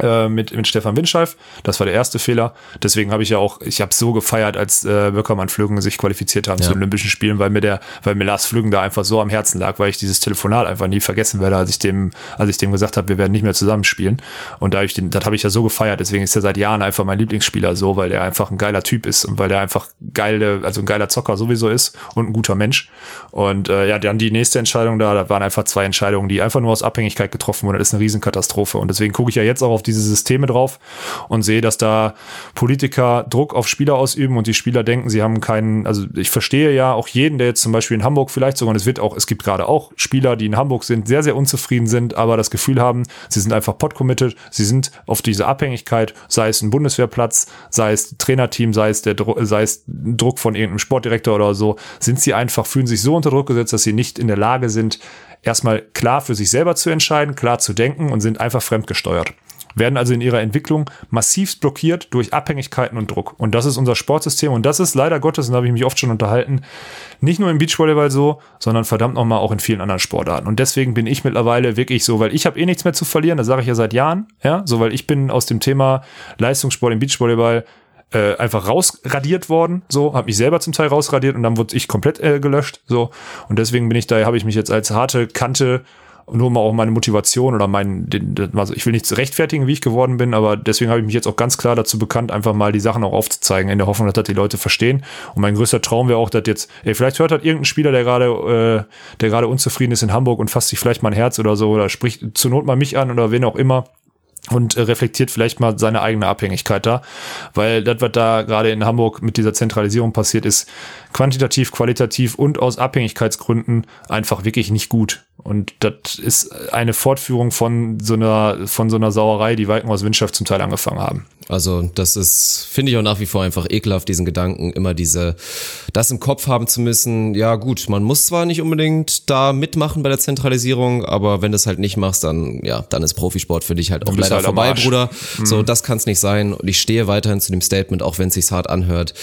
S2: äh, mit, mit Stefan Winscheif. Das war der erste Fehler. Deswegen habe ich ja auch, ich habe so gefeiert, als äh, Böckermann Flüggen sich qualifiziert haben ja. zu Olympischen Spielen, weil mir der, weil mir Lars Flüggen da einfach so am Herzen lag, weil ich dieses Telefonat einfach nie vergessen werde, als ich dem, als ich dem gesagt habe, wir werden nicht mehr zusammenspielen. Und da ich den, das habe ich ja so gefeiert. Deswegen ist er seit Jahren einfach mein Lieblingsspieler so, weil er einfach ein geiler Typ ist und weil er einfach geile, also ein geiler Zocker sowieso ist und ein guter Mensch. Und äh, ja, dann die nächste Entscheidung da, da waren einfach zwei Entscheidungen, die einfach nur aus Abhängigkeit getroffen wurden. Das ist eine Riesenkatastrophe. Und deswegen gucke ich ja jetzt auch auf diese Systeme drauf und sehe, dass da Politiker Druck auf Spieler ausüben und die Spieler denken, sie haben keinen, also ich verstehe ja auch jeden, der jetzt zum Beispiel in Hamburg vielleicht sogar, und es wird auch, es gibt gerade auch Spieler, die in Hamburg sind, sehr, sehr unzufrieden sind, aber das Gefühl haben, sie sind einfach pot-committed, sie sind auf diese Abhängigkeit, sei es ein Bundeswehrplatz, sei es Trainerteam, sei es der sei es Druck von irgendeinem Sportdirektor oder so, sind sie einfach, fühlen sich so unter Druck gesetzt, dass sie nicht in der Lage sind, erstmal klar für sich selber zu entscheiden, klar zu denken und sind einfach fremdgesteuert werden also in ihrer Entwicklung massiv blockiert durch Abhängigkeiten und Druck. Und das ist unser Sportsystem und das ist leider Gottes, und da habe ich mich oft schon unterhalten, nicht nur im Beachvolleyball so, sondern verdammt nochmal auch in vielen anderen Sportarten. Und deswegen bin ich mittlerweile wirklich so, weil ich habe eh nichts mehr zu verlieren, das sage ich ja seit Jahren, ja, so weil ich bin aus dem Thema Leistungssport im Beachvolleyball äh, einfach rausradiert worden, so, habe mich selber zum Teil rausradiert und dann wurde ich komplett äh, gelöscht, so. Und deswegen bin ich da, habe ich mich jetzt als harte Kante nur mal auch meine Motivation oder mein, also ich will nicht rechtfertigen, wie ich geworden bin, aber deswegen habe ich mich jetzt auch ganz klar dazu bekannt, einfach mal die Sachen auch aufzuzeigen, in der Hoffnung, dass das die Leute verstehen. Und mein größter Traum wäre auch, dass jetzt, ey, vielleicht hört halt irgendein Spieler, der gerade, äh, der gerade unzufrieden ist in Hamburg und fasst sich vielleicht mal ein Herz oder so oder spricht zur Not mal mich an oder wen auch immer und äh, reflektiert vielleicht mal seine eigene Abhängigkeit da, weil das, was da gerade in Hamburg mit dieser Zentralisierung passiert ist, quantitativ, qualitativ und aus Abhängigkeitsgründen einfach wirklich nicht gut. Und das ist eine Fortführung von so einer, von so einer Sauerei, die Walken aus Windschaft zum Teil angefangen haben.
S1: Also das ist, finde ich auch nach wie vor einfach ekelhaft, diesen Gedanken, immer diese, das im Kopf haben zu müssen. Ja gut, man muss zwar nicht unbedingt da mitmachen bei der Zentralisierung, aber wenn du es halt nicht machst, dann ja, dann ist Profisport für dich halt auch leider halt vorbei, Bruder. Mhm. So, das kann es nicht sein. Und ich stehe weiterhin zu dem Statement, auch wenn es sich hart anhört.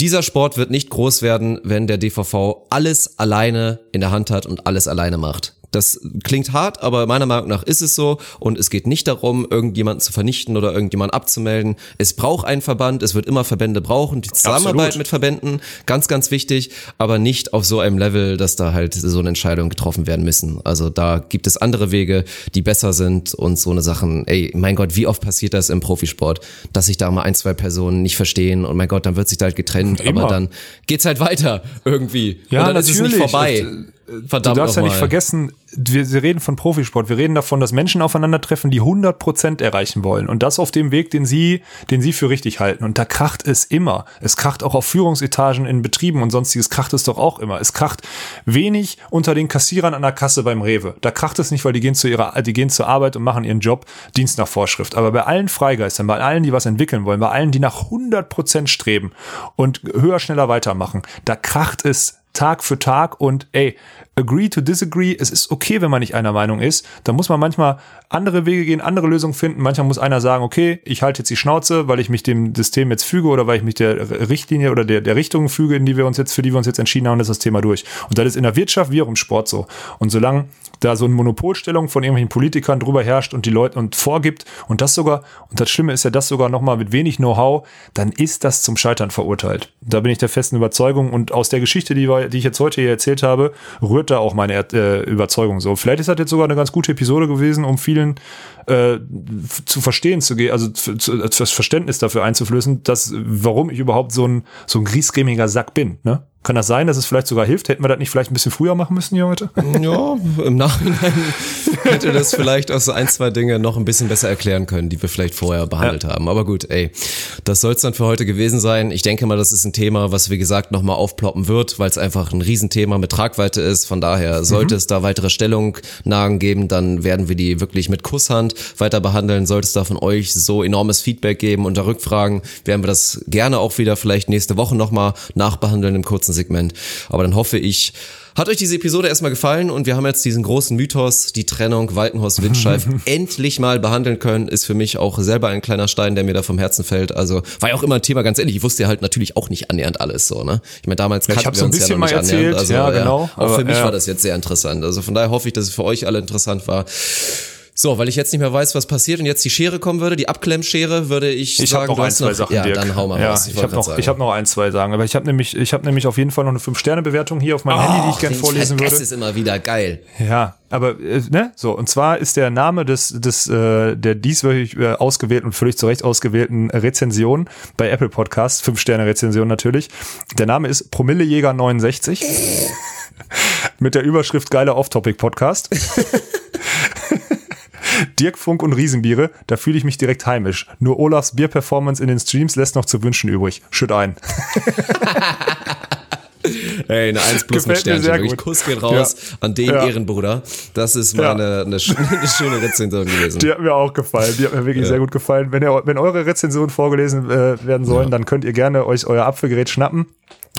S1: Dieser Sport wird nicht groß werden, wenn der DVV alles alleine in der Hand hat und alles alleine macht. Das klingt hart, aber meiner Meinung nach ist es so und es geht nicht darum, irgendjemanden zu vernichten oder irgendjemanden abzumelden. Es braucht einen Verband, es wird immer Verbände brauchen, die Zusammenarbeit Absolut. mit Verbänden, ganz, ganz wichtig, aber nicht auf so einem Level, dass da halt so eine Entscheidung getroffen werden müssen. Also da gibt es andere Wege, die besser sind und so eine Sachen, ey, mein Gott, wie oft passiert das im Profisport, dass sich da mal ein, zwei Personen nicht verstehen und mein Gott, dann wird sich da halt getrennt, immer. aber dann geht's halt weiter irgendwie.
S2: Ja, und
S1: dann
S2: natürlich. ist es nicht vorbei. Und, Verdammt du darfst ja nicht vergessen, wir, wir reden von Profisport. Wir reden davon, dass Menschen aufeinandertreffen, die 100 Prozent erreichen wollen. Und das auf dem Weg, den sie, den sie für richtig halten. Und da kracht es immer. Es kracht auch auf Führungsetagen in Betrieben und sonstiges kracht es doch auch immer. Es kracht wenig unter den Kassierern an der Kasse beim Rewe. Da kracht es nicht, weil die gehen zu ihrer, die gehen zur Arbeit und machen ihren Job Dienst nach Vorschrift. Aber bei allen Freigeistern, bei allen, die was entwickeln wollen, bei allen, die nach 100 Prozent streben und höher, schneller weitermachen, da kracht es Tag für Tag und ey, agree to disagree. Es ist okay, wenn man nicht einer Meinung ist. Da muss man manchmal andere Wege gehen, andere Lösungen finden. Manchmal muss einer sagen, okay, ich halte jetzt die Schnauze, weil ich mich dem System jetzt füge oder weil ich mich der Richtlinie oder der, der Richtung füge, in die wir uns jetzt, für die wir uns jetzt entschieden haben, ist das Thema durch. Und das ist in der Wirtschaft wie auch im Sport so. Und solange da so eine Monopolstellung von irgendwelchen Politikern drüber herrscht und die Leute und vorgibt und das sogar, und das Schlimme ist ja das sogar nochmal mit wenig Know-how, dann ist das zum Scheitern verurteilt. Da bin ich der festen Überzeugung und aus der Geschichte, die, wir, die ich jetzt heute hier erzählt habe, rührt da auch meine äh, Überzeugung so. Vielleicht ist das jetzt sogar eine ganz gute Episode gewesen, um vielen äh, zu verstehen zu gehen, also zu, zu, das Verständnis dafür einzuflößen, dass warum ich überhaupt so ein so ein griesgrämiger Sack bin. Ne? Kann das sein, dass es vielleicht sogar hilft? Hätten wir das nicht vielleicht ein bisschen früher machen müssen hier heute?
S1: Ja, im Nachhinein hätte das vielleicht auch so ein, zwei Dinge noch ein bisschen besser erklären können, die wir vielleicht vorher behandelt ja. haben. Aber gut, ey, das soll es dann für heute gewesen sein. Ich denke mal, das ist ein Thema, was wie gesagt nochmal aufploppen wird, weil es einfach ein Riesenthema mit Tragweite ist. Von daher sollte mhm. es da weitere Stellungnahmen geben, dann werden wir die wirklich mit Kusshand weiter behandeln. Sollte es da von euch so enormes Feedback geben unter Rückfragen, werden wir das gerne auch wieder vielleicht nächste Woche nochmal nachbehandeln im kurzen Segment. Aber dann hoffe ich, hat euch diese Episode erstmal gefallen und wir haben jetzt diesen großen Mythos, die Trennung Waltenhorst-Windscheif, endlich mal behandeln können, ist für mich auch selber ein kleiner Stein, der mir da vom Herzen fällt. Also war ja auch immer ein Thema, ganz ehrlich, ich wusste ja halt natürlich auch nicht annähernd alles so, ne? Ich meine, damals
S2: ja, kannten wir uns ja noch nicht erzählt. annähernd.
S1: Also,
S2: ja, genau.
S1: Ja, auch für mich ja. war das jetzt sehr interessant. Also von daher hoffe ich, dass es für euch alle interessant war. So, weil ich jetzt nicht mehr weiß, was passiert und jetzt die Schere kommen würde, die Abklemmschere, würde ich,
S2: Ich
S1: sagen,
S2: habe noch
S1: du
S2: ein,
S1: hast
S2: zwei
S1: noch,
S2: Sachen,
S1: ja,
S2: Dirk.
S1: dann hau mal
S2: ja,
S1: raus.
S2: Ich,
S1: wollte
S2: habe noch, ich hab noch ein, zwei Sachen. Aber ich habe nämlich, ich habe nämlich auf jeden Fall noch eine 5-Sterne-Bewertung hier auf meinem Handy, die ich gerne vorlesen würde.
S1: ist immer wieder geil.
S2: Ja, aber äh, ne, so und zwar ist der Name des des äh, der dieswöchig äh, ausgewählten und völlig zu Recht ausgewählten Rezension bei Apple Podcasts, 5 Sterne Rezension natürlich. Der Name ist Promillejäger 69 mit der Überschrift geiler Off-Topic Podcast. Dirk Funk und Riesenbiere, da fühle ich mich direkt heimisch. Nur Olafs Bierperformance in den Streams lässt noch zu wünschen übrig. Schütt ein.
S1: Ey, eine 1 plus mit
S2: Gefällt mir
S1: Sternchen.
S2: gut.
S1: Kuss geht raus an den
S2: Ja.
S1: Ehrenbruder. Das ist
S2: Ja.
S1: meine eine, eine schöne Rezension gewesen.
S2: Die hat mir auch gefallen. Die hat mir wirklich sehr gut gefallen. Wenn, ihr, wenn eure Rezensionen vorgelesen äh, werden sollen, dann könnt ihr gerne euch euer Apfelgerät schnappen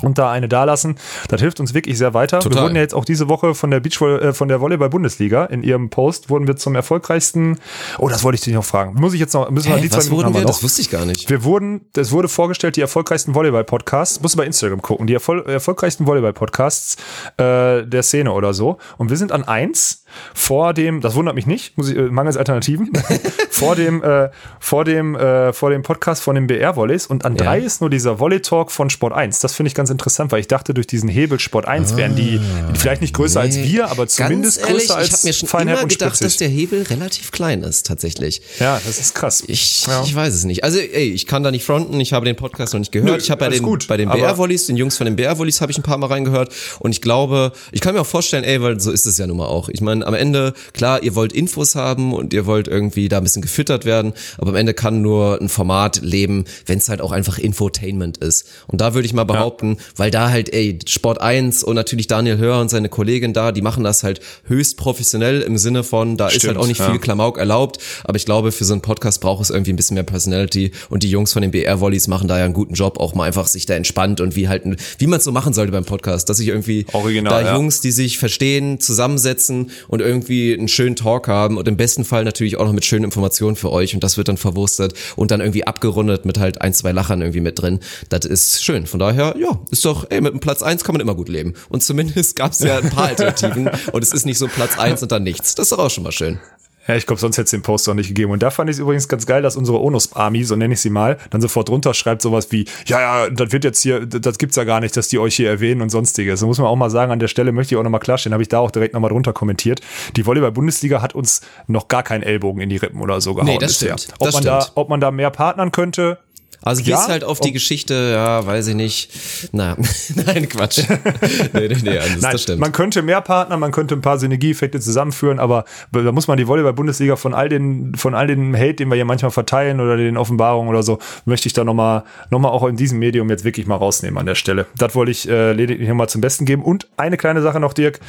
S2: und da eine dalassen. Das hilft uns wirklich sehr weiter.
S1: Total.
S2: Wir wurden ja jetzt auch diese Woche von der Beach äh, von der Volleyball-Bundesliga in ihrem Post wurden wir zum erfolgreichsten. Oh, das wollte ich dich noch fragen. Muss ich jetzt noch, müssen wir
S1: Hä,
S2: die zwei
S1: was
S2: Minuten
S1: wurden
S2: haben wir? noch.
S1: Das wusste ich gar nicht.
S2: Wir wurden, es wurde vorgestellt, die erfolgreichsten Volleyball-Podcasts, musst du bei Instagram gucken, die erfol erfolgreichsten Volleyball-Podcasts äh, der Szene oder so. Und wir sind an eins vor dem, das wundert mich nicht, muss ich, äh, mangels Alternativen, vor dem, äh, vor dem, äh, vor dem Podcast von den BR-Volleys und an
S1: Ja.
S2: drei ist nur dieser Volley-Talk von Sport 1. Das finde ich ganz interessant, weil ich dachte, durch diesen Hebel Sport 1 wären die vielleicht nicht größer als
S1: Ah, Nee.
S2: wir, aber zumindest
S1: Ganz ehrlich,
S2: größer als
S1: ich habe mir schon immer gedacht, dass
S2: Spitzig.
S1: der Hebel relativ klein ist, tatsächlich.
S2: Ja, das ist krass.
S1: Ich,
S2: Ja.
S1: ich weiß es nicht. Also, ey, ich kann da nicht fronten. Ich habe den Podcast noch nicht gehört.
S2: Nö,
S1: ich habe bei den,
S2: gut,
S1: bei den BR-Volleys, den Jungs von den BR-Volleys habe ich ein paar Mal reingehört. Und ich glaube, ich kann mir auch vorstellen, ey, weil so ist es ja nun mal auch. Ich meine, am Ende, klar, ihr wollt Infos haben und ihr wollt irgendwie da ein bisschen gefüttert werden. Aber am Ende kann nur ein Format leben, wenn es halt auch einfach Infotainment ist. Und da würde ich mal behaupten, weil da halt, ey, Sport 1 und natürlich Daniel Hör und seine Kollegin da, die machen das halt höchst professionell im Sinne von, da ist
S2: Stimmt,
S1: halt auch nicht
S2: ja.
S1: viel Klamauk erlaubt, aber ich glaube, für so einen Podcast braucht es irgendwie ein bisschen mehr Personality und die Jungs von den BR-Volleys machen da ja einen guten Job, auch mal einfach sich da entspannt und wie halt, wie man es so machen sollte beim Podcast, dass sich irgendwie
S2: Original,
S1: da
S2: ja.
S1: Jungs, die sich verstehen, zusammensetzen und irgendwie einen schönen Talk haben und im besten Fall natürlich auch noch mit schönen Informationen für euch und das wird dann verwurstet und dann irgendwie abgerundet mit halt ein, zwei Lachern irgendwie mit drin. Das ist schön. Von daher, ja, ist doch, ey, mit einem Platz eins kann man immer gut leben. Und zumindest gab es ja ein paar Alternativen und es ist nicht so Platz eins und dann nichts. Das ist doch auch schon mal schön.
S2: Ja, ich glaube, sonst hätte es den Post auch nicht gegeben. Und da fand ich es übrigens ganz geil, dass unsere Onus-Army, so nenne ich sie mal, dann sofort drunter schreibt sowas wie, ja, ja, das wird jetzt hier, das gibt's ja gar nicht, dass die euch hier erwähnen und sonstiges. Da muss man auch mal sagen, an der Stelle möchte ich auch nochmal klarstellen, habe ich da auch direkt nochmal drunter kommentiert. Die Volleyball-Bundesliga hat uns noch gar keinen Ellbogen in die Rippen oder so gehauen.
S1: Nee, das
S2: bisher.
S1: stimmt.
S2: Ob,
S1: Das
S2: man Da,
S1: stimmt.
S2: ob man da mehr partnern könnte,
S1: Also
S2: Ja,
S1: bis halt auf die Geschichte, ja, weiß ich nicht. Na, nein, Quatsch. nee, nee, nee, das,
S2: Nein,
S1: das stimmt.
S2: man könnte mehr Partner, man könnte ein paar Synergieeffekte zusammenführen, aber da muss man die Volleyball-Bundesliga von all den, von all den Hate, den wir hier manchmal verteilen oder den Offenbarungen oder so, möchte ich da nochmal, noch mal auch in diesem Medium jetzt wirklich mal rausnehmen an der Stelle. Das wollte ich äh, lediglich nochmal zum Besten geben. Und eine kleine Sache noch, Dirk.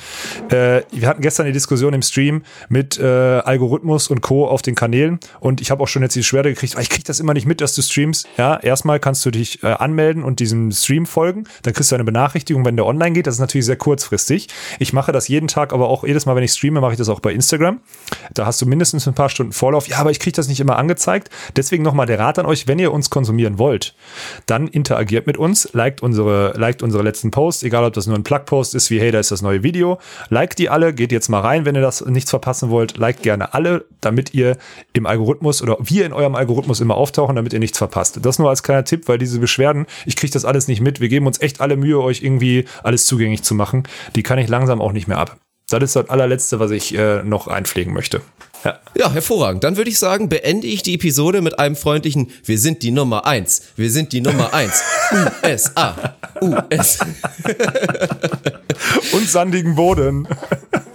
S2: Äh, wir hatten gestern die Diskussion im Stream mit äh, Algorithmus und Co. auf den Kanälen und ich habe auch schon jetzt die Beschwerde gekriegt, weil ich kriege das immer nicht mit, dass du streamst. Ja, erstmal kannst du dich äh, anmelden und diesem Stream folgen, dann kriegst du eine Benachrichtigung, wenn der online geht. Das ist natürlich sehr kurzfristig. Ich mache das jeden Tag, aber auch jedes Mal, wenn ich streame, mache ich das auch bei Instagram. Da hast du mindestens ein paar Stunden Vorlauf. Ja, aber ich kriege das nicht immer angezeigt. Deswegen nochmal der Rat an euch, wenn ihr uns konsumieren wollt, dann interagiert mit uns, liked unsere, liked unsere letzten Posts, egal ob das nur ein Plug-Post ist, wie hey, da ist das neue Video. Liked die alle, geht jetzt mal rein, wenn ihr das nichts verpassen wollt. Liked gerne alle, damit ihr im Algorithmus oder wir in eurem Algorithmus immer auftauchen, damit ihr nichts verpasst. Das nur als kleiner Tipp, weil diese Beschwerden, ich kriege das alles nicht mit. Wir geben uns echt alle Mühe, euch irgendwie alles zugänglich zu machen. Die kann ich langsam auch nicht mehr ab. Das ist das allerletzte, was ich äh, noch einpflegen möchte. Ja.
S1: Ja, hervorragend. Dann würde ich sagen, beende ich die Episode mit einem freundlichen Wir sind die Nummer eins. Wir sind die Nummer eins. USA. US.
S2: Und sandigen Boden.